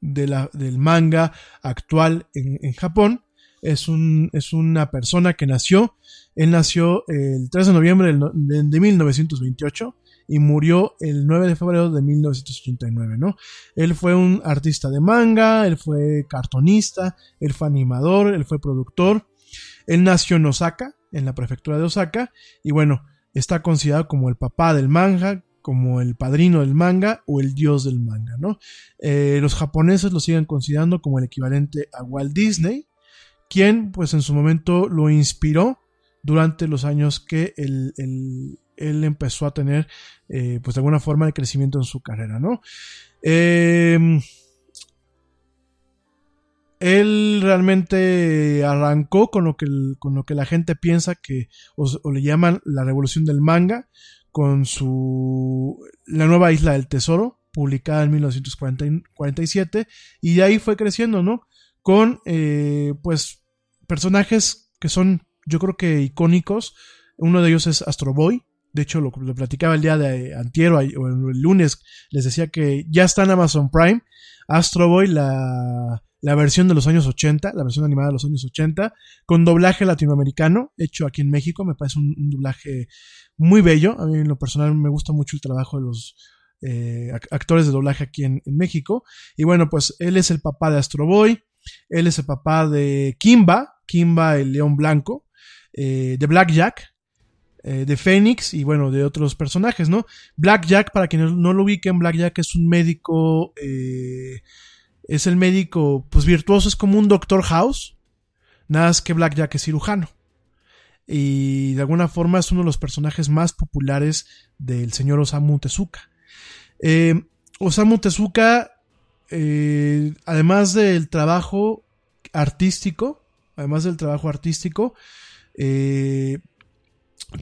de la, del manga actual en, Japón. Es, un, es, una persona que nació, él nació el 3 de noviembre de, 1928 y murió el 9 de febrero de 1989, ¿no? Él fue un artista de manga, él fue cartonista, él fue animador, él fue productor. Él nació en Osaka, en la prefectura de Osaka, y bueno, está considerado como el papá del manga, como el padrino del manga o el dios del manga, ¿no? Eh, los japoneses lo siguen considerando como el equivalente a Walt Disney, quien pues en su momento lo inspiró durante los años que él, empezó a tener eh, pues de alguna forma de crecimiento en su carrera, ¿no? Em, él realmente arrancó con lo que, con lo que la gente piensa que o le llaman la revolución del manga, con su La nueva isla del tesoro, publicada en 1947, y de ahí fue creciendo, ¿no? Con, eh, pues, personajes que son, yo creo que icónicos. Uno de ellos es Astro Boy. De hecho, lo, lo platicaba el día de antiero o el lunes. Les decía que ya está en Amazon Prime. Astro Boy, la, la versión de los años 80, la versión animada de los años 80, con doblaje latinoamericano, hecho aquí en México. Me parece un, doblaje muy bello. A mí en lo personal me gusta mucho el trabajo de los eh, actores de doblaje aquí en, México. Y bueno, pues él es el papá de Astro Boy, él es el papá de Kimba, Kimba el león blanco, eh, de Blackjack, eh, de Phoenix y bueno, de otros personajes, ¿no? Blackjack, para quienes no lo ubiquen, Blackjack es un médico eh, es el médico, pues virtuoso, es como un Doctor House, nada más que Blackjack es cirujano. Y de alguna forma es uno de los personajes más populares del señor Osamu Tezuka. Eh, Osamu Tezuka, eh, además del trabajo artístico, además del trabajo artístico, eh,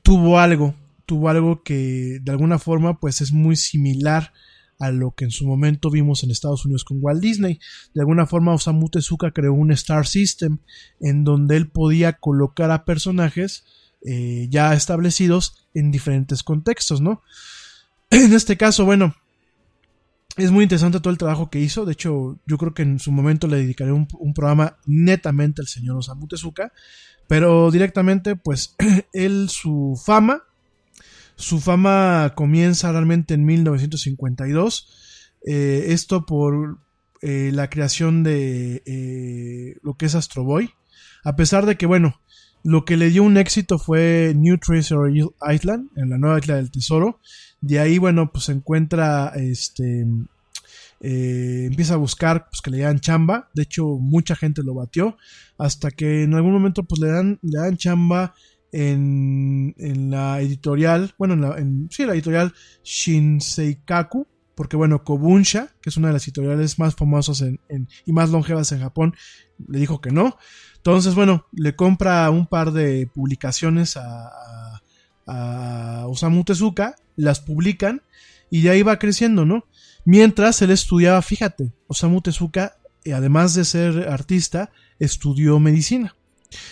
tuvo algo, tuvo algo que de alguna forma pues es muy similar a lo que en su momento vimos en Estados Unidos con Walt Disney. De alguna forma Osamu Tezuka creó un Star System en donde él podía colocar a personajes eh, ya establecidos en diferentes contextos, ¿no? En este caso, bueno, es muy interesante todo el trabajo que hizo. De hecho, yo creo que en su momento le dedicaré un, un programa netamente al señor Osamu Tezuka. Pero directamente, pues, él, su fama, su fama comienza realmente en 1952. Eh, esto por eh, la creación de eh, lo que es Astro Boy. A pesar de que, bueno, lo que le dio un éxito fue New Treasure Island, en la nueva isla del tesoro. De ahí, bueno, pues se encuentra, este, empieza a buscar pues, que le dan chamba. De hecho, mucha gente lo batió. Hasta que en algún momento, pues le dan, le dan chamba en, en la editorial, bueno, en la, sí, la editorial Shinseikaku. Porque bueno, Kobunsha, que es una de las editoriales más famosas en, y más longevas en Japón, le dijo que no. Entonces, bueno, le compra un par de publicaciones a, a, a Osamu Tezuka, las publican y de ahí va creciendo, ¿no? Mientras él estudiaba, fíjate, Osamu Tezuka, eh, además de ser artista, estudió medicina.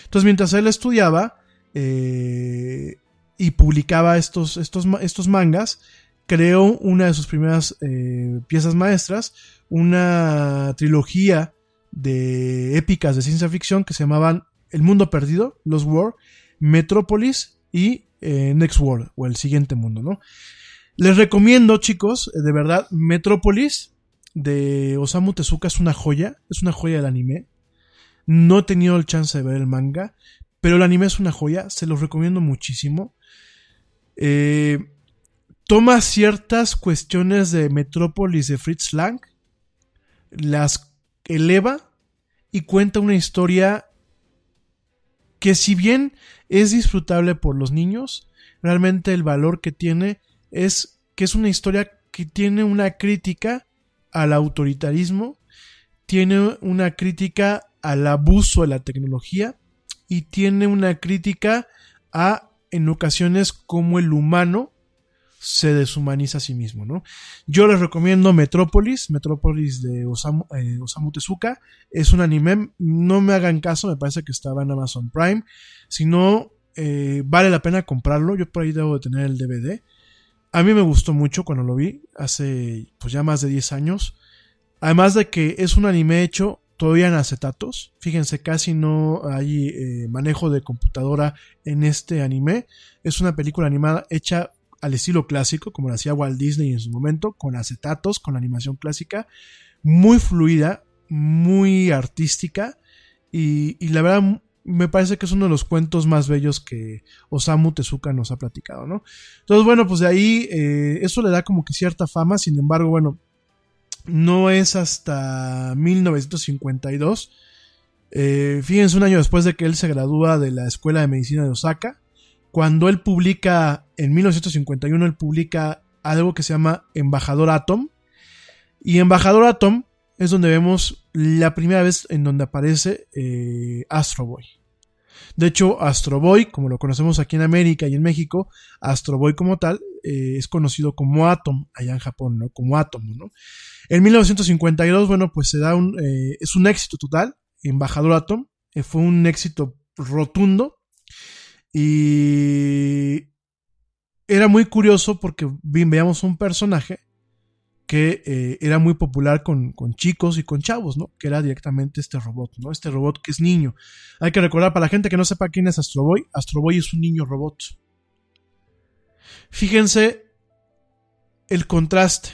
Entonces, mientras él estudiaba eh, y publicaba estos, estos, estos mangas, creó una de sus primeras eh, piezas maestras, una trilogía de épicas de ciencia ficción que se llamaban El Mundo Perdido, Los War, Metrópolis y eh, Next World, o El Siguiente Mundo, ¿no? Les recomiendo, chicos, de verdad, Metrópolis de Osamu Tezuka es una joya, es una joya del anime. No he tenido el chance de ver el manga, pero el anime es una joya, se los recomiendo muchísimo. Eh, toma ciertas cuestiones de Metrópolis de Fritz Lang, las eleva y cuenta una historia que si bien es disfrutable por los niños, realmente el valor que tiene es que es una historia que tiene una crítica al autoritarismo, tiene una crítica al abuso de la tecnología y tiene una crítica a en ocasiones como el humano se deshumaniza a sí mismo, ¿no? Yo les recomiendo Metrópolis, Metrópolis de Osamu, eh, Tezuka, es un anime, no me hagan caso, me parece que estaba en Amazon Prime, si no, eh, vale la pena comprarlo, yo por ahí debo de tener el DVD, a mí me gustó mucho cuando lo vi, hace pues ya más de 10 años, además de que es un anime hecho todavía en acetatos. Fíjense, casi no hay eh, manejo de computadora en este anime. Es una película animada hecha al estilo clásico, como lo hacía Walt Disney en su momento, con acetatos, con animación clásica, muy fluida, muy artística y, y, la verdad me parece que es uno de los cuentos más bellos que Osamu Tezuka nos ha platicado, ¿no? Entonces, bueno, pues de ahí eh, eso le da como que cierta fama, sin embargo, bueno, no es hasta 1952. Eh, fíjense, un año después de que él se gradúa de la Escuela de Medicina de Osaka, cuando él publica, en 1951, él publica algo que se llama Embajador Atom. Y Embajador Atom es donde vemos la primera vez en donde aparece eh, Astro Boy. De hecho, Astro Boy, como lo conocemos aquí en América y en México, Astro Boy como tal, eh, es conocido como Atom allá en Japón, ¿no? Como Átomo, ¿no? En 1952, bueno, pues se da un, eh, es un éxito total, Embajador Atom, eh, fue un éxito rotundo y era muy curioso porque veíamos un personaje que era muy popular con, con, chicos y con chavos, ¿no? Que era directamente este robot, ¿no? Este robot que es niño. Hay que recordar, para la gente que no sepa quién es Astro Boy, Astro Boy es un niño robot. Fíjense el contraste.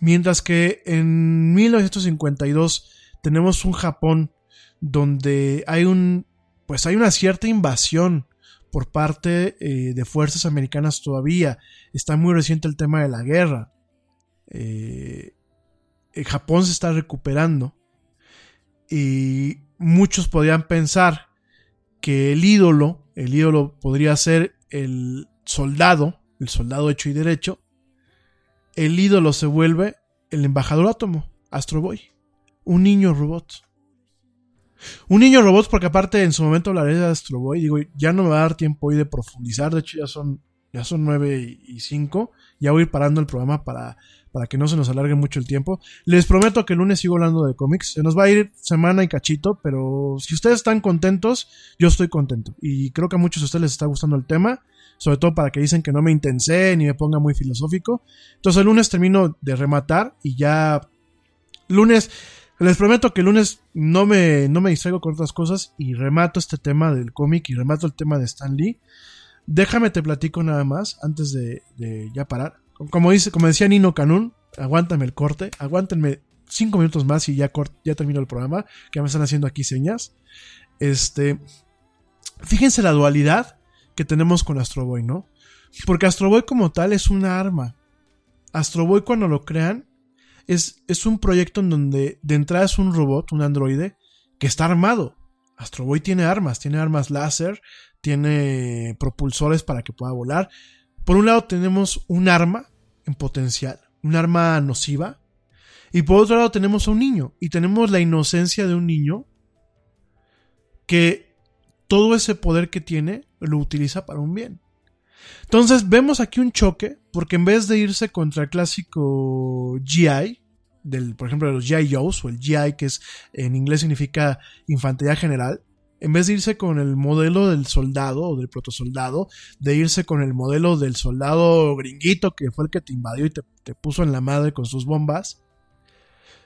Mientras que en 1952 tenemos un Japón donde hay un, pues hay una cierta invasión por parte eh, de fuerzas americanas todavía. Está muy reciente el tema de la guerra. Eh, Japón se está recuperando. Y muchos podrían pensar que el ídolo, el ídolo podría ser el soldado, el soldado hecho y derecho. El ídolo se vuelve el embajador átomo, Astro Boy, un niño robot. Un niño robot, porque aparte en su momento hablaré de Astro Boy, digo, ya no me va a dar tiempo hoy de profundizar, de hecho ya son Ya son 9 y 5. Ya voy parando el programa para, para que no se nos alargue mucho el tiempo. Les prometo que el lunes sigo hablando de cómics. Se nos va a ir semana y cachito, pero si ustedes están contentos, yo estoy contento. Y creo que a muchos de ustedes les está gustando el tema. Sobre todo para que dicen que no me intensé ni me ponga muy filosófico. Entonces el lunes termino de rematar y ya... Lunes... Les prometo que el lunes no me, no me distraigo con otras cosas y remato este tema del cómic y remato el tema de Stan Lee. Déjame te platico nada más antes de, ya parar. Como, dice, como decía Nino Canún, aguántame el corte, aguántenme cinco minutos más y ya, ya termino el programa, que me están haciendo aquí señas. Este, fíjense la dualidad que tenemos con Astro Boy, ¿no? Porque Astro Boy como tal es una arma. Astro Boy cuando lo crean es, es un proyecto en donde de entrada es un robot, un androide, que está armado. Astro Boy tiene armas, tiene armas láser, tiene propulsores para que pueda volar. Por un lado tenemos un arma en potencial, un arma nociva, y por otro lado tenemos a un niño, y tenemos la inocencia de un niño que todo ese poder que tiene lo utiliza para un bien. Entonces vemos aquí un choque, porque en vez de irse contra el clásico GI, del, por ejemplo, de los GI Joes, o el GI, que es en inglés significa infantería general, en vez de irse con el modelo del soldado o del protosoldado, de irse con el modelo del soldado gringuito que fue el que te invadió y te, te puso en la madre con sus bombas,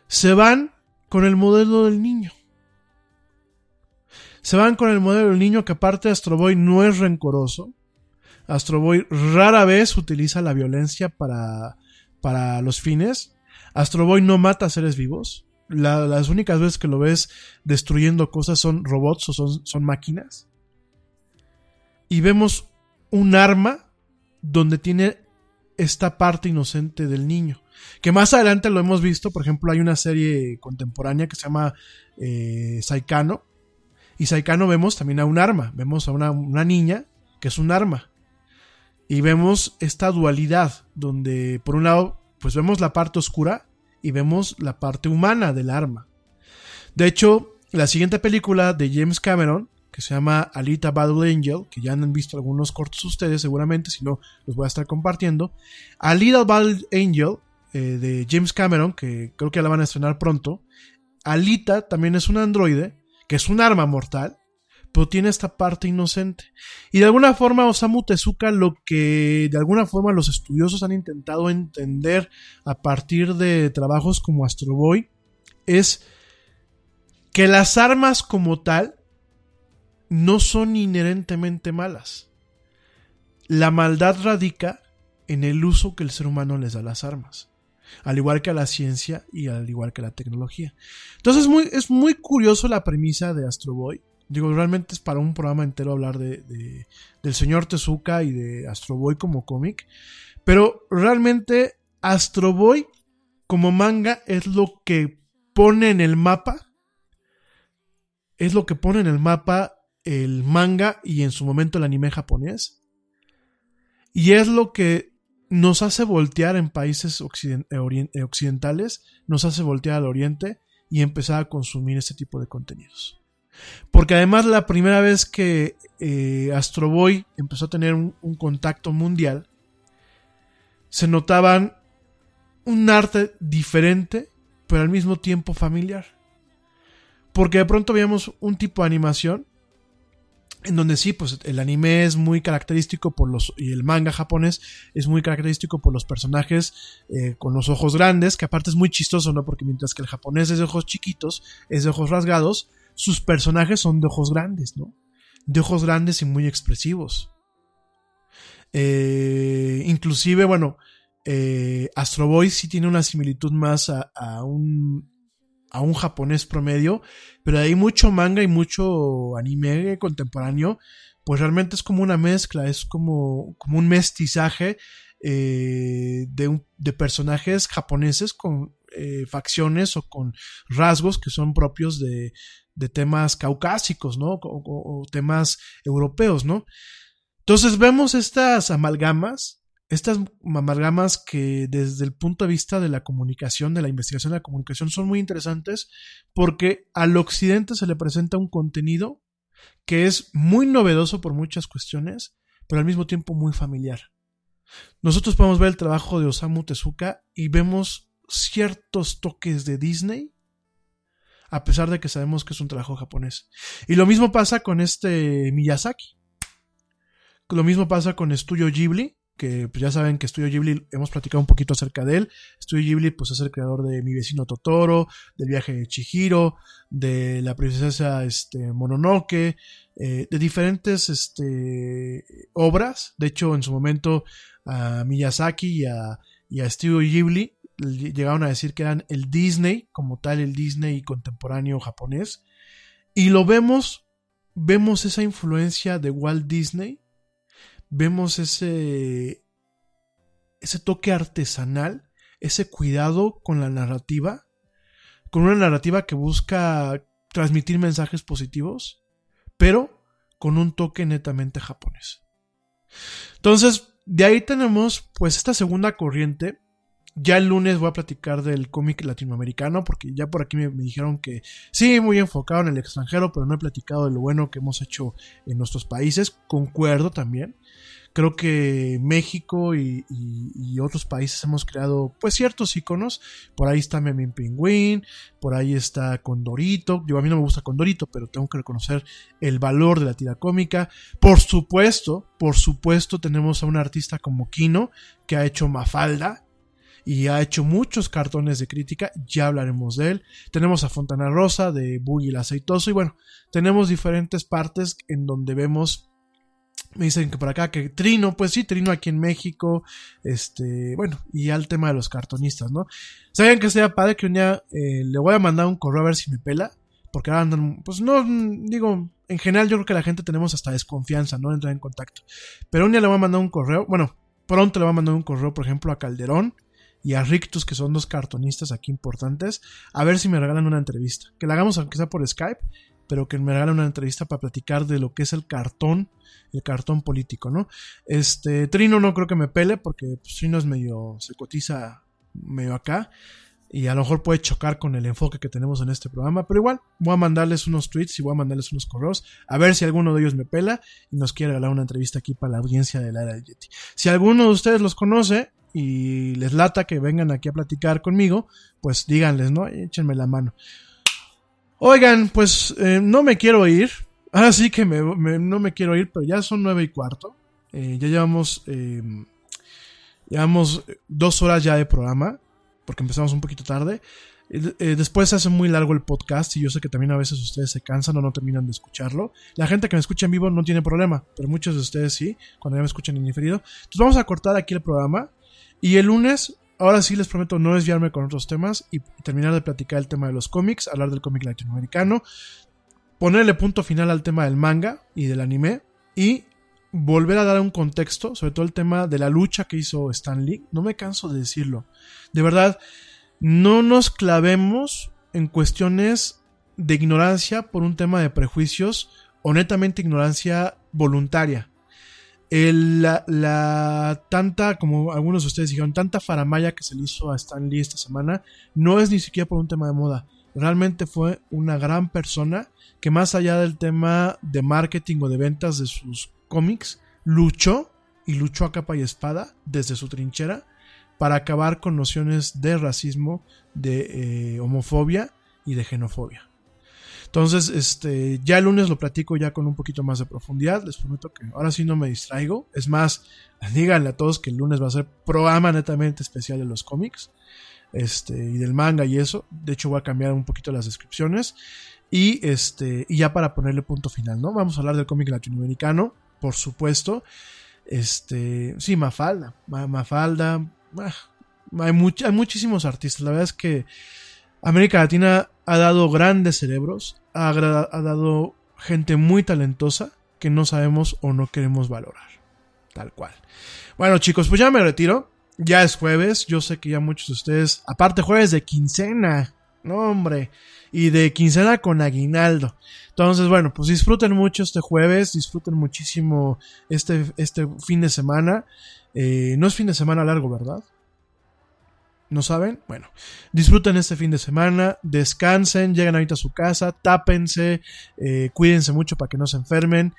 se van con el modelo del niño. Se van con el modelo del niño que aparte Astro Boy no es rencoroso. Astro Boy rara vez utiliza la violencia para, para los fines. Astro Boy no mata seres vivos las únicas veces que lo ves destruyendo cosas son robots o son, son máquinas. Y vemos un arma donde tiene esta parte inocente del niño. Que más adelante lo hemos visto, por ejemplo, hay una serie contemporánea que se llama eh, Saikano. Y Saikano vemos también a un arma, vemos a una, una niña que es un arma. Y vemos esta dualidad, donde por un lado, pues vemos la parte oscura y vemos la parte humana del arma. De hecho, la siguiente película de James Cameron, que se llama Alita Battle Angel, que ya han visto algunos cortos ustedes seguramente, si no los voy a estar compartiendo. Alita Battle Angel eh, de James Cameron, que creo que la van a estrenar pronto. Alita también es un androide, que es un arma mortal, pero tiene esta parte inocente. Y de alguna forma Osamu Tezuka lo que de alguna forma los estudiosos han intentado entender a partir de trabajos como Astro Boy es que las armas como tal no son inherentemente malas. La maldad radica en el uso que el ser humano les da a las armas. Al igual que a la ciencia y al igual que a la tecnología. Entonces es muy, es muy curioso la premisa de Astro Boy. Digo, realmente es para un programa entero hablar de, del señor Tezuka y de Astro Boy como cómic. Pero realmente Astro Boy como manga es lo que pone en el mapa. Es lo que pone en el mapa el manga y en su momento el anime japonés. Y es lo que nos hace voltear en países occidentales, nos hace voltear al oriente y empezar a consumir este tipo de contenidos. Porque además la primera vez que eh, Astro Boy empezó a tener un, contacto mundial, se notaban un arte diferente, pero al mismo tiempo familiar. Porque de pronto veíamos un tipo de animación en donde sí, pues el anime es muy característico por los, y el manga japonés es muy característico por los personajes eh, con los ojos grandes, que aparte es muy chistoso, ¿no? Porque mientras que el japonés es de ojos chiquitos, es de ojos rasgados, sus personajes son de ojos grandes, ¿no? De ojos grandes y muy expresivos. Eh, inclusive, bueno, eh, Astro Boy sí tiene una similitud más a, un a un japonés promedio, pero hay mucho manga y mucho anime contemporáneo, pues realmente es como una mezcla, es como, como un mestizaje eh, de, de, personajes japoneses con eh, facciones o con rasgos que son propios de, de temas caucásicos, ¿no? O, temas europeos, ¿no? Entonces vemos estas amalgamas, estas amalgamas que desde el punto de vista de la comunicación, de la investigación de la comunicación, son muy interesantes porque al occidente se le presenta un contenido que es muy novedoso por muchas cuestiones, pero al mismo tiempo muy familiar. nosotros podemos ver el trabajo de Osamu Tezuka y vemos ciertos toques de Disney, a pesar de que sabemos que es un trabajo japonés. Y lo mismo pasa con este Miyazaki. Lo mismo pasa con Studio Ghibli, que pues ya saben que Studio Ghibli hemos platicado un poquito acerca de él. Studio Ghibli pues es el creador de Mi vecino Totoro, del viaje de Chihiro, de la princesa este, Mononoke, eh, de diferentes este, obras. De hecho, en su momento a Miyazaki y a, y a Studio Ghibli llegaron a decir que eran el Disney, como tal el Disney contemporáneo japonés. Y lo vemos, vemos esa influencia de Walt Disney vemos ese, ese toque artesanal, ese cuidado con la narrativa, con una narrativa que busca transmitir mensajes positivos, pero con un toque netamente japonés. Entonces, de ahí tenemos pues esta segunda corriente. Ya el lunes voy a platicar del cómic latinoamericano, porque ya por aquí me, me, dijeron que sí, muy enfocado en el extranjero, pero no he platicado de lo bueno que hemos hecho en nuestros países. Concuerdo también creo que México y, otros países hemos creado pues ciertos iconos. Por ahí está Memín Pingüín, por ahí está Condorito. Yo a mí no me gusta Condorito, pero tengo que reconocer el valor de la tira cómica. Por supuesto, por supuesto tenemos a un artista como Kino que ha hecho Mafalda, y ha hecho muchos cartones de crítica, ya hablaremos de él. Tenemos a Fontana Rosa de Boogie el Aceitoso y bueno, tenemos diferentes partes en donde vemos me dicen que por acá que Trino, pues sí, Trino aquí en México, este, bueno, y al tema de los cartonistas, ¿no? Saben que sería padre que un día eh, le voy a mandar un correo a ver si me pela, porque ahora andan, pues no, digo, en general yo creo que la gente tenemos hasta desconfianza, ¿no? Entrar en contacto. Pero un día le voy a mandar un correo, bueno, pronto le voy a mandar un correo, por ejemplo, a Calderón y a Rictus, que son dos cartonistas aquí importantes, a ver si me regalan una entrevista. Que la hagamos aunque sea por Skype pero que me regala una entrevista para platicar de lo que es el cartón, el cartón político, ¿no? Este, Trino no creo que me pele porque pues, Trino es medio, se cotiza medio acá y a lo mejor puede chocar con el enfoque que tenemos en este programa, pero igual voy a mandarles unos tweets y voy a mandarles unos correos a ver si alguno de ellos me pela y nos quiere regalar una entrevista aquí para la audiencia de la del Yeti. Si alguno de ustedes los conoce y les lata que vengan aquí a platicar conmigo, pues díganles, ¿no? Échenme la mano. Oigan, pues eh, no me quiero ir. Así que me, no me quiero ir, pero ya son nueve y cuarto. Eh, ya llevamos, eh, llevamos dos horas ya de programa, porque empezamos un poquito tarde. después se hace muy largo el podcast y yo sé que también a veces ustedes se cansan o no terminan de escucharlo. La gente que me escucha en vivo no tiene problema, pero muchos de ustedes sí, cuando ya me escuchan en diferido. Entonces vamos a cortar aquí el programa y el lunes ahora sí les prometo no desviarme con otros temas y terminar de platicar el tema de los cómics, hablar del cómic latinoamericano, ponerle punto final al tema del manga y del anime y volver a dar un contexto, sobre todo el tema de la lucha que hizo Stan Lee. No me canso de decirlo. De verdad, no nos clavemos en cuestiones de ignorancia por un tema de prejuicios o netamente ignorancia voluntaria la, tanta, como algunos de ustedes dijeron, tanta faramaya que se le hizo a Stan Lee esta semana, no es ni siquiera por un tema de moda. Realmente fue una gran persona que más allá del tema de marketing o de ventas de sus cómics, luchó y luchó a capa y espada desde su trinchera para acabar con nociones de racismo, de eh, homofobia y de xenofobia. Entonces, este, ya el lunes lo platico ya con un poquito más de profundidad. Les prometo que ahora sí no me distraigo. Es más, díganle a todos que el lunes va a ser programa netamente especial de los cómics. Este, y del manga y eso. De hecho, voy a cambiar un poquito las descripciones. Y este, y ya para ponerle punto final, ¿no? Vamos a hablar del cómic latinoamericano, por supuesto. Este, sí, Mafalda. Mafalda. Ah, hay, hay muchísimos artistas. La verdad es que América Latina ha dado grandes cerebros, ha, dado gente muy talentosa que no sabemos o no queremos valorar. Tal cual. Bueno, chicos, pues ya me retiro. Ya es jueves. Yo sé que ya muchos de ustedes, aparte jueves de quincena, no hombre, y de quincena con aguinaldo. Entonces, bueno, pues disfruten mucho este jueves, disfruten muchísimo este, este fin de semana. Eh, no es fin de semana largo, ¿verdad? ¿No saben? Bueno, disfruten este fin de semana, descansen, lleguen ahorita a su casa, tápense, eh, cuídense mucho para que no se enfermen.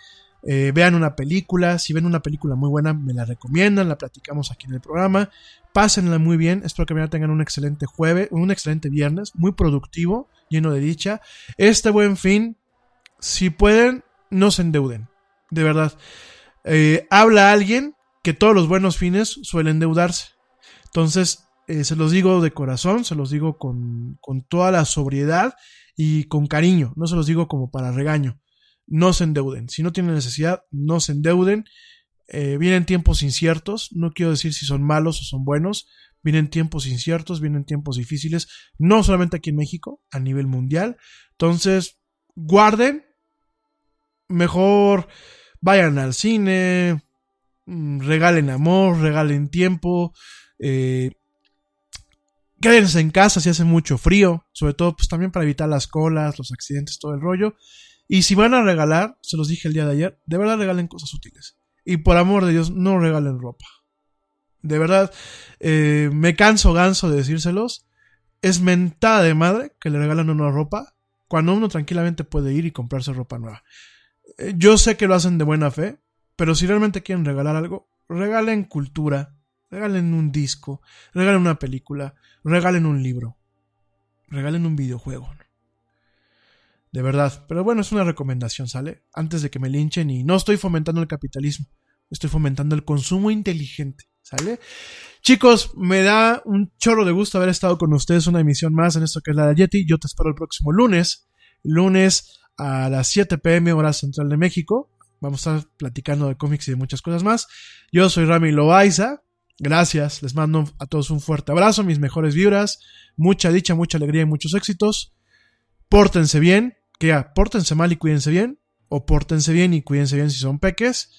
eh, vean una película, si ven una película muy buena, me la recomiendan, la platicamos aquí en el programa. Pásenla muy bien, espero que mañana tengan un excelente jueves, un excelente viernes, muy productivo, lleno de dicha. Este buen fin, si pueden, no se endeuden, de verdad. Eh, habla alguien que todos los buenos fines suelen endeudarse. Entonces, eh, se los digo de corazón, se los digo con, con toda la sobriedad y con cariño, no se los digo como para regaño no se endeuden. Si no tienen necesidad, no se endeuden. Eh, vienen tiempos inciertos, no quiero decir si son malos o son buenos, vienen tiempos inciertos, vienen tiempos difíciles, no solamente aquí en México, a nivel mundial. Entonces, guarden, mejor vayan al cine, mm, regalen amor, regalen tiempo, eh, quédense en casa si hace mucho frío, sobre todo pues también para evitar las colas, los accidentes, todo el rollo. Y si van a regalar, se los dije el día de ayer, de verdad regalen cosas útiles. Y por amor de Dios, no regalen ropa. De verdad, eh, me canso ganso de decírselos. Es mentada de madre que le regalan una ropa cuando uno tranquilamente puede ir y comprarse ropa nueva. Eh, yo sé que lo hacen de buena fe, pero si realmente quieren regalar algo, regalen cultura, regalen un disco, regalen una película, regalen un libro, regalen un videojuego. De verdad. Pero bueno, es una recomendación, ¿sale? Antes de que me linchen y no estoy fomentando el capitalismo, estoy fomentando el consumo inteligente, ¿sale? Chicos, me da un chorro de gusto haber estado con ustedes una emisión más en esto que es la de Yeti. Yo te espero el próximo lunes, lunes a las 7 pm hora central de México. Vamos a estar platicando de cómics y de muchas cosas más. Yo soy Rami Loaiza. Gracias, les mando a todos un fuerte abrazo, mis mejores vibras, mucha dicha, mucha alegría y muchos éxitos. Pórtense bien, que ya, pórtense mal y cuídense bien, o pórtense bien y cuídense bien si son peques.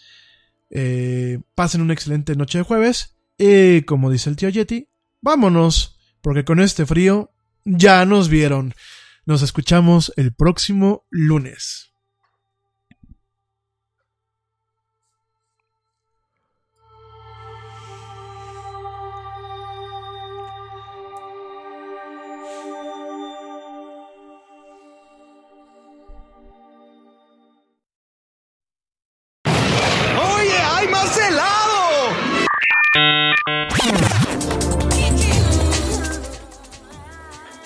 Eh, pasen una excelente noche de jueves. Y como dice el tío Yeti, vámonos, porque con este frío ya nos vieron. Nos escuchamos el próximo lunes.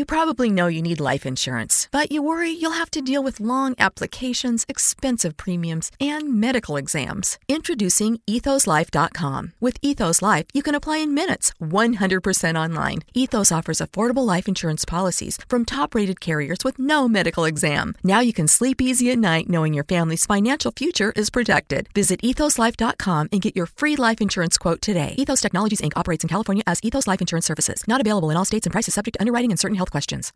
You probably know you need life insurance, but you worry you'll have to deal with long applications, expensive premiums, and medical exams. Introducing EthosLife.com. With Ethos Life, you can apply in minutes, 100% online. Ethos offers affordable life insurance policies from top rated carriers with no medical exam. Now you can sleep easy at night knowing your family's financial future is protected. Visit ethoslife.com and get your free life insurance quote today. Ethos Technologies Inc. operates in California as Ethos Life Insurance Services. Not available in all states and prices subject to underwriting and certain health questions.